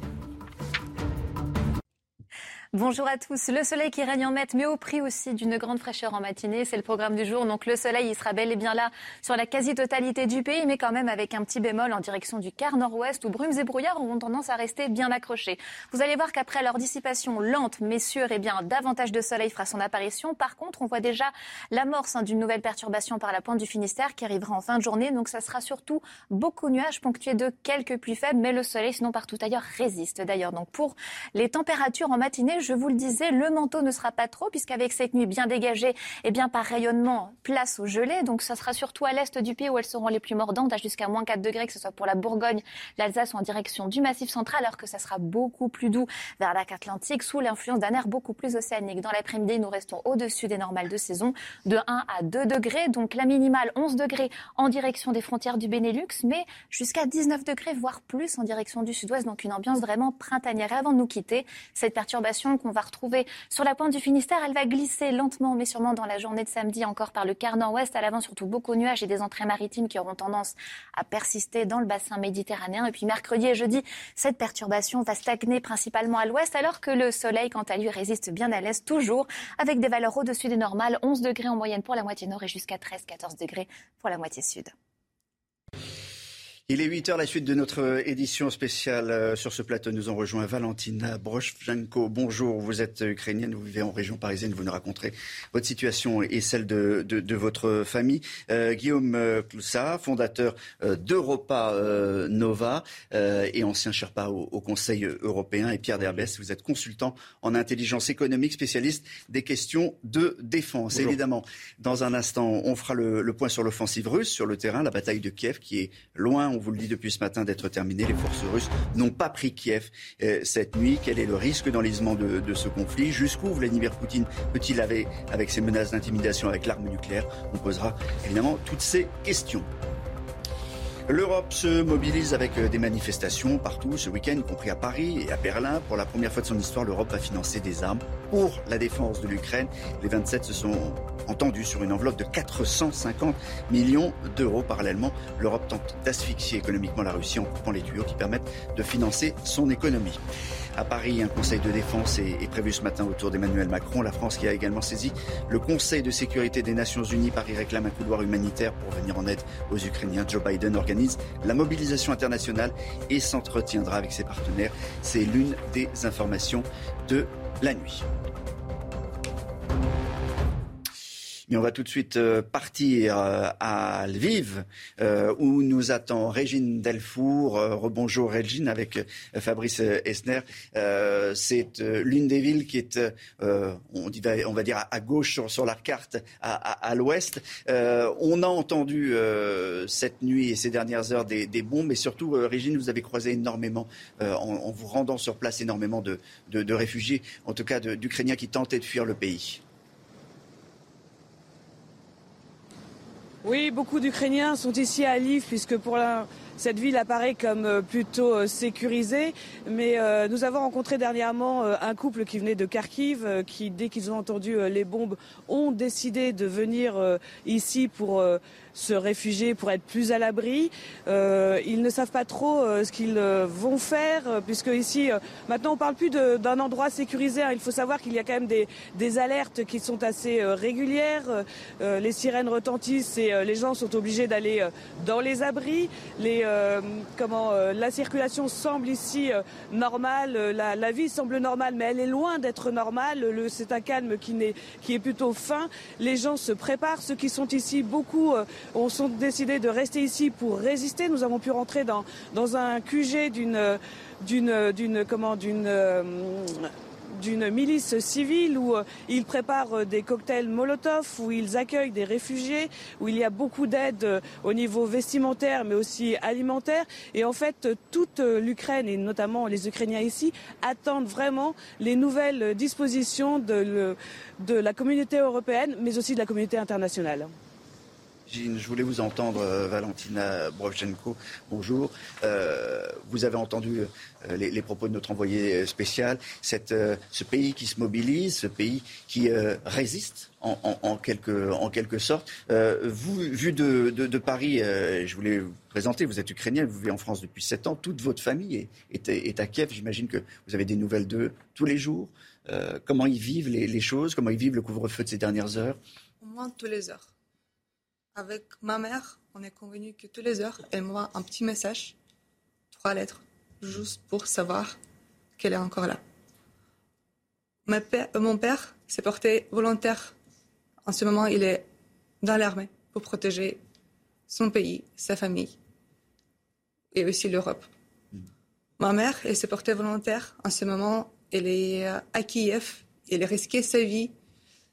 Bonjour à tous. Le soleil qui règne en maître, mais au prix aussi d'une grande fraîcheur en matinée. C'est le programme du jour. Donc le soleil, il sera bel et bien là sur la quasi-totalité du pays, mais quand même avec un petit bémol en direction du quart nord-ouest où brumes et brouillards auront tendance à rester bien accrochés. Vous allez voir qu'après leur dissipation lente mais sûre, eh bien, davantage de soleil fera son apparition. Par contre, on voit déjà l'amorce hein, d'une nouvelle perturbation par la pointe du Finistère qui arrivera en fin de journée. Donc ça sera surtout beaucoup de nuages ponctués de quelques pluies faibles, mais le soleil, sinon partout ailleurs, résiste d'ailleurs. Donc pour les températures en matinée, je vous le disais, le manteau ne sera pas trop, puisqu'avec cette nuit bien dégagée, et bien par rayonnement, place au gelé. Donc ça sera surtout à l'est du pays où elles seront les plus mordantes, à jusqu'à moins 4 degrés, que ce soit pour la Bourgogne, l'Alsace ou en direction du Massif central, alors que ça sera beaucoup plus doux vers l'arc atlantique, sous l'influence d'un air beaucoup plus océanique. Dans l'après-midi, nous restons au-dessus des normales de saison, de 1 à 2 degrés, donc la minimale 11 degrés en direction des frontières du Benelux, mais jusqu'à 19 degrés, voire plus en direction du sud-ouest, donc une ambiance vraiment printanière. avant de nous quitter, cette perturbation qu'on va retrouver sur la pointe du Finistère. Elle va glisser lentement mais sûrement dans la journée de samedi encore par le quart nord-ouest. À l'avant, surtout beaucoup de nuages et des entrées maritimes qui auront tendance à persister dans le bassin méditerranéen. Et puis mercredi et jeudi, cette perturbation va stagner principalement à l'ouest alors que le soleil, quant à lui, résiste bien à l'est toujours avec des valeurs au-dessus des normales. 11 degrés en moyenne pour la moitié nord et jusqu'à 13-14 degrés pour la moitié sud. Il est 8 heures, la suite de notre édition spéciale. Euh, sur ce plateau, nous en rejoint Valentina Broshchenko. Bonjour, vous êtes ukrainienne, vous vivez en région parisienne, vous nous raconterez votre situation et celle de, de, de votre famille. Euh, Guillaume Cloussa, fondateur euh, d'Europa euh, Nova euh, et ancien Sherpa au, au, Conseil européen. Et Pierre Derbès, vous êtes consultant en intelligence économique, spécialiste des questions de défense. Bonjour. Évidemment, dans un instant, on fera le, le point sur l'offensive russe, sur le terrain, la bataille de Kiev qui est loin on vous le dit depuis ce matin, d'être terminé. Les forces russes n'ont pas pris Kiev euh, cette nuit. Quel est le risque d'enlisement de, de, ce conflit? Jusqu'où Vladimir Poutine peut-il aller avec ses menaces d'intimidation avec l'arme nucléaire? On posera évidemment toutes ces questions. L'Europe se mobilise avec des manifestations partout ce week-end, y compris à Paris et à Berlin. Pour la première fois de son histoire, l'Europe va financer des armes pour la défense de l'Ukraine. Les 27 se sont entendus sur une enveloppe de 450 millions d'euros. Parallèlement, l'Europe tente d'asphyxier économiquement la Russie en coupant les tuyaux qui permettent de financer son économie. À Paris, un conseil de défense est, est prévu ce matin autour d'Emmanuel Macron. La France qui a également saisi le Conseil de sécurité des Nations Unies. Paris réclame un couloir humanitaire pour venir en aide aux Ukrainiens. Joe Biden organise la mobilisation internationale et s'entretiendra avec ses partenaires. C'est l'une des informations de la nuit. Mais on va tout de suite euh, partir euh, à Lviv, euh, où nous attend Régine Delfour. Rebonjour Régine avec Fabrice Esner. C'est l'une des villes qui est, on, va dire, à gauche sur, la carte, à, l'ouest. on a entendu cette nuit et ces dernières heures des, bombes, mais surtout, Régine, vous avez croisé énormément, en, vous rendant sur place, énormément de réfugiés, en tout cas d'Ukrainiens qui tentaient de fuir le pays. Oui, beaucoup d'Ukrainiens sont ici à Lviv puisque pour la, cette ville apparaît comme plutôt sécurisée. Mais euh, nous avons rencontré dernièrement euh, un couple qui venait de Kharkiv, euh, qui dès qu'ils ont entendu les bombes ont décidé de venir ici pour se réfugier pour être plus à l'abri. Euh, ils ne savent pas trop euh, ce qu'ils euh, vont faire, puisque ici, maintenant, on parle plus d'un endroit sécurisé. Hein. Il faut savoir qu'il y a quand même des, alertes qui sont assez régulières. les sirènes retentissent et les gens sont obligés d'aller dans les abris. La circulation semble ici normale, la, vie semble normale, mais elle est loin d'être normale. C'est un calme qui est plutôt fin. Les gens se préparent. Ceux qui sont ici, beaucoup ont sont décidé de rester ici pour résister. Nous avons pu rentrer dans, un QG d'une d'une milice civile où euh, ils préparent des cocktails Molotov, où ils accueillent des réfugiés, où il y a beaucoup d'aide euh, au niveau vestimentaire mais aussi alimentaire. Et en fait, toute l'Ukraine et notamment les Ukrainiens ici attendent vraiment les nouvelles dispositions de la communauté européenne mais aussi de la communauté internationale. Je voulais vous entendre, euh, Valentina Brovchenko. Bonjour. Euh, vous avez entendu euh, les, propos de notre envoyé spécial. Ce pays qui se mobilise, ce pays qui résiste en, quelque, sorte. vous, vu de, Paris, je voulais vous présenter. Vous êtes ukrainien, vous vivez en France depuis sept ans. Toute votre famille est à Kiev. J'imagine que vous avez des nouvelles d'eux tous les jours. comment ils vivent les, les choses Comment ils vivent le couvre-feu de ces dernières heures? Au moins tous les heures avec ma mère, on est convenu que tous les heures, elle m'envoie un petit message, trois lettres, juste pour savoir qu'elle est encore là. Père, mon père s'est porté volontaire. En ce moment, il est dans l'armée pour protéger son pays, sa famille et aussi l'Europe. Mmh. Ma mère, elle s'est portée volontaire. En ce moment, elle est à Kiev. Elle a risqué sa vie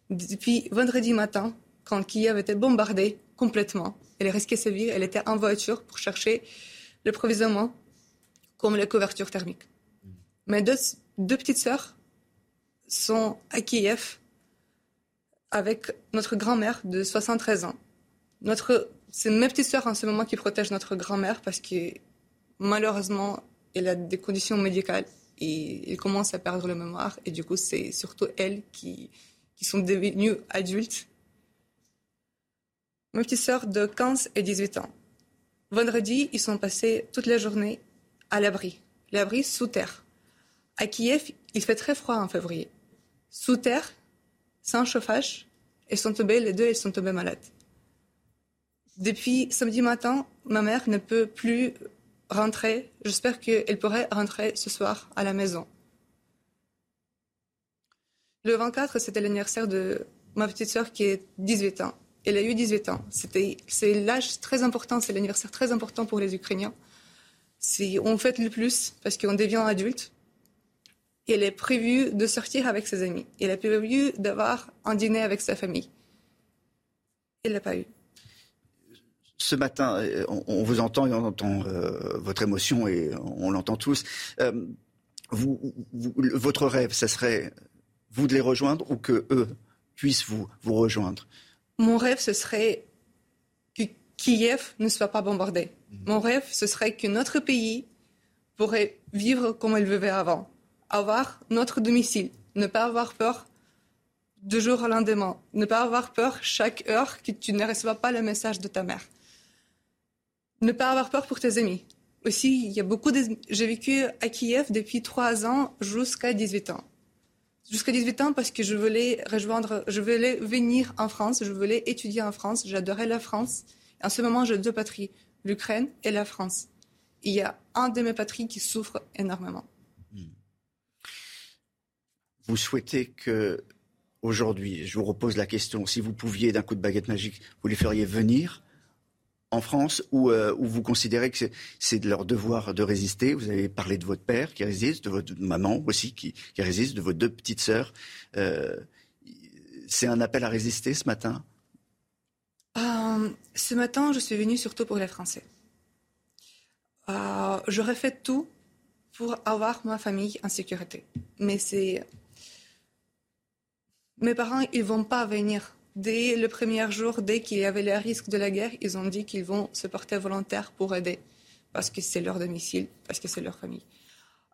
depuis vendredi matin quand Kiev était bombardé complètement. Elle risqué sa vie. Elle était en voiture pour chercher le provisionnement, comme les couvertures thermiques. Mes deux, petites sœurs sont à Kiev avec notre grand-mère de 73 ans. Notre, c'est mes petites sœurs en ce moment qui protègent notre grand-mère parce que malheureusement, elle a des conditions médicales et elle commence à perdre la mémoire. Et du coup, c'est surtout elles qui sont devenues adultes mes petites sœurs de 15 et 18 ans. Vendredi, ils sont passés toute la journée à l'abri, l'abri sous terre. À Kiev, il fait très froid en février. Sous terre, sans chauffage, elles sont tombées, les deux, elles sont tombées malades. depuis samedi matin, ma mère ne peut plus rentrer. J'espère qu'elle pourrait rentrer ce soir à la maison. Le 24, c'était l'anniversaire de ma petite sœur qui est 18 ans. Elle a eu 18 ans. c'est l'âge très important, c'est l'anniversaire très important pour les Ukrainiens. on fête le plus parce qu'on devient adulte. Et elle est prévue de sortir avec ses amis. Elle a prévu d'avoir un dîner avec sa famille. Elle l'a pas eu ce matin, euh, on, vous entend et on entend euh, votre émotion et on l'entend tous. Euh, votre rêve, ça serait vous de les rejoindre ou que eux puissent vous, vous rejoindre? Mon rêve, ce serait que Kiev ne soit pas bombardé. Mhm. Mon rêve, ce serait que notre pays pourrait vivre comme il vivait avant, avoir notre domicile, ne pas avoir peur de jour au lendemain, ne pas avoir peur chaque heure que tu ne reçois pas le message de ta mère. Ne pas avoir peur pour tes amis. Aussi, il y a beaucoup de... J'ai vécu à Kiev depuis trois ans jusqu'à 18 ans. Jusqu'à 18 ans parce que je voulais rejoindre, je voulais venir en France, je voulais étudier en France, j'adorais la France. En ce moment, j'ai deux patries, l'Ukraine et la France. Il y a un de mes patries qui souffre énormément. Vous souhaitez que aujourd'hui, je vous repose la question, si vous pouviez d'un coup de baguette magique, vous les feriez venir en France euh, où, vous considérez que c'est de leur devoir de résister Vous avez parlé de votre père qui résiste, de votre maman aussi qui, résiste, de vos deux petites sœurs. Euh, c'est un appel à résister ce matin? Euh, Ce matin, je suis venue surtout pour les Français. J'aurais fait tout pour avoir ma famille en sécurité. Mais c'est... Mes parents, ils vont pas venir dès le premier jour, dès qu'il y avait le risque de la guerre, ils ont dit qu'ils vont se porter volontaires pour aider, parce que c'est leur domicile, parce que c'est leur famille.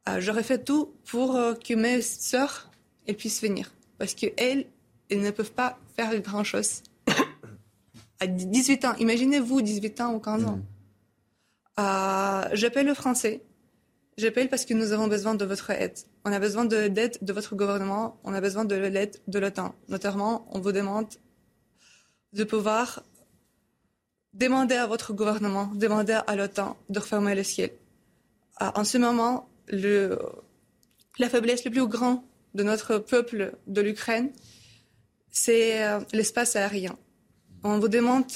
Euh, j'aurais fait tout pour euh, que mes sœurs elles puissent venir, parce qu'elles, elles ne peuvent pas faire grand-chose. à 18 ans, imaginez-vous 18 ans ou 15 ans. Mm. Euh, j'appelle le français. J'appelle parce que nous avons besoin de votre aide. On a besoin de l'aide de votre gouvernement. On a besoin de l'aide de l'OTAN. Notamment, on vous demande de pouvoir demander à votre gouvernement, demander à l'OTAN de refermer le ciel. Ah, en ce moment, la faiblesse la plus grande de notre peuple de l'Ukraine, c'est euh, l'espace aérien. On vous demande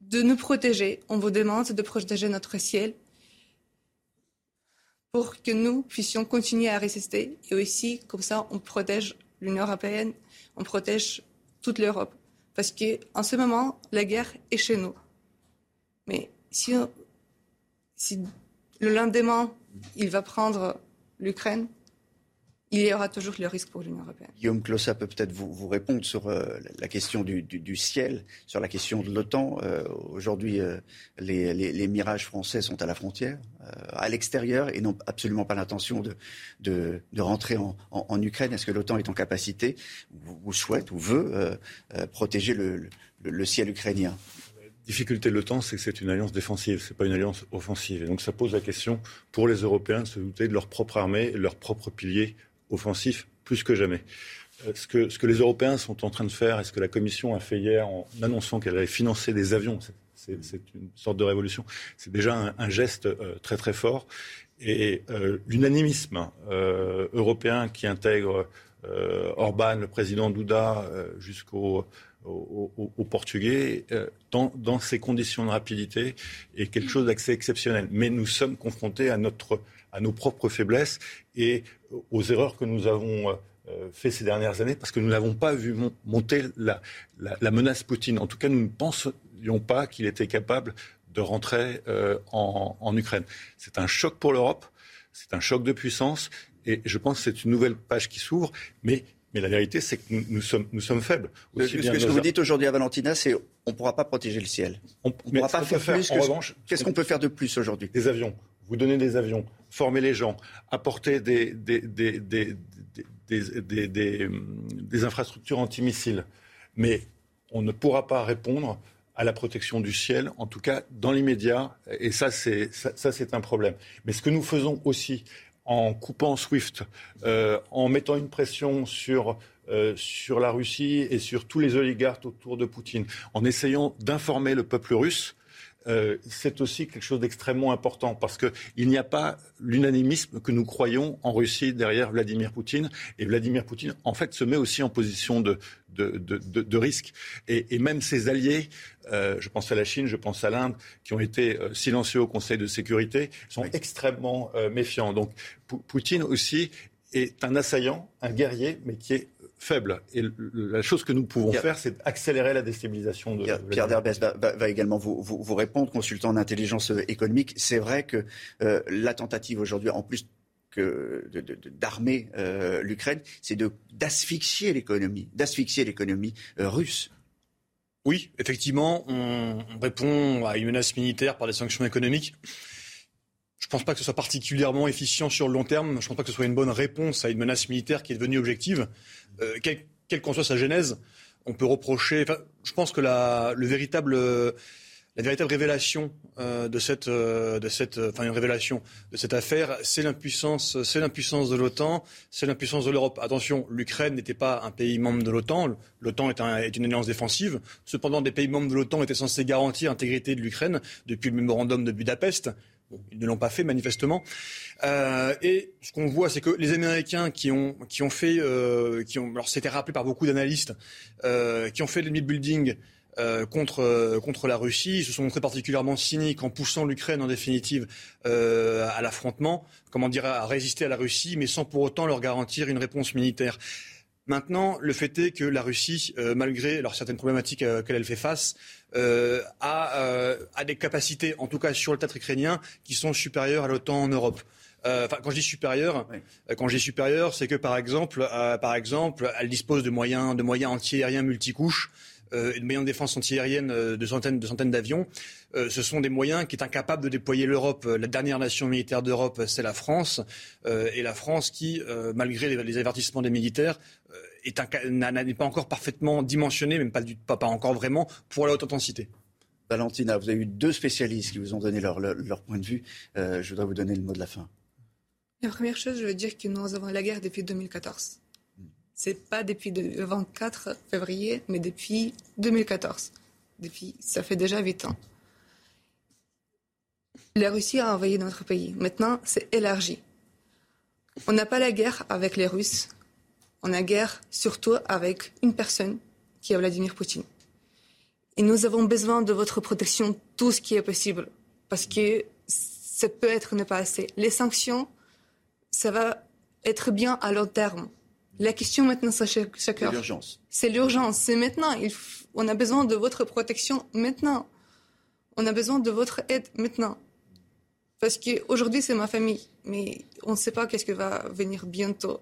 de nous protéger, on vous demande de protéger notre ciel pour que nous puissions continuer à résister et aussi, comme ça, on protège l'Union européenne, on protège toute l'Europe. Parce qu'en ce moment, la guerre est chez nous. Mais si, si le lendemain, il va prendre l'Ukraine, il y aura toujours le risque pour l'Union européenne. Guillaume Clossa peut peut-être vous, répondre sur euh, la question du, ciel, sur la question de l'OTAN. Euh, aujourd'hui, euh, les, mirages français sont à la frontière, à l'extérieur, et n'ont absolument pas l'intention de, de, rentrer en, Ukraine. Est-ce que l'OTAN est en capacité, ou, souhaite, ou veut protéger le, le, ciel ukrainien? La difficulté de l'OTAN, c'est que c'est une alliance défensive, ce n'est pas une alliance offensive. Et donc ça pose la question pour les Européens de se douter de leur propre armée de leur propre pilier offensif plus que jamais. Euh, ce que, les Européens sont en train de faire et ce que la Commission a fait hier en annonçant qu'elle allait financer des avions, c'est une sorte de révolution, c'est déjà un, geste euh, très très fort. Et euh, l'unanimisme européen qui intègre Orban, le président Duda, jusqu'au au, Portugais, dans, ces conditions de rapidité, est quelque chose d'assez exceptionnel. Mais nous sommes confrontés à à nos propres faiblesses et aux erreurs que nous avons euh, fait ces dernières années, parce que nous n'avons pas vu monter la, menace Poutine. En tout cas, nous ne pensions pas qu'il était capable de rentrer euh, en, Ukraine. C'est un choc pour l'Europe, c'est un choc de puissance, et je pense que c'est une nouvelle page qui s'ouvre, mais mais la vérité, c'est que nous, sommes, nous sommes faibles. ce que, vous dites aujourd'hui à Valentina, c'est on ne pourra pas protéger le ciel. On ne pourra pas faire, plus. En revanche, qu'est-ce qu'on peut faire de plus aujourd'hui Des avions vous donnez des avions, formez les gens, apportez des, des, des, des infrastructures antimissiles. Mais on ne pourra pas répondre à la protection du ciel, en tout cas dans l'immédiat, et ça c'est, un problème. Mais ce que nous faisons aussi en coupant SWIFT, euh, en mettant une pression euh, sur la Russie et sur tous les oligarques autour de Poutine, en essayant d'informer le peuple russe, euh, c'est aussi quelque chose d'extrêmement important parce qu'il n'y a pas l'unanimisme que nous croyons en Russie derrière Vladimir Poutine. Et Vladimir Poutine, en fait, se met aussi en position de, de, de, de risque. Et, et, même ses alliés, euh, je pense à la Chine, je pense à l'Inde, qui ont été euh, silencieux au Conseil de sécurité, sont extrêmement méfiants. Donc Poutine aussi est un assaillant, un guerrier, mais qui est faible. Et la chose que nous pouvons faire, c'est accélérer la déstabilisation de. Pierre Derbès va, également vous, vous, répondre, consultant en intelligence euh, économique. C'est vrai que euh, la tentative aujourd'hui, en plus que d'armer euh, l'Ukraine, c'est d'asphyxier l'économie, d'asphyxier l'économie russe. Oui, effectivement, on, répond à une menace militaire par des sanctions économiques. Je ne pense pas que ce soit particulièrement efficient sur le long terme. Je ne pense pas que ce soit une bonne réponse à une menace militaire qui est devenue objective. Euh, quelle qu'en soit sa genèse, on peut reprocher. je pense que la, le véritable, la véritable révélation de cette, affaire, c'est l'impuissance, c'est l'impuissance de l'OTAN, c'est l'impuissance de l'Europe. Attention, l'Ukraine n'était pas un pays membre de l'OTAN. L'OTAN est, est, une alliance défensive. Cependant, des pays membres de l'OTAN étaient censés garantir l'intégrité de l'Ukraine depuis le mémorandum de Budapest ils ne l'ont pas fait manifestement. Euh, et ce qu'on voit, c'est que les Américains qui ont qui ont fait, euh, qui ont, alors c'était rappelé par beaucoup d'analystes, euh, qui ont fait le building contre contre la Russie, se sont montrés particulièrement cyniques en poussant l'Ukraine en définitive à l'affrontement, comment dire, à résister à la Russie, mais sans pour autant leur garantir une réponse militaire. Maintenant, le fait est que la Russie, malgré alors, certaines problématiques auxquelles elle fait face, euh, a, a, des capacités, en tout cas sur le théâtre ukrainien, qui sont supérieures à l'OTAN en Europe. Enfin, quand je dis supérieur, quand je dis supérieur, c'est que par exemple, par exemple, elle dispose de moyens, de moyens antiaériens multicouches euh, et de moyens de défense antiaérienne euh, de centaines, de centaines d'avions. Euh, ce sont des moyens qui est incapable de déployer l'Europe. La dernière nation militaire d'Europe, c'est la France. et la France qui, malgré les, avertissements des militaires, n'est pas encore parfaitement dimensionnée, même pas, pas, pas encore vraiment, pour la haute intensité. Valentina, vous avez eu deux spécialistes qui vous ont donné leur, point de vue. je voudrais vous donner le mot de la fin. La première chose, je veux dire que nous avons la guerre depuis 2014. C'est pas depuis le 24 février, mais depuis 2014. Depuis, ça fait déjà 8 ans. La Russie a envahi notre pays. Maintenant, c'est élargi. On n'a pas la guerre avec les Russes. On a guerre surtout avec une personne qui est Vladimir Poutine. Et nous avons besoin de votre protection, tout ce qui est possible. Parce que ça peut être ne pas assez. Les sanctions, ça va être bien à long terme. La question maintenant, c'est l'urgence. C'est l'urgence. C'est maintenant. on a besoin de votre protection maintenant. On a besoin de votre aide maintenant. Parce qu'aujourd'hui, c'est ma famille. Mais on ne sait pas qu'est-ce qui va venir bientôt.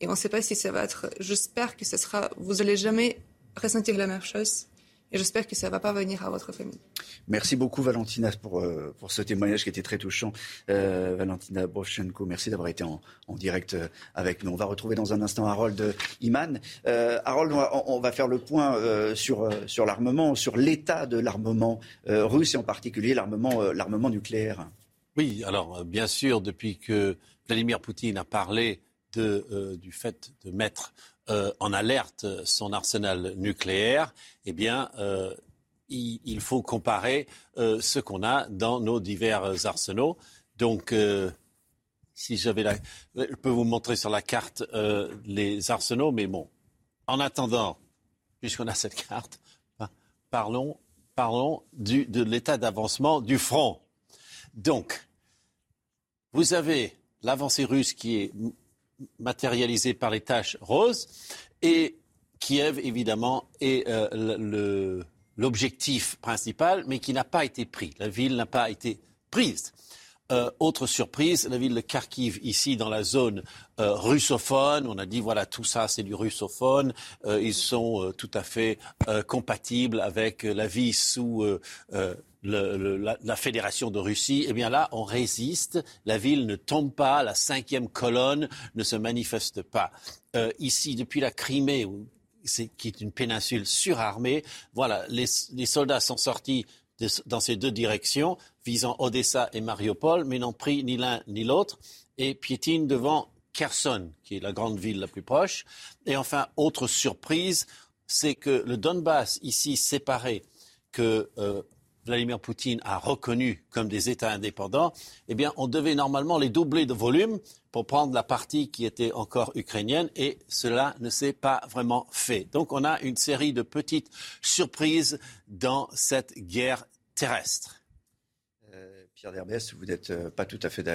Et on ne sait pas si ça va être. J'espère que ce sera. Vous n'allez jamais ressentir la même chose. Et j'espère que ça ne va pas venir à votre famille. Merci beaucoup Valentina pour, euh, pour ce témoignage qui était très touchant. Euh, Valentina Brovchenko, merci d'avoir été en, direct euh, avec nous. On va retrouver dans un instant Harold Iman. Harold, on va, faire le point sur, sur l'armement, sur l'état de l'armement russe et en particulier l'armement, l'armement nucléaire. Oui, alors bien sûr, depuis que Vladimir Poutine a parlé de, du fait de mettre euh, en alerte son arsenal nucléaire, eh bien, euh, il, faut comparer euh, ce qu'on a dans nos divers arsenaux. Donc, si j'avais la, je peux vous montrer sur la carte les arsenaux, mais bon, en attendant, puisqu'on a cette carte, parlons, parlons de l'état d'avancement du front. Donc, vous avez l'avancée russe qui est matérialisé par les taches roses. Et Kiev, évidemment, est euh, l'objectif principal, mais qui n'a pas été pris. La ville n'a pas été prise. Euh, autre surprise, la ville de Kharkiv, ici dans la zone euh, russophone, on a dit voilà tout ça c'est du russophone, ils sont tout à fait compatibles avec la vie sous la, Fédération de Russie, eh bien là, on résiste. La ville ne tombe pas, la cinquième colonne ne se manifeste pas. Euh, ici, depuis la Crimée, qui est une péninsule surarmée, voilà, les, soldats sont sortis dans ces deux directions, visant Odessa et Mariupol, mais n'ont pris ni l'un ni l'autre et piétinent devant Kherson, qui est la grande ville la plus proche. Et enfin, autre surprise, c'est que le Donbass, ici séparé, que euh, Vladimir Poutine a reconnu comme des États indépendants, eh bien, on devait normalement les doubler de volume pour prendre la partie qui était encore ukrainienne, et cela ne s'est pas vraiment fait. Donc, on a une série de petites surprises dans cette guerre terrestre. Pierre Derbès, vous n'êtes euh, pas tout à fait.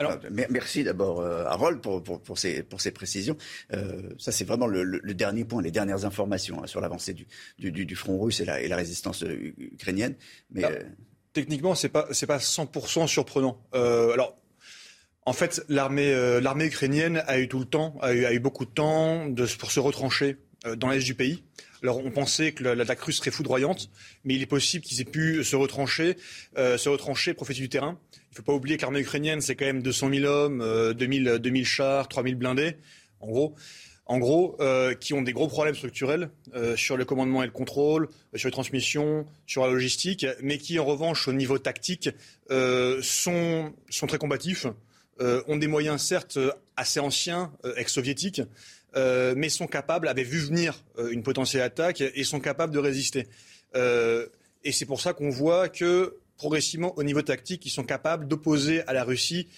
Alors, merci d'abord, euh, Harold, pour, pour, ces, pour ces précisions. Euh, ça, c'est vraiment le, dernier point, les dernières informations hein, sur l'avancée du, du, front russe et la, et la résistance ukrainienne. Mais, Techniquement, ce n'est pas, pas 100% surprenant. alors, en fait, l'armée, l'armée ukrainienne a eu tout le temps, a eu, a eu beaucoup de temps de, pour se retrancher dans l'est du pays. Alors on pensait que l'attaque russe serait foudroyante, mais il est possible qu'ils aient pu se retrancher, euh, se retrancher, profiter du terrain. Il ne faut pas oublier que l'armée ukrainienne, c'est quand même 200 000 hommes, euh, 2000, 2000 chars, 3000 blindés, en gros. En gros, euh, qui ont des gros problèmes structurels euh, sur le commandement et le contrôle, sur les transmissions, sur la logistique, mais qui, en revanche, au niveau tactique, sont, sont très combatifs, ont des moyens certes assez anciens, ex-soviétiques, euh, mais sont capables, avaient vu venir euh, une potentielle attaque et sont capables de résister. Euh, et c'est pour ça qu'on voit que progressivement, au niveau tactique, ils sont capables d'opposer à la Russie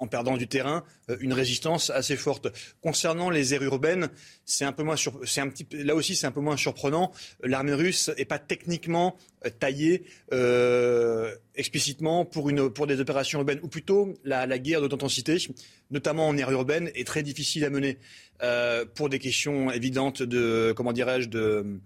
en perdant du terrain, une résistance assez forte. Concernant les aires urbaines, là aussi c'est un peu moins surprenant. L'armée russe n'est pas techniquement taillée explicitement pour, des opérations urbaines, ou plutôt la, guerre de intensité, notamment en aire urbaine, est très difficile à mener. Euh, pour des questions évidentes de, comment dirais-je, de,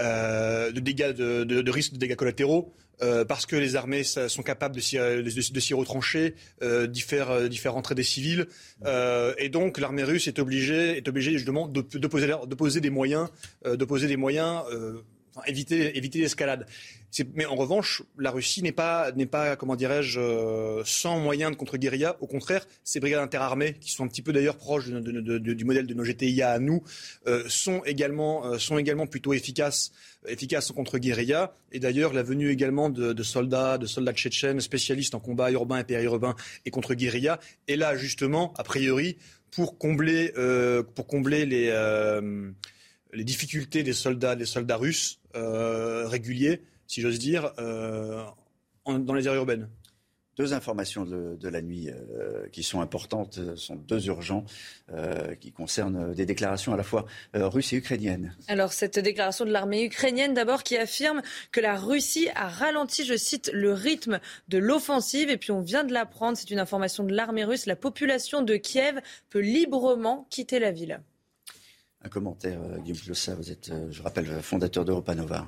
euh, de dégâts, de, de, de risque de dégâts collatéraux. Euh, parce que les armées sont capables de s'y, de, retrancher, euh, d'y, faire, d'y faire des civils. Euh, et donc l'armée russe est obligée, est obligée justement de, de, poser, de poser des moyens, de poser des moyens, éviter, l'escalade. Mais en revanche, la Russie n'est pas, pas, comment dirais-je, euh, sans moyens de contre-guérilla. Au contraire, ces brigades interarmées, qui sont un petit peu d'ailleurs proches du modèle de nos GTIA à nous, euh, sont également, euh, sont également plutôt efficaces, efficaces contre-guérilla. Et d'ailleurs, la venue également de, soldats, de soldats tchétchènes spécialistes en combat urbain et périurbain et contre-guérilla est là justement, a priori, pour combler, pour combler les, les difficultés des soldats, des soldats russes réguliers si j'ose dire, euh, dans les aires urbaines. Deux informations de, la nuit euh, qui sont importantes, euh, sont deux urgents qui concernent des déclarations à la fois russes et ukrainiennes. Alors cette déclaration de l'armée ukrainienne d'abord qui affirme que la Russie a ralenti, je cite, le rythme de l'offensive et puis on vient de l'apprendre, c'est une information de l'armée russe, la population de Kiev peut librement quitter la ville. Un commentaire, Guillaume Plossa, vous êtes, je rappelle, fondateur d'Europa Nova.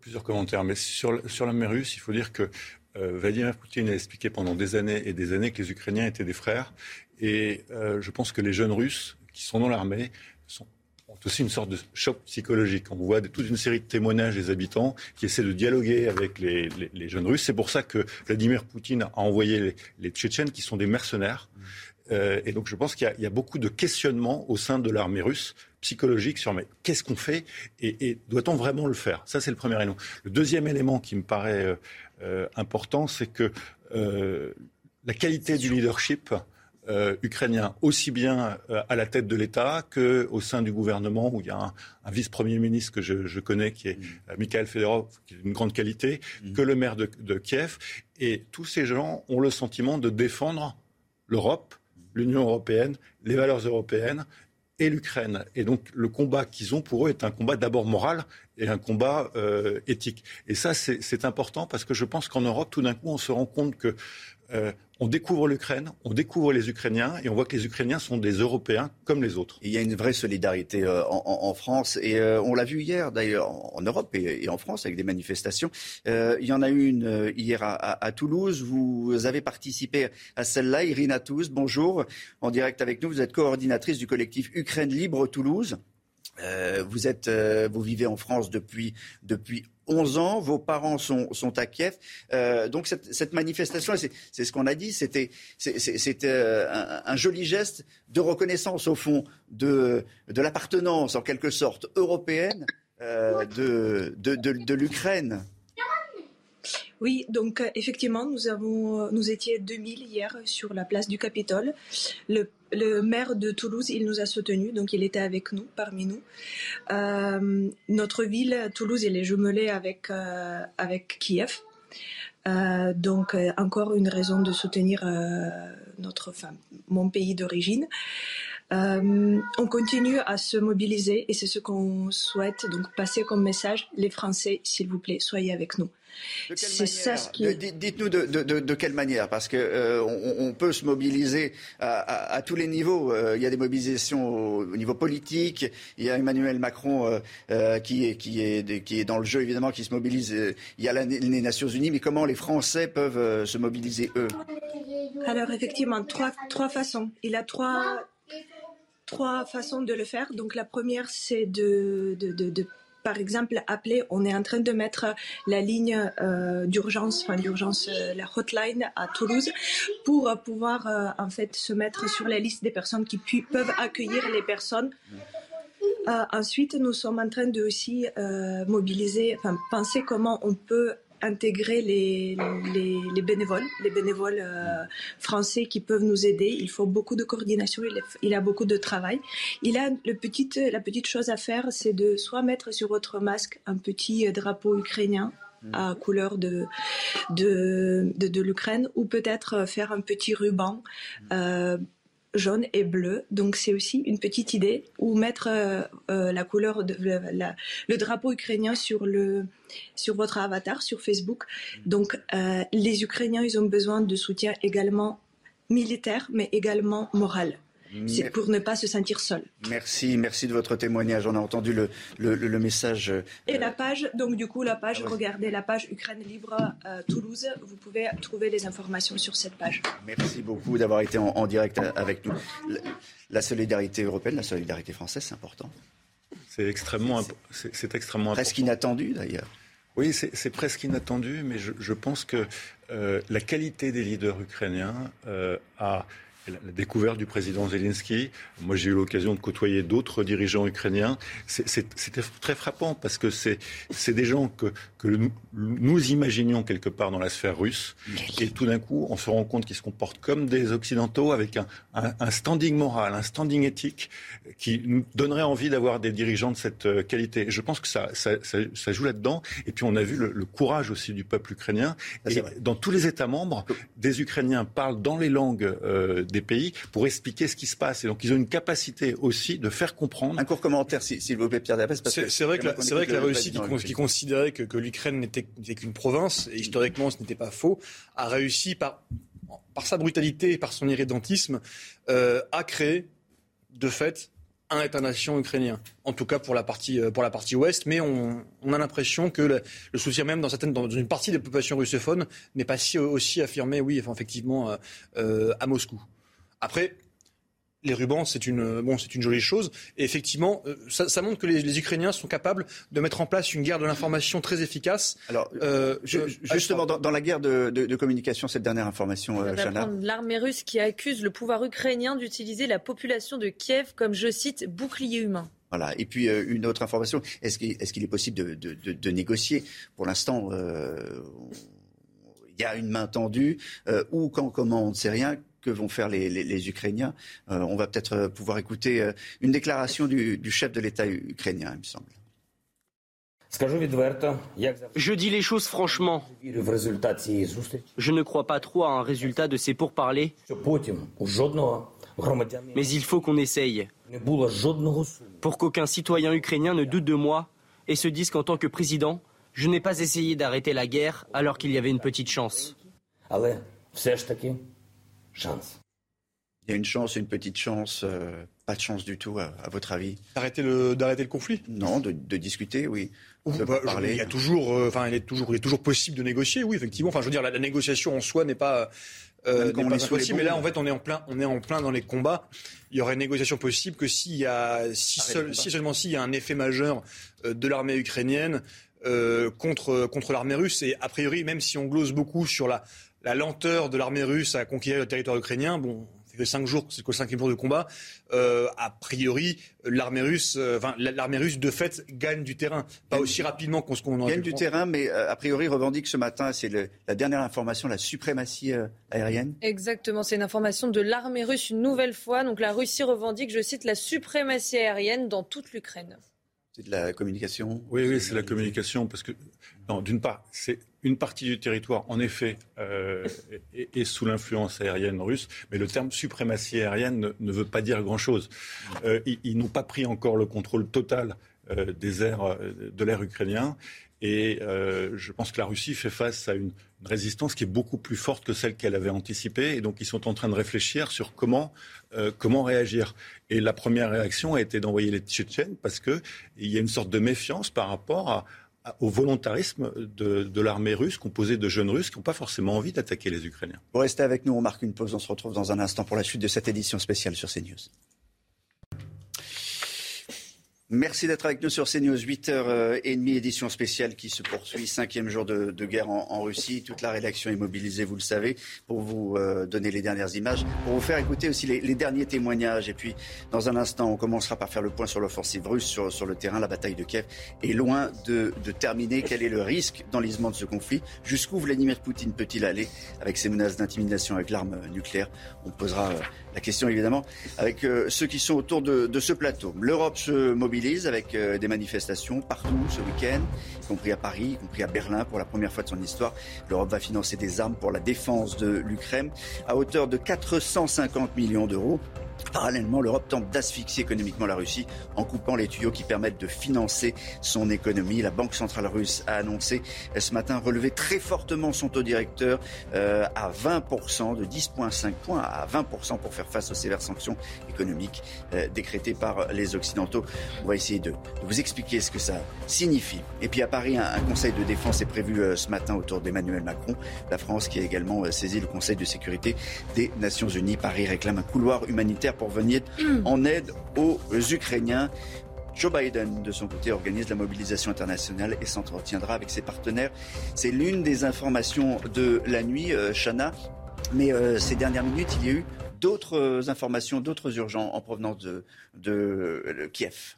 Plusieurs commentaires, mais sur, sur l'armée russe, il faut dire que euh, Vladimir Poutine a expliqué pendant des années et des années que les Ukrainiens étaient des frères. Et euh, je pense que les jeunes Russes qui sont dans l'armée ont aussi une sorte de choc psychologique. On voit toute une série de témoignages des habitants qui essaient de dialoguer avec les, jeunes Russes. C'est pour ça que Vladimir Poutine a envoyé les Tchétchènes qui sont des mercenaires. Euh, et donc je pense qu'il y, a beaucoup de questionnements au sein de l'armée russe psychologique sur mais qu'est-ce qu'on fait et, doit-on vraiment le faire? Ça c'est le premier élément. Le deuxième élément qui me paraît euh, euh, important, c'est que la qualité du leadership ukrainien, aussi bien à la tête de l'État qu'au sein du gouvernement, où il y a un, vice-premier ministre que je, connais, qui est mmh. Mikhail Fedorov, qui est d'une grande qualité, mmh. que le maire de, de Kiev. Et tous ces gens ont le sentiment de défendre l'Europe l'Union européenne, les valeurs européennes et l'Ukraine. Et donc le combat qu'ils ont pour eux est un combat d'abord moral et un combat euh, éthique. Et ça, c'est important parce que je pense qu'en Europe, tout d'un coup, on se rend compte que euh, on découvre l'Ukraine, on découvre les Ukrainiens et on voit que les Ukrainiens sont des Européens comme les autres. il y a une vraie solidarité euh, en, France et euh, on l'a vu hier d'ailleurs en, Europe et, en France avec des manifestations. il y en a eu une hier à, Toulouse. Vous avez participé à celle-là, Irina Touz. Bonjour, en direct avec nous. Vous êtes coordinatrice du collectif Ukraine Libre Toulouse. vous êtes, vous vivez en France depuis depuis 11 ans, vos parents sont, à Kiev. Euh, donc cette, manifestation, c'est ce qu'on a dit, c'était euh, un, joli geste de reconnaissance au fond de, l'appartenance en quelque sorte européenne euh, de l'Ukraine. Oui, donc euh, effectivement, nous avons, euh, nous étions 2000 hier sur la place du Capitole. Le, le maire de Toulouse, il nous a soutenus, donc il était avec nous, parmi nous. Euh, notre ville, Toulouse, elle est jumelée avec euh, avec Kiev. Euh, donc euh, encore une raison de soutenir euh, notre, enfin, mon pays d'origine. Euh, on continue à se mobiliser et c'est ce qu'on souhaite donc passer comme message. Les Français, s'il vous plaît, soyez avec nous. C'est ça ce qui. Dites-nous de, de, de, de, quelle manière, parce que euh, on, on, peut se mobiliser à, à, à tous les niveaux. Euh, il y a des mobilisations au, au, niveau politique. Il y a Emmanuel Macron euh, qui, est, qui, est, qui est dans le jeu évidemment, qui se mobilise. Il y a la, les Nations Unies, mais comment les Français peuvent se mobiliser eux? Alors effectivement, trois, trois façons. Il a trois trois façons de le faire. Donc la première, c'est de, de, de, de par exemple, appeler, on est en train de mettre la ligne euh, d'urgence, enfin d'urgence, euh, la hotline à Toulouse, pour pouvoir euh, en fait se mettre sur la liste des personnes qui pu- peuvent accueillir les personnes. Ensuite, nous sommes en train de aussi mobiliser, enfin penser comment on peut intégrer les, les, les bénévoles, les bénévoles euh, français qui peuvent nous aider. Il faut beaucoup de coordination, il, est- il a beaucoup de travail. Il a le petit, la petite chose à faire, c'est de soit mettre sur votre masque un petit drapeau ukrainien à couleur de, de, de, de l'Ukraine, ou peut-être faire un petit ruban. Euh, jaune et bleu. Donc c'est aussi une petite idée ou mettre euh, euh, la couleur le drapeau ukrainien sur le sur votre avatar sur Facebook. Donc euh, les Ukrainiens ils ont besoin de soutien également militaire mais également moral. C'est pour ne pas se sentir seul. Merci, merci de votre témoignage. On a entendu le, le, le- le message. euh, Et la page, donc du coup la page, Ah ouais. regardez la page Ukraine libre euh, Toulouse, vous pouvez trouver les informations sur cette page. Merci beaucoup d'avoir été en, en direct avec nous. La, la solidarité européenne, la solidarité française, c'est important. C'est extrêmement, c'est c'est extrêmement important. Presque inattendu d'ailleurs. Oui, c'est c'est presque inattendu, mais je, je pense que euh, la qualité des leaders ukrainiens euh, a la découverte du président Zelensky. Moi, j'ai eu l'occasion de côtoyer d'autres dirigeants ukrainiens. C'était très frappant parce que c'est des gens que, que nous, nous imaginions quelque part dans la sphère russe. Et tout d'un coup, on se rend compte qu'ils se comportent comme des Occidentaux avec un, un, un standing moral, un standing éthique qui nous donnerait envie d'avoir des dirigeants de cette euh, qualité. Et je pense que ça, ça, ça, ça joue là-dedans. Et puis on a vu le, le courage aussi du peuple ukrainien. Et dans tous les États membres, des Ukrainiens parlent dans les langues euh, des pays pour expliquer ce qui se passe. Et donc ils ont une capacité aussi de faire comprendre. Un court commentaire, s'il vous plaît, Pierre parce C'est vrai que la, vrai que la Russie, qui, considérait que, que l'Ukraine n'était qu'une province, et historiquement ce n'était pas faux, a réussi par, par sa brutalité et par son irrédentisme euh, à créer, de fait, un État-nation ukrainien. En tout cas pour la partie, euh, pour la partie ouest, mais on, on a l'impression que le, le soutien même dans, certaines, dans une partie des populations russophones n'est pas si, aussi affirmé, oui, enfin, effectivement, euh, euh, à Moscou. Après, les rubans, c'est une, bon, c'est une jolie chose. Et effectivement, euh, ça, ça montre que les, les Ukrainiens sont capables de mettre en place une guerre de l'information très efficace. Alors, euh, Ju- Justement, dans, dans la guerre de, de- de communication, cette dernière information, On euh, l'armée russe qui accuse le pouvoir ukrainien d'utiliser la population de Kiev comme, je cite, bouclier humain. Voilà. Et puis euh, une autre information est-ce qu'il est, qu'il est possible de, de- de- de négocier? Pour l'instant, euh, il y a une main tendue. Euh, où, quand, comment, on ne sait rien. Que vont faire les, les- les Ukrainiens Euh, On va peut-être euh, pouvoir écouter euh, une déclaration du, du chef de l'État ukrainien, il me semble. Je dis les choses franchement. Je ne crois pas trop à un résultat de ces pourparlers. Mais il faut qu'on essaye. Pour qu'aucun citoyen ukrainien ne doute de moi et se dise qu'en tant que président, je n'ai pas essayé d'arrêter la guerre alors qu'il y avait une petite chance. Il y a une chance, une petite chance, euh, pas de chance du tout, à, à votre avis? D'arrêter le, d'arrêter le conflit? Non, de, de discuter, oui. De Bah, je-. Il y a toujours, euh, enfin, il est toujours, il est toujours possible de négocier, oui, effectivement. Enfin, je veux dire, la, la négociation en soi n'est pas, euh, quand on est impossible. Mais là, en fait, on est en plein, on est en plein dans les combats. Il y aurait une négociation possible que s'il y a, si, seul- si seulement s'il y a un effet majeur euh, de l'armée ukrainienne euh, contre contre l'armée russe. Et a priori, même si on glose beaucoup sur la la lenteur de l'armée russe à conquérir le territoire ukrainien, bon. fait cinq jours, c'est le cinquième jour de combat. Euh, a priori, l'armée russe, euh, enfin, l'armée russe de fait gagne du terrain, pas aussi rapidement qu'on se qu'on Gagne du terrain, mais euh, a priori revendique ce matin, c'est la dernière information, la suprématie aérienne. Exactement, c'est une information de l'armée russe une nouvelle fois. Donc la Russie revendique, je cite, la suprématie aérienne dans toute l'Ukraine. C'est de la communication. Oui, oui, c'est la communication parce que d'une part, c'est une partie du territoire, en effet, euh, est, sous l'influence aérienne russe, mais le terme suprématie aérienne ne, veut pas dire grand-chose. Euh, ils, n'ont pas pris encore le contrôle total euh, des airs, de l'air ukrainien, et je pense que la Russie fait face à une, résistance qui est beaucoup plus forte que celle qu'elle avait anticipée, et donc ils sont en train de réfléchir sur comment, comment réagir. Et la première réaction a été d'envoyer les Tchétchènes parce qu'il y a une sorte de méfiance par rapport au volontarisme de, l'armée russe, composée de jeunes Russes qui n'ont pas forcément envie d'attaquer les Ukrainiens. Vous restez avec nous, on marque une pause, on se retrouve dans un instant pour la suite de cette édition spéciale sur CNews. Merci d'être avec nous sur CNews, 8h30, édition spéciale qui se poursuit, cinquième jour de, guerre en, Russie. Toute la rédaction est mobilisée, vous le savez, pour vous euh, donner les dernières images, pour vous faire écouter aussi les, derniers témoignages. Et puis, dans un instant, on commencera par faire le point sur l'offensive russe sur, le terrain. La bataille de Kiev est loin de, de terminer. Quel est le risque d'enlisement de ce conflit? Jusqu'où Vladimir Poutine peut-il aller avec ses menaces d'intimidation avec l'arme nucléaire? On posera euh, la question évidemment avec euh, ceux qui sont autour de, ce plateau. L'Europe se mobilise avec euh, des manifestations partout ce week-end, y compris à Paris, y compris à Berlin pour la première fois de son histoire. L'Europe va financer des armes pour la défense de l'Ukraine à hauteur de 450 millions d'euros. Parallèlement, l'Europe tente d'asphyxier économiquement la Russie en coupant les tuyaux qui permettent de financer son économie. La Banque centrale russe a annoncé ce matin relever très fortement son taux directeur euh, à 20%, de 10,5 points à 20% pour faire face aux sévères sanctions économiques euh, décrétées par les Occidentaux. On va essayer de, vous expliquer ce que ça signifie. Et puis à Paris, un, conseil de défense est prévu euh, ce matin autour d'Emmanuel Macron. La France qui a également saisi le Conseil de sécurité des Nations Unies. Paris réclame un couloir humanitaire pour venir en aide aux Ukrainiens. Joe Biden, de son côté, organise la mobilisation internationale et s'entretiendra avec ses partenaires. C'est l'une des informations de la nuit, euh, Chana. Mais euh, ces dernières minutes, il y a eu d'autres euh, informations, d'autres urgences en provenance de Kiev.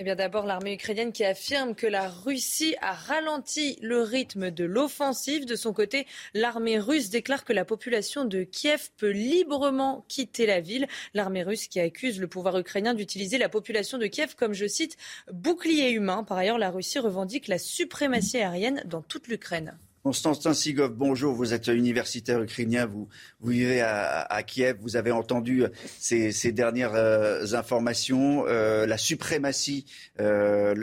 Eh bien, d'abord, l'armée ukrainienne qui affirme que la Russie a ralenti le rythme de l'offensive. De son côté, l'armée russe déclare que la population de Kiev peut librement quitter la ville. L'armée russe qui accuse le pouvoir ukrainien d'utiliser la population de Kiev comme, je cite, bouclier humain. Par ailleurs, la Russie revendique la suprématie aérienne dans toute l'Ukraine. Constantin Sigov, bonjour. Vous êtes universitaire ukrainien, vous, vivez à, Kiev. Vous avez entendu ces, dernières euh, informations. Euh, la suprématie, euh,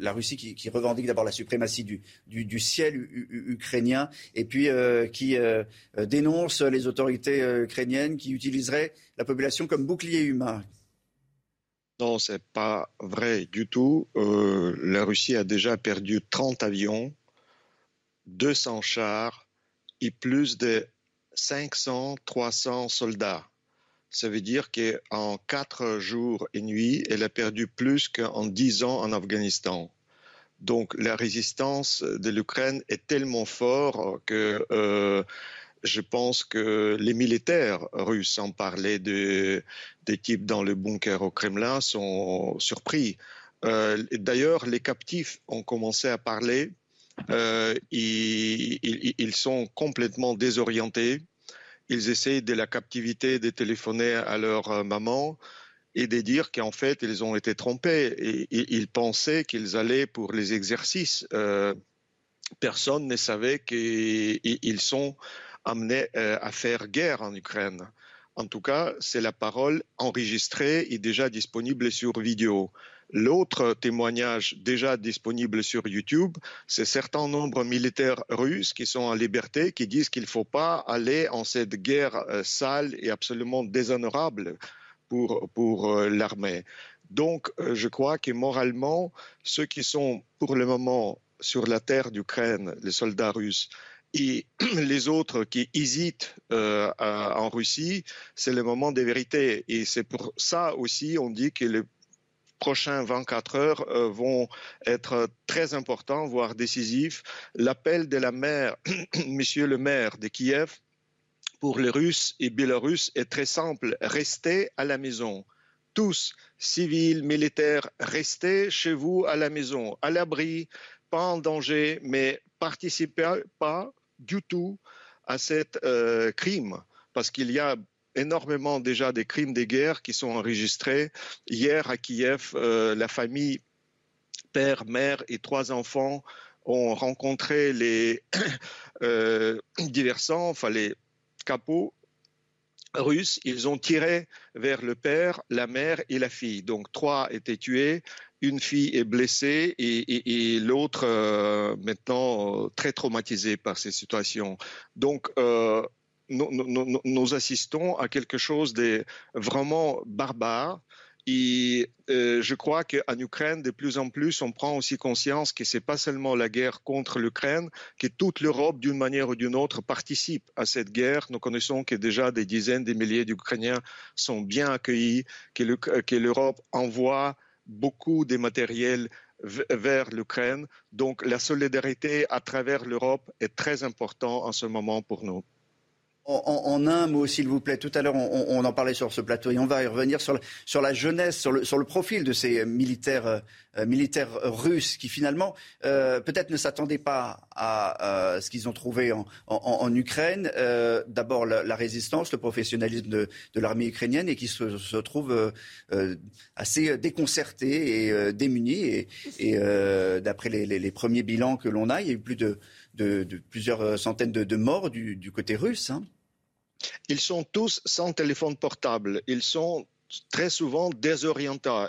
la Russie qui, revendique d'abord la suprématie du, ciel ukrainien et puis qui dénonce les autorités ukrainiennes qui utiliseraient la population comme bouclier humain. Non, c'est pas vrai du tout. la Russie a déjà perdu 30 avions 200 chars et plus de 500, 300 soldats. Ça veut dire qu'en quatre jours et nuits, elle a perdu plus qu'en dix ans en Afghanistan. Donc la résistance de l'Ukraine est tellement forte que euh, je pense que les militaires russes, parlaient de, des types dans le bunker au Kremlin, sont surpris. Euh, d'ailleurs, les captifs ont commencé à parler euh, ils, sont complètement désorientés. Ils essayent de la captivité de téléphoner à leur euh, maman et de dire qu'en fait, ils ont été trompés. Ils pensaient qu'ils allaient pour les exercices. Euh, personne ne savait qu'ils sont amenés à faire guerre en Ukraine. En tout cas, c'est la parole enregistrée et déjà disponible sur vidéo. L'autre témoignage déjà disponible sur YouTube, c'est certain nombre de militaires russes qui sont en liberté, qui disent qu'il ne faut pas aller en cette guerre euh, sale et absolument déshonorable pour, pour euh, l'armée. Donc, euh, je crois que moralement, ceux qui sont pour le moment sur la terre d'Ukraine, les soldats russes, et les autres qui hésitent en Russie, c'est le moment des vérités. Et c'est pour ça aussi, on dit que le prochains 24 heures euh, vont être très importants, voire décisifs. L'appel de la maire, Monsieur le maire de Kiev, pour les Russes et Biélorusses est très simple. Restez à la maison. Tous, civils, militaires, restez chez vous à la maison, à l'abri, pas en danger, mais participez pas du tout à cet euh, crime, parce qu'il y a énormément déjà des crimes de guerre qui sont enregistrés. Hier à Kiev, euh, la famille, père, mère et trois enfants ont rencontré les euh, diversants, enfin les capots russes, ils ont tiré vers le père, la mère et la fille. Donc trois étaient tués, une fille est blessée et, l'autre euh, maintenant très traumatisée par ces situations. Donc nous, assistons à quelque chose de vraiment barbare et euh, je crois qu'en Ukraine, de plus en plus, on prend aussi conscience que ce n'est pas seulement la guerre contre l'Ukraine, que toute l'Europe, d'une manière ou d'une autre, participe à cette guerre. Nous connaissons que déjà des dizaines de milliers d'Ukrainiens sont bien accueillis, que l'Europe envoie beaucoup de matériel vers l'Ukraine. Donc la solidarité à travers l'Europe est très importante en ce moment pour nous. En, un mot, s'il vous plaît, tout à l'heure, on, en parlait sur ce plateau et on va y revenir sur, la jeunesse, sur le, profil de ces militaires, euh, militaires russes qui finalement euh, peut-être ne s'attendaient pas à ce qu'ils ont trouvé en, Ukraine. Euh, d'abord la, résistance, le professionnalisme de, l'armée ukrainienne et qui se, se trouvent assez déconcertés et démunis. Et, d'après les, premiers bilans que l'on a, il y a eu plus de, plusieurs centaines de, morts du, côté russe. Hein. Ils sont tous sans téléphone portable. Ils sont très souvent désorientés.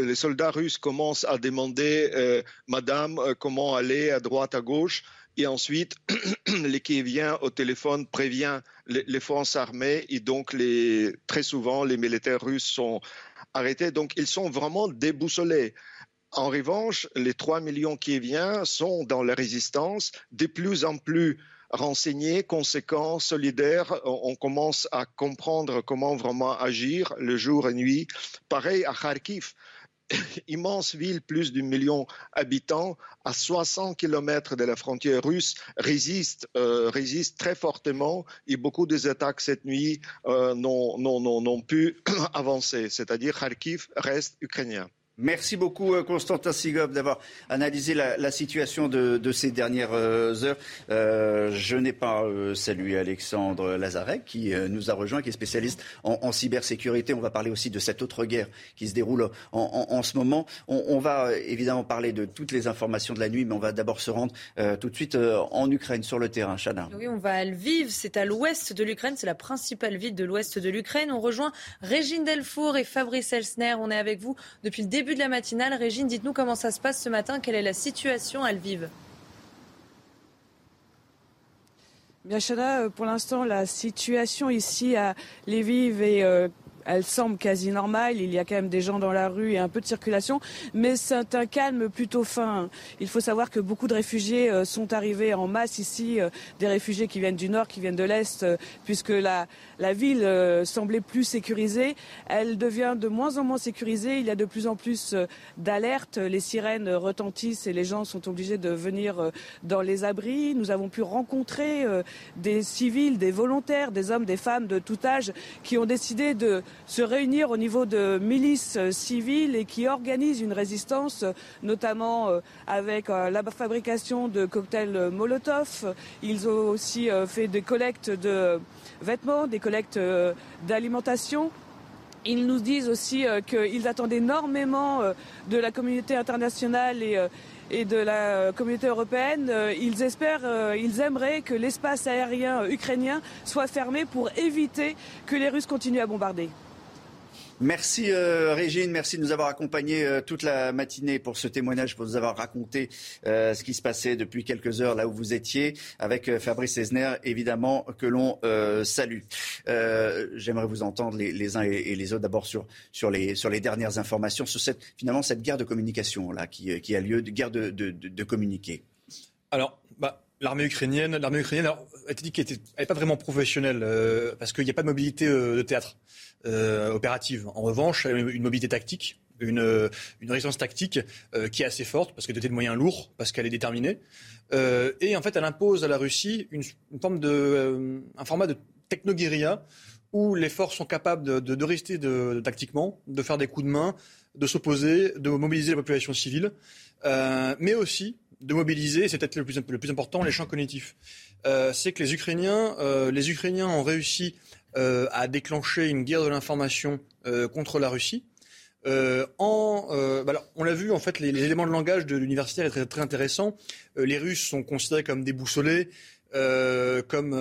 Les soldats russes commencent à demander euh, Madame euh, comment aller à droite, à gauche. Et ensuite, les vient au téléphone prévient les, forces armées et donc très souvent les militaires russes sont arrêtés. Donc ils sont vraiment déboussolés. En revanche, les 3 millions qui viennent sont dans la résistance de plus en plus renseignés, conséquents, solidaires. On, commence à comprendre comment vraiment agir le jour et nuit. Pareil à Kharkiv immense ville, plus d'un million d'habitants, à 60 kilomètres de la frontière russe, résiste, euh, très fortement et beaucoup des attaques cette nuit euh, n'ont pu avancer. C'est-à-dire Kharkiv reste ukrainien. Merci beaucoup euh, Constantin Sigov d'avoir analysé la, situation de, ces dernières euh, heures. Euh, je n'ai pas salué Alexandre Lazarek qui nous a rejoint, qui est spécialiste en, cybersécurité. On va parler aussi de cette autre guerre qui se déroule en, ce moment. On, va évidemment parler de toutes les informations de la nuit, mais on va d'abord se rendre tout de suite en Ukraine, sur le terrain. Chana. Oui, on va à Lviv, c'est à l'ouest de l'Ukraine, c'est la principale ville de l'ouest de l'Ukraine. On rejoint Régine Delfour et Fabrice Elsner. On est avec vous depuis le début de la matinale. Régine, dites-nous comment ça se passe ce matin, quelle est la situation à Lviv Bien, Chana, euh, pour l'instant, la situation ici à Lviv est euh, elle semble quasi normale. Il y a quand même des gens dans la rue et un peu de circulation, mais c'est un calme plutôt fin. Il faut savoir que beaucoup de réfugiés euh, sont arrivés en masse ici, euh, des réfugiés qui viennent du nord, qui viennent de l'est, euh, puisque la, la ville semblait plus sécurisée. Elle devient de moins en moins sécurisée. Il y a de plus en plus d'alertes. Les sirènes retentissent et les gens sont obligés de venir dans les abris. Nous avons pu rencontrer des civils, des volontaires, des hommes, des femmes de tout âge qui ont décidé de se réunir au niveau de milices euh, civiles et qui organisent une résistance, euh, notamment euh, avec la fabrication de cocktails Molotov. Ils ont aussi fait des collectes de vêtements, des collectes d'alimentation. Ils nous disent aussi qu'ils attendent énormément de la communauté internationale et, et de la communauté européenne. Ils espèrent, ils aimeraient que l'espace aérien ukrainien soit fermé pour éviter que les Russes continuent à bombarder. Merci euh, Régine, merci de nous avoir accompagnés euh, toute la matinée pour ce témoignage, pour nous avoir raconté euh, ce qui se passait depuis quelques heures là où vous étiez, avec Fabrice Esner, évidemment, que l'on salue. J'aimerais vous entendre les, uns et, les autres d'abord sur, les, dernières informations, sur cette, finalement cette guerre de communication là, qui, a lieu, de guerre de, communiquer. Alors, bah, L'armée ukrainienne, l'armée ukrainienne a été dit qu'elle n'est pas vraiment professionnelle parce qu'il n'y a pas de mobilité de théâtre. Euh, opérative. En revanche, une mobilité tactique, une, résistance tactique euh, qui est assez forte parce qu'elle est dotée de moyens lourds, parce qu'elle est déterminée. Euh, et en fait, elle impose à la Russie une, forme de, un format de techno-guérilla où les forces sont capables de, de, de tactiquement, de faire des coups de main, de s'opposer, de mobiliser la population civile, mais aussi de mobiliser, c'est peut-être le plus, important, les champs cognitifs. C'est que les Ukrainiens, les Ukrainiens ont réussi euh, à déclencher une guerre de l'information euh, contre la Russie. Euh, en, bah alors, on l'a vu, en fait, les, les, éléments de langage de l'universitaire est très, très intéressant. les Russes sont considérés comme déboussolés, comme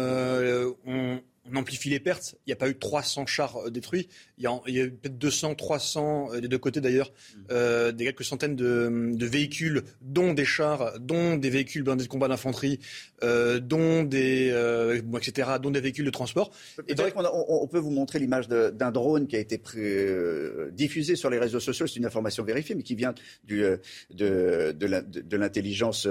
on, on amplifie les pertes. Il n'y a pas eu 300 chars euh, détruits. Il y a, a eu peut-être 200, 300 euh, des deux côtés d'ailleurs, mm. euh, des quelques centaines de, de, véhicules, dont des chars, dont des véhicules blindés de combat d'infanterie, euh, dont des, euh, etc., dont des véhicules de transport. Et donc, on, on, peut vous montrer l'image d'un drone qui a été diffusé sur les réseaux sociaux. C'est une information vérifiée, mais qui vient du, de, de l'intelligence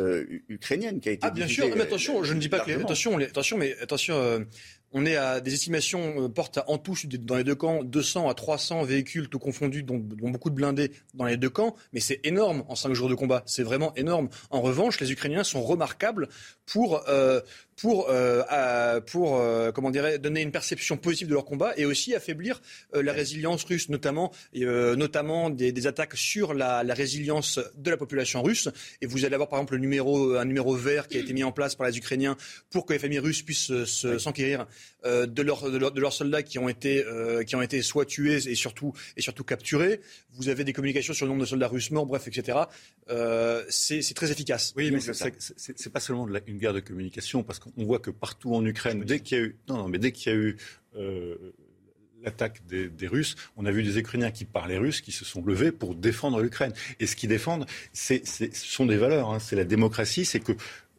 ukrainienne qui a été. Ah bien sûr, mais attention, je ne dis pas que attention, attention, mais attention on est à des estimations, euh, portent en touche dans les deux camps 200 à 300 véhicules tout confondus, dont, beaucoup de blindés dans les deux camps. Mais c'est énorme en cinq jours de combat. C'est vraiment énorme. En revanche, les Ukrainiens sont remarquables pour euh, pour, euh, pour euh, comment dirais, donner une perception positive de leur combat et aussi affaiblir euh, la résilience russe, notamment, euh, notamment des, des, attaques sur la, la, résilience de la population russe. Et vous allez avoir par exemple le numéro, un numéro vert qui a été mis en place par les Ukrainiens pour que les familles russes puissent s'enquérir euh, de, leur, de, leur, de, leurs soldats qui ont été, qui ont été soit tués et surtout, et surtout capturés. Vous avez des communications sur le nombre de soldats russes morts, bref, etc. c'est très efficace. Oui, mais c'est pas seulement une guerre de communication, parce qu'on voit que partout en Ukraine, dès qu'il y a eu, non, non, mais dès qu'il y a eu euh, l'attaque des, des, Russes, on a vu des Ukrainiens qui parlaient russe, qui se sont levés pour défendre l'Ukraine. Et ce qu'ils défendent, c'est, ce sont des valeurs. Hein. C'est la démocratie, c'est que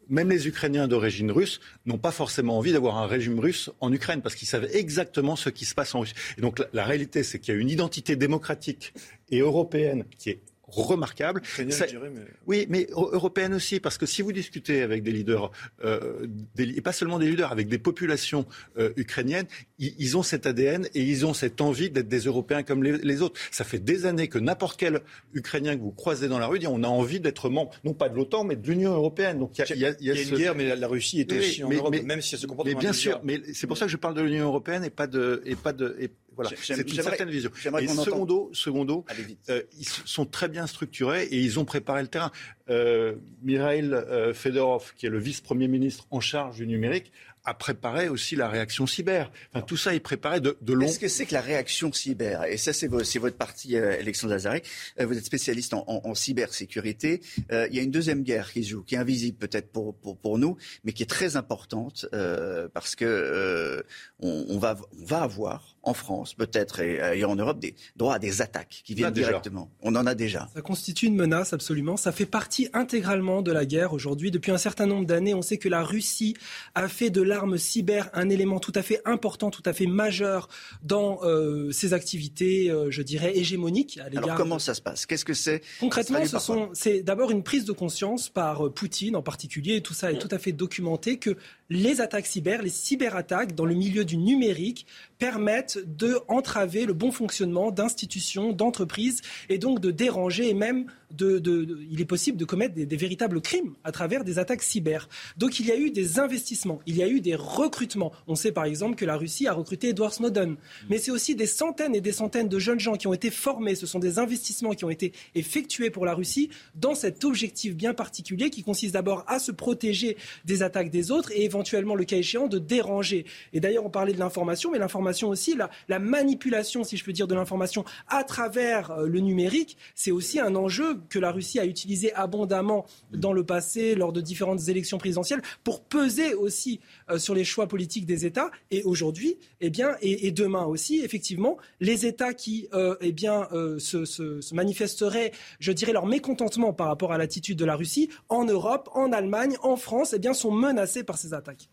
même les Ukrainiens d'origine russe n'ont pas forcément envie d'avoir un régime russe en Ukraine parce qu'ils savent exactement ce qui se passe en Russie. Et donc la, la réalité, c'est qu'il y a une identité démocratique et européenne qui est remarquable. Ça, dirais, mais... Oui, mais européenne aussi, parce que si vous discutez avec des leaders, euh, des, et pas seulement des leaders, avec des populations euh, ukrainiennes, ils, ils, ont cet ADN et ils ont cette envie d'être des Européens comme les, les, autres. Ça fait des années que n'importe quel Ukrainien que vous croisez dans la rue dit on a envie d'être membre, non pas de l'OTAN, mais de l'Union européenne. Donc il y a, y a, y a, y a ce... une guerre, mais la, Russie est aussi mais, en Europe, mais, même si elle se comporte mais bien sûr, mais c'est pour ça que je parle de l'Union européenne et pas de et pas de et voilà, c'est une certaine vision. Et secondo, secondo euh, ils sont très bien structurés et ils ont préparé le terrain. Euh, Mikhail euh, Fedorov, qui est le vice-premier ministre en charge du numérique, a préparé aussi la réaction cyber. Enfin, tout ça est préparé de, de long. Qu'est-ce que c'est que la réaction cyber? Et ça, c'est votre partie, euh, Alexandre Lazare. Euh, vous êtes spécialiste en, en, en cybersécurité. Euh, il y a une deuxième guerre qui se joue, qui est invisible peut-être pour, pour, pour, nous, mais qui est très importante euh, parce que euh, on, on, va, on va avoir en France, peut-être, et, et, en Europe, des droits à des attaques qui viennent directement. On en a déjà. Ça constitue une menace, absolument. Ça fait partie intégralement de la guerre aujourd'hui. Depuis un certain nombre d'années, on sait que la Russie a fait de l'arme cyber un élément tout à fait important, tout à fait majeur dans euh, ses activités, euh, je dirais, hégémoniques. À Alors comment ça se passe? Qu'est-ce que c'est? Concrètement, ce sont, c'est d'abord une prise de conscience par euh, Poutine en particulier, et tout ça est tout à fait documenté, que les attaques cyber, les cyberattaques dans le milieu du numérique permettent de entraver le bon fonctionnement d'institutions, d'entreprises et donc de déranger et même de, de, de, il est possible de commettre des, des, véritables crimes à travers des attaques cyber. Donc il y a eu des investissements, il y a eu des recrutements. On sait par exemple que la Russie a recruté Edward Snowden, mais c'est aussi des centaines et des centaines de jeunes gens qui ont été formés. Ce sont des investissements qui ont été effectués pour la Russie dans cet objectif bien particulier qui consiste d'abord à se protéger des attaques des autres et éventuellement, le cas échéant, de déranger. Et d'ailleurs, on parlait de l'information, mais l'information aussi, la, la manipulation, si je peux dire, de l'information à travers euh, le numérique, c'est aussi un enjeu que la Russie a utilisé abondamment dans le passé lors de différentes élections présidentielles pour peser aussi euh, sur les choix politiques des États. Et aujourd'hui, eh bien, et, demain aussi, effectivement, les États qui euh, eh bien, euh, se, manifesteraient, je dirais, leur mécontentement par rapport à l'attitude de la Russie en Europe, en Allemagne, en France, eh bien, sont menacés par ces attaques.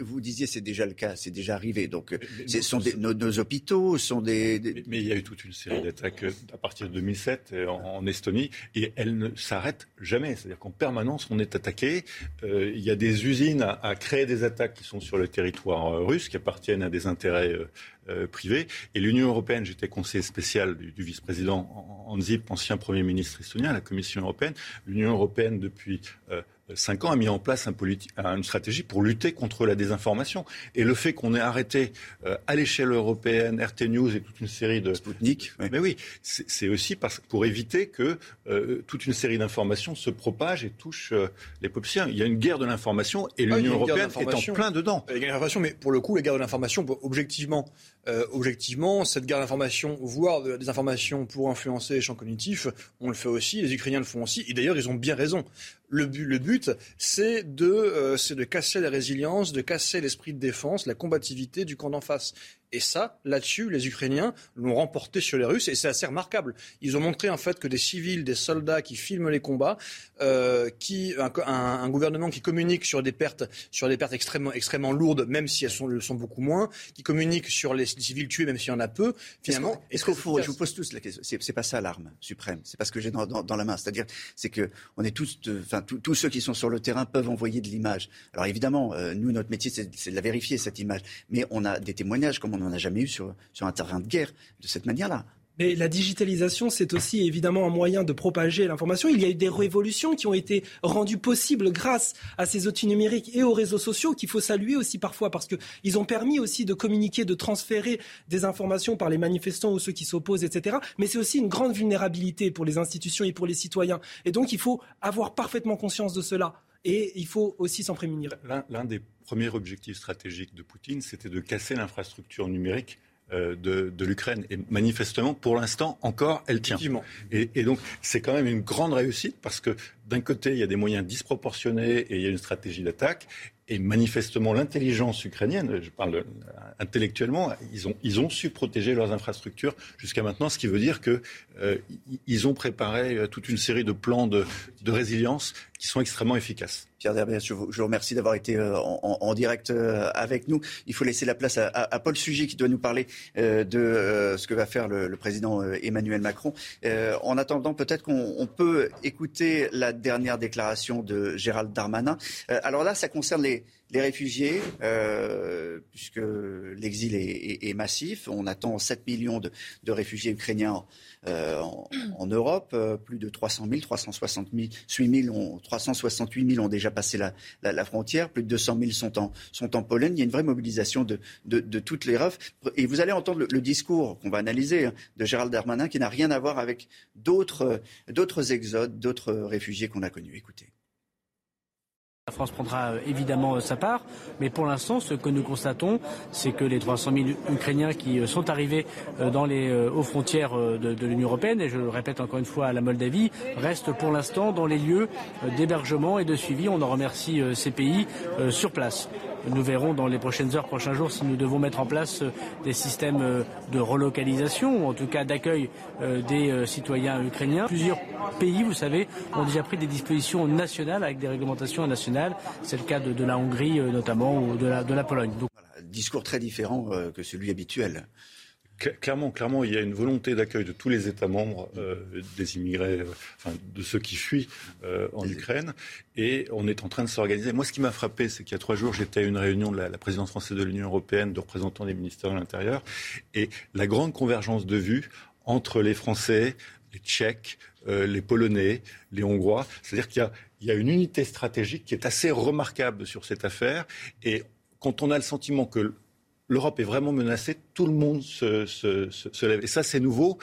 Vous disiez c'est déjà le cas, c'est déjà arrivé. Donc, ce sont des, nos, nos, hôpitaux, sont des, des, Mais, mais, il y a eu toute une série d'attaques à partir de 2007 en, en Estonie, et elles ne s'arrêtent jamais. C'est-à-dire qu'en permanence, on est attaqué. Euh, il y a des usines à, à, créer des attaques qui sont sur le territoire euh, russe, qui appartiennent à des intérêts euh, euh, privés. Et l'Union européenne, j'étais conseiller spécial du, du vice-président Anzip, ancien Premier ministre estonien, à la Commission européenne. L'Union européenne, depuis cinq ans, a mis en place un une stratégie pour lutter contre la désinformation. Et le fait qu'on ait arrêté euh, à l'échelle européenne RT News et toute une série de... Sputnik. Mais oui, c'est aussi parce, pour éviter que euh, toute une série d'informations se propagent et touchent euh, les populations. Il y a une guerre de l'information et ah, l'Union européenne est en plein dedans. Il y a une guerre d'information, mais pour le coup, la guerre de l'information, objectivement, objectivement, cette guerre d'information, voire de la pour influencer les champs cognitifs, on le fait aussi, les Ukrainiens le font aussi, et d'ailleurs, ils ont bien raison. Le but, le but c'est de, euh, de casser la résilience, de casser l'esprit de défense, la combativité du camp d'en face. Et ça, là-dessus, les Ukrainiens l'ont remporté sur les Russes et c'est assez remarquable. Ils ont montré en fait que des civils, des soldats qui filment les combats, euh, qui, un, gouvernement qui communique sur des pertes, sur des pertes extrêmement, extrêmement lourdes, même si elles sont, le sont beaucoup moins, qui communique sur les, civils tués, même s'il y en a peu. Finalement, est-ce qu'au fond, je vous pose tous la question, c'est pas ça l'arme suprême, c'est pas ce que j'ai dans, la main. C'est-à-dire, c'est que on est tous, enfin tous ceux qui sont sur le terrain peuvent envoyer de l'image. Alors évidemment, euh, nous notre métier c'est de la vérifier cette image, mais on a des témoignages comme on n'en a jamais eu sur, sur un terrain de guerre de cette manière-là. Mais la digitalisation, c'est aussi évidemment un moyen de propager l'information. Il y a eu des révolutions qui ont été rendues possibles grâce à ces outils numériques et aux réseaux sociaux qu'il faut saluer aussi parfois parce qu'ils ont permis aussi de communiquer, de transférer des informations par les manifestants ou ceux qui s'opposent, etc. Mais c'est aussi une grande vulnérabilité pour les institutions et pour les citoyens. Et donc il faut avoir parfaitement conscience de cela. Et il faut aussi s'en prémunir. L'un des premiers objectifs stratégiques de Poutine, c'était de casser l'infrastructure numérique euh, de, l'Ukraine. Et manifestement, pour l'instant, encore, elle tient. Et, et donc, c'est quand même une grande réussite parce que d'un côté, il y a des moyens disproportionnés et il y a une stratégie d'attaque. Et manifestement, l'intelligence ukrainienne, je parle euh, intellectuellement, ils ont, ils ont su protéger leurs infrastructures jusqu'à maintenant, ce qui veut dire qu'ils euh, ont préparé euh, toute une série de plans de, de résilience qui sont extrêmement efficaces. Pierre Derbez, je vous, remercie d'avoir été en, direct avec nous. Il faut laisser la place à, Paul Sugy qui doit nous parler de ce que va faire le président Emmanuel Macron. en attendant, peut-être qu'on peut écouter la dernière déclaration de Gérald Darmanin. alors là, ça concerne les, les réfugiés, euh, puisque l'exil est, massif, on attend 7 millions de, réfugiés ukrainiens euh, en, Europe, euh, plus de 300 000, 368 000, ont, 368 000 ont déjà passé la, frontière, plus de 200 000 sont en, sont en Pologne. Il y a une vraie mobilisation de, toutes les refs. Et vous allez entendre le, discours qu'on va analyser hein, de Gérald Darmanin qui n'a rien à voir avec d'autres exodes, d'autres réfugiés qu'on a connus. Écoutez. La France prendra euh, évidemment euh, sa part, mais pour l'instant, ce que nous constatons, c'est que les 300 000 Ukrainiens qui euh, sont arrivés aux frontières de, de l'Union européenne, et je le répète encore une fois à la Moldavie, restent pour l'instant dans les lieux d'hébergement et de suivi. On en remercie ces pays sur place. Nous verrons dans les prochaines heures, prochains jours, si nous devons mettre en place des systèmes de relocalisation, ou en tout cas d'accueil des citoyens ukrainiens. Plusieurs pays, vous savez, ont déjà pris des dispositions nationales avec des réglementations nationales. C'est le cas de, la Hongrie euh, notamment ou de la, de la Pologne. Donc... discours très différent euh, que celui habituel. Clairement, clairement, il y a une volonté d'accueil de tous les États membres euh, des immigrés, enfin, de ceux qui fuient en Ukraine, et on est en train de s'organiser. Moi, ce qui m'a frappé, c'est qu'il y a trois jours, j'étais à une réunion de la, la présidence française de l'Union européenne, de représentants des ministères de l'Intérieur, et la grande convergence de vues entre les Français, les Tchèques, euh, les Polonais, les Hongrois. C'est-à-dire qu'il y, a, une unité stratégique qui est assez remarquable sur cette affaire. Et quand on a le sentiment que l'Europe est vraiment menacée, tout le monde se, lève. Et ça, c'est nouveau.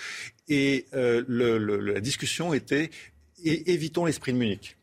Et euh, la discussion était évitons l'esprit de Munich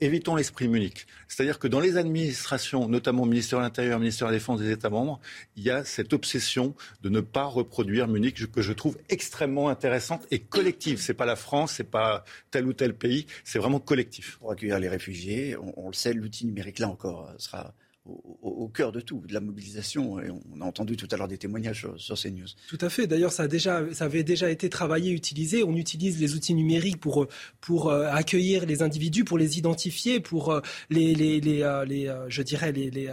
évitons l'esprit unique. C'est-à-dire que dans les administrations, notamment au ministère de l'Intérieur, ministère de la Défense des États membres, il y a cette obsession de ne pas reproduire Munich que je trouve extrêmement intéressante et collective. C'est pas la France, c'est pas tel ou tel pays, c'est vraiment collectif. Pour accueillir les réfugiés, on, le sait, l'outil numérique là encore sera au, cœur de tout, de la mobilisation. Et on a entendu tout à l'heure des témoignages sur, ces news. Tout à fait. D'ailleurs, ça, ça avait déjà été travaillé, utilisé. On utilise les outils numériques pour, pour euh, accueillir les individus, pour les identifier, pour euh, les, les, les, euh, je dirais, les, les,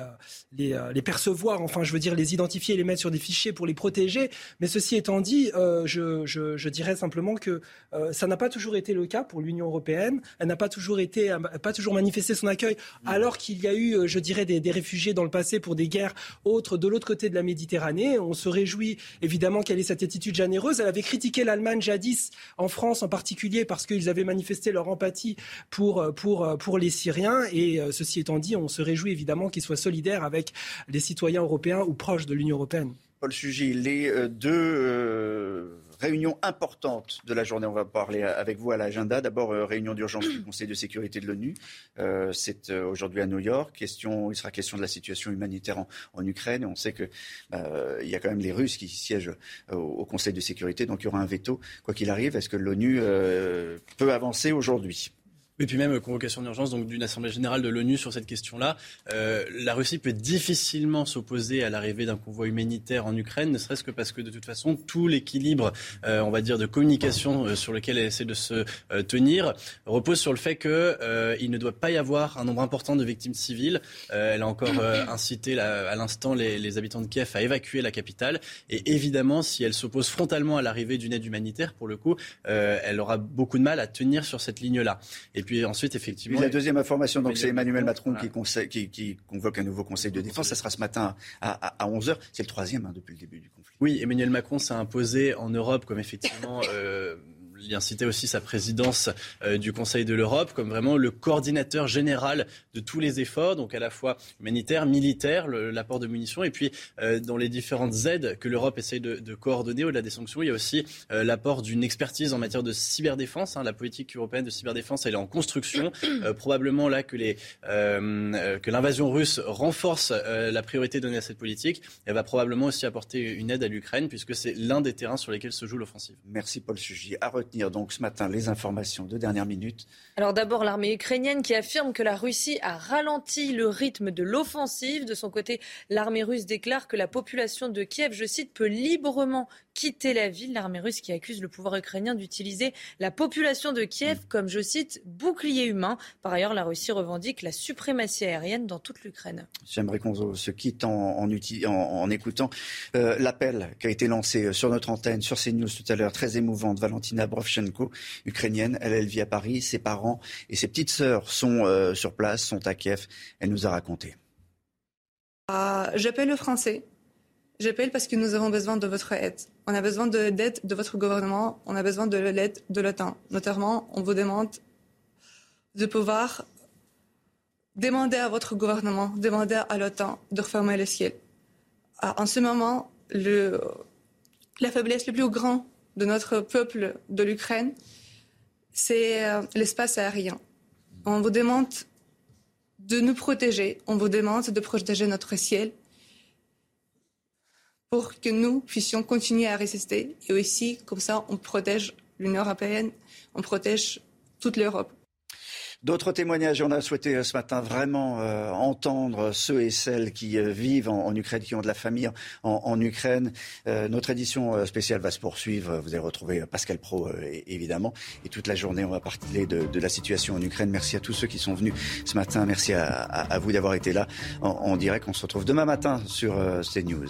les, percevoir, enfin, je veux dire, les identifier les mettre sur des fichiers pour les protéger. Mais ceci étant dit, je, je, je, dirais simplement que ça n'a pas toujours été le cas pour l'Union européenne. Elle n'a pas toujours été, pas toujours manifesté son accueil, alors qu'il y a eu, je dirais, des, des réfugiés dans le passé pour des guerres autres de l'autre côté de la Méditerranée. On se réjouit évidemment qu'elle ait cette attitude généreuse. Elle avait critiqué l'Allemagne jadis, en France en particulier, parce qu'ils avaient manifesté leur empathie pour, pour, pour les Syriens. Et euh, ceci étant dit, on se réjouit évidemment qu'ils soient solidaires avec les citoyens européens ou proches de l'Union européenne. Paul Sugy, les euh, deux euh, réunions importantes de la journée, on va parler avec vous à l'agenda. D'abord, réunion d'urgence du Conseil de sécurité de l'ONU. c'est aujourd'hui à New York. Question, il sera question de la situation humanitaire en, Ukraine. on sait qu'il bah, y a quand même les Russes qui siègent au, Conseil de sécurité, donc il y aura un veto, quoi qu'il arrive. Est-ce que l'ONU peut avancer aujourd'hui? Et puis même convocation d'urgence donc d'une assemblée générale de l'ONU sur cette question-là. Euh, la Russie peut difficilement s'opposer à l'arrivée d'un convoi humanitaire en Ukraine, ne serait-ce que parce que de toute façon tout l'équilibre, euh, on va dire, de communication euh, sur lequel elle essaie de se euh, tenir repose sur le fait que euh, il ne doit pas y avoir un nombre important de victimes civiles. elle a encore incité la, à l'instant les, les, habitants de Kiev à évacuer la capitale. Et évidemment, si elle s'oppose frontalement à l'arrivée d'une aide humanitaire, pour le coup, elle aura beaucoup de mal à tenir sur cette ligne-là. Et puis ensuite, effectivement. la deuxième information, donc c'est Emmanuel Macron qui, convoque un nouveau Conseil de défense. Ça sera ce matin à, 11h. C'est le troisième hein, depuis le début du conflit. Oui, Emmanuel Macron s'est imposé en Europe comme effectivement. Euh, il incitait aussi sa présidence euh, du Conseil de l'Europe comme vraiment le coordinateur général de tous les efforts, donc à la fois humanitaire, militaire, l'apport de munitions, et puis euh, dans les différentes aides que l'Europe essaye de, coordonner au-delà des sanctions, il y a aussi euh, l'apport d'une expertise en matière de cyberdéfense. Hein, la politique européenne de cyberdéfense, elle est en construction. probablement là que l'invasion russe renforce la priorité donnée à cette politique. Elle va probablement aussi apporter une aide à l'Ukraine puisque c'est l'un des terrains sur lesquels se joue l'offensive. Merci Paul Sugy donc ce matin les informations de dernière minute. Alors d'abord l'armée ukrainienne qui affirme que la Russie a ralenti le rythme de l'offensive. De son côté, l'armée russe déclare que la population de Kiev, je cite, peut librement quitter la ville. L'armée russe qui accuse le pouvoir ukrainien d'utiliser la population de Kiev comme, je cite, bouclier humain. Par ailleurs, la Russie revendique la suprématie aérienne dans toute l'Ukraine. J'aimerais qu'on se quitte en, en, écoutant euh, l'appel qui a été lancé euh, sur notre antenne, sur CNews tout à l'heure, très émouvante. Valentina Brovchenko, ukrainienne, elle, vit à Paris, ses parents et ses petites sœurs sont euh, sur place, sont à Kiev. Elle nous a raconté. Ah, j'appelle le français J'appelle parce que nous avons besoin de votre aide. On a besoin de l'aide de votre gouvernement, on a besoin de l'aide de l'OTAN. Notamment, on vous demande de pouvoir demander à votre gouvernement, demander à l'OTAN de refermer le ciel. Ah, en ce moment, la faiblesse la plus grande de notre peuple de l'Ukraine, c'est euh, l'espace aérien. On vous demande de nous protéger, on vous demande de protéger notre ciel, pour que nous puissions continuer à résister. Et aussi, comme ça, on protège l'Union européenne, on protège toute l'Europe. D'autres témoignages, on a souhaité euh, ce matin vraiment euh, entendre ceux et celles qui euh, vivent en, Ukraine, qui ont de la famille en, Ukraine. notre édition spéciale va se poursuivre. Vous allez retrouver Pascal Pro, évidemment. Et toute la journée, on va parler de, la situation en Ukraine. Merci à tous ceux qui sont venus ce matin. Merci à, vous d'avoir été là en, en direct. On se retrouve demain matin sur CNews.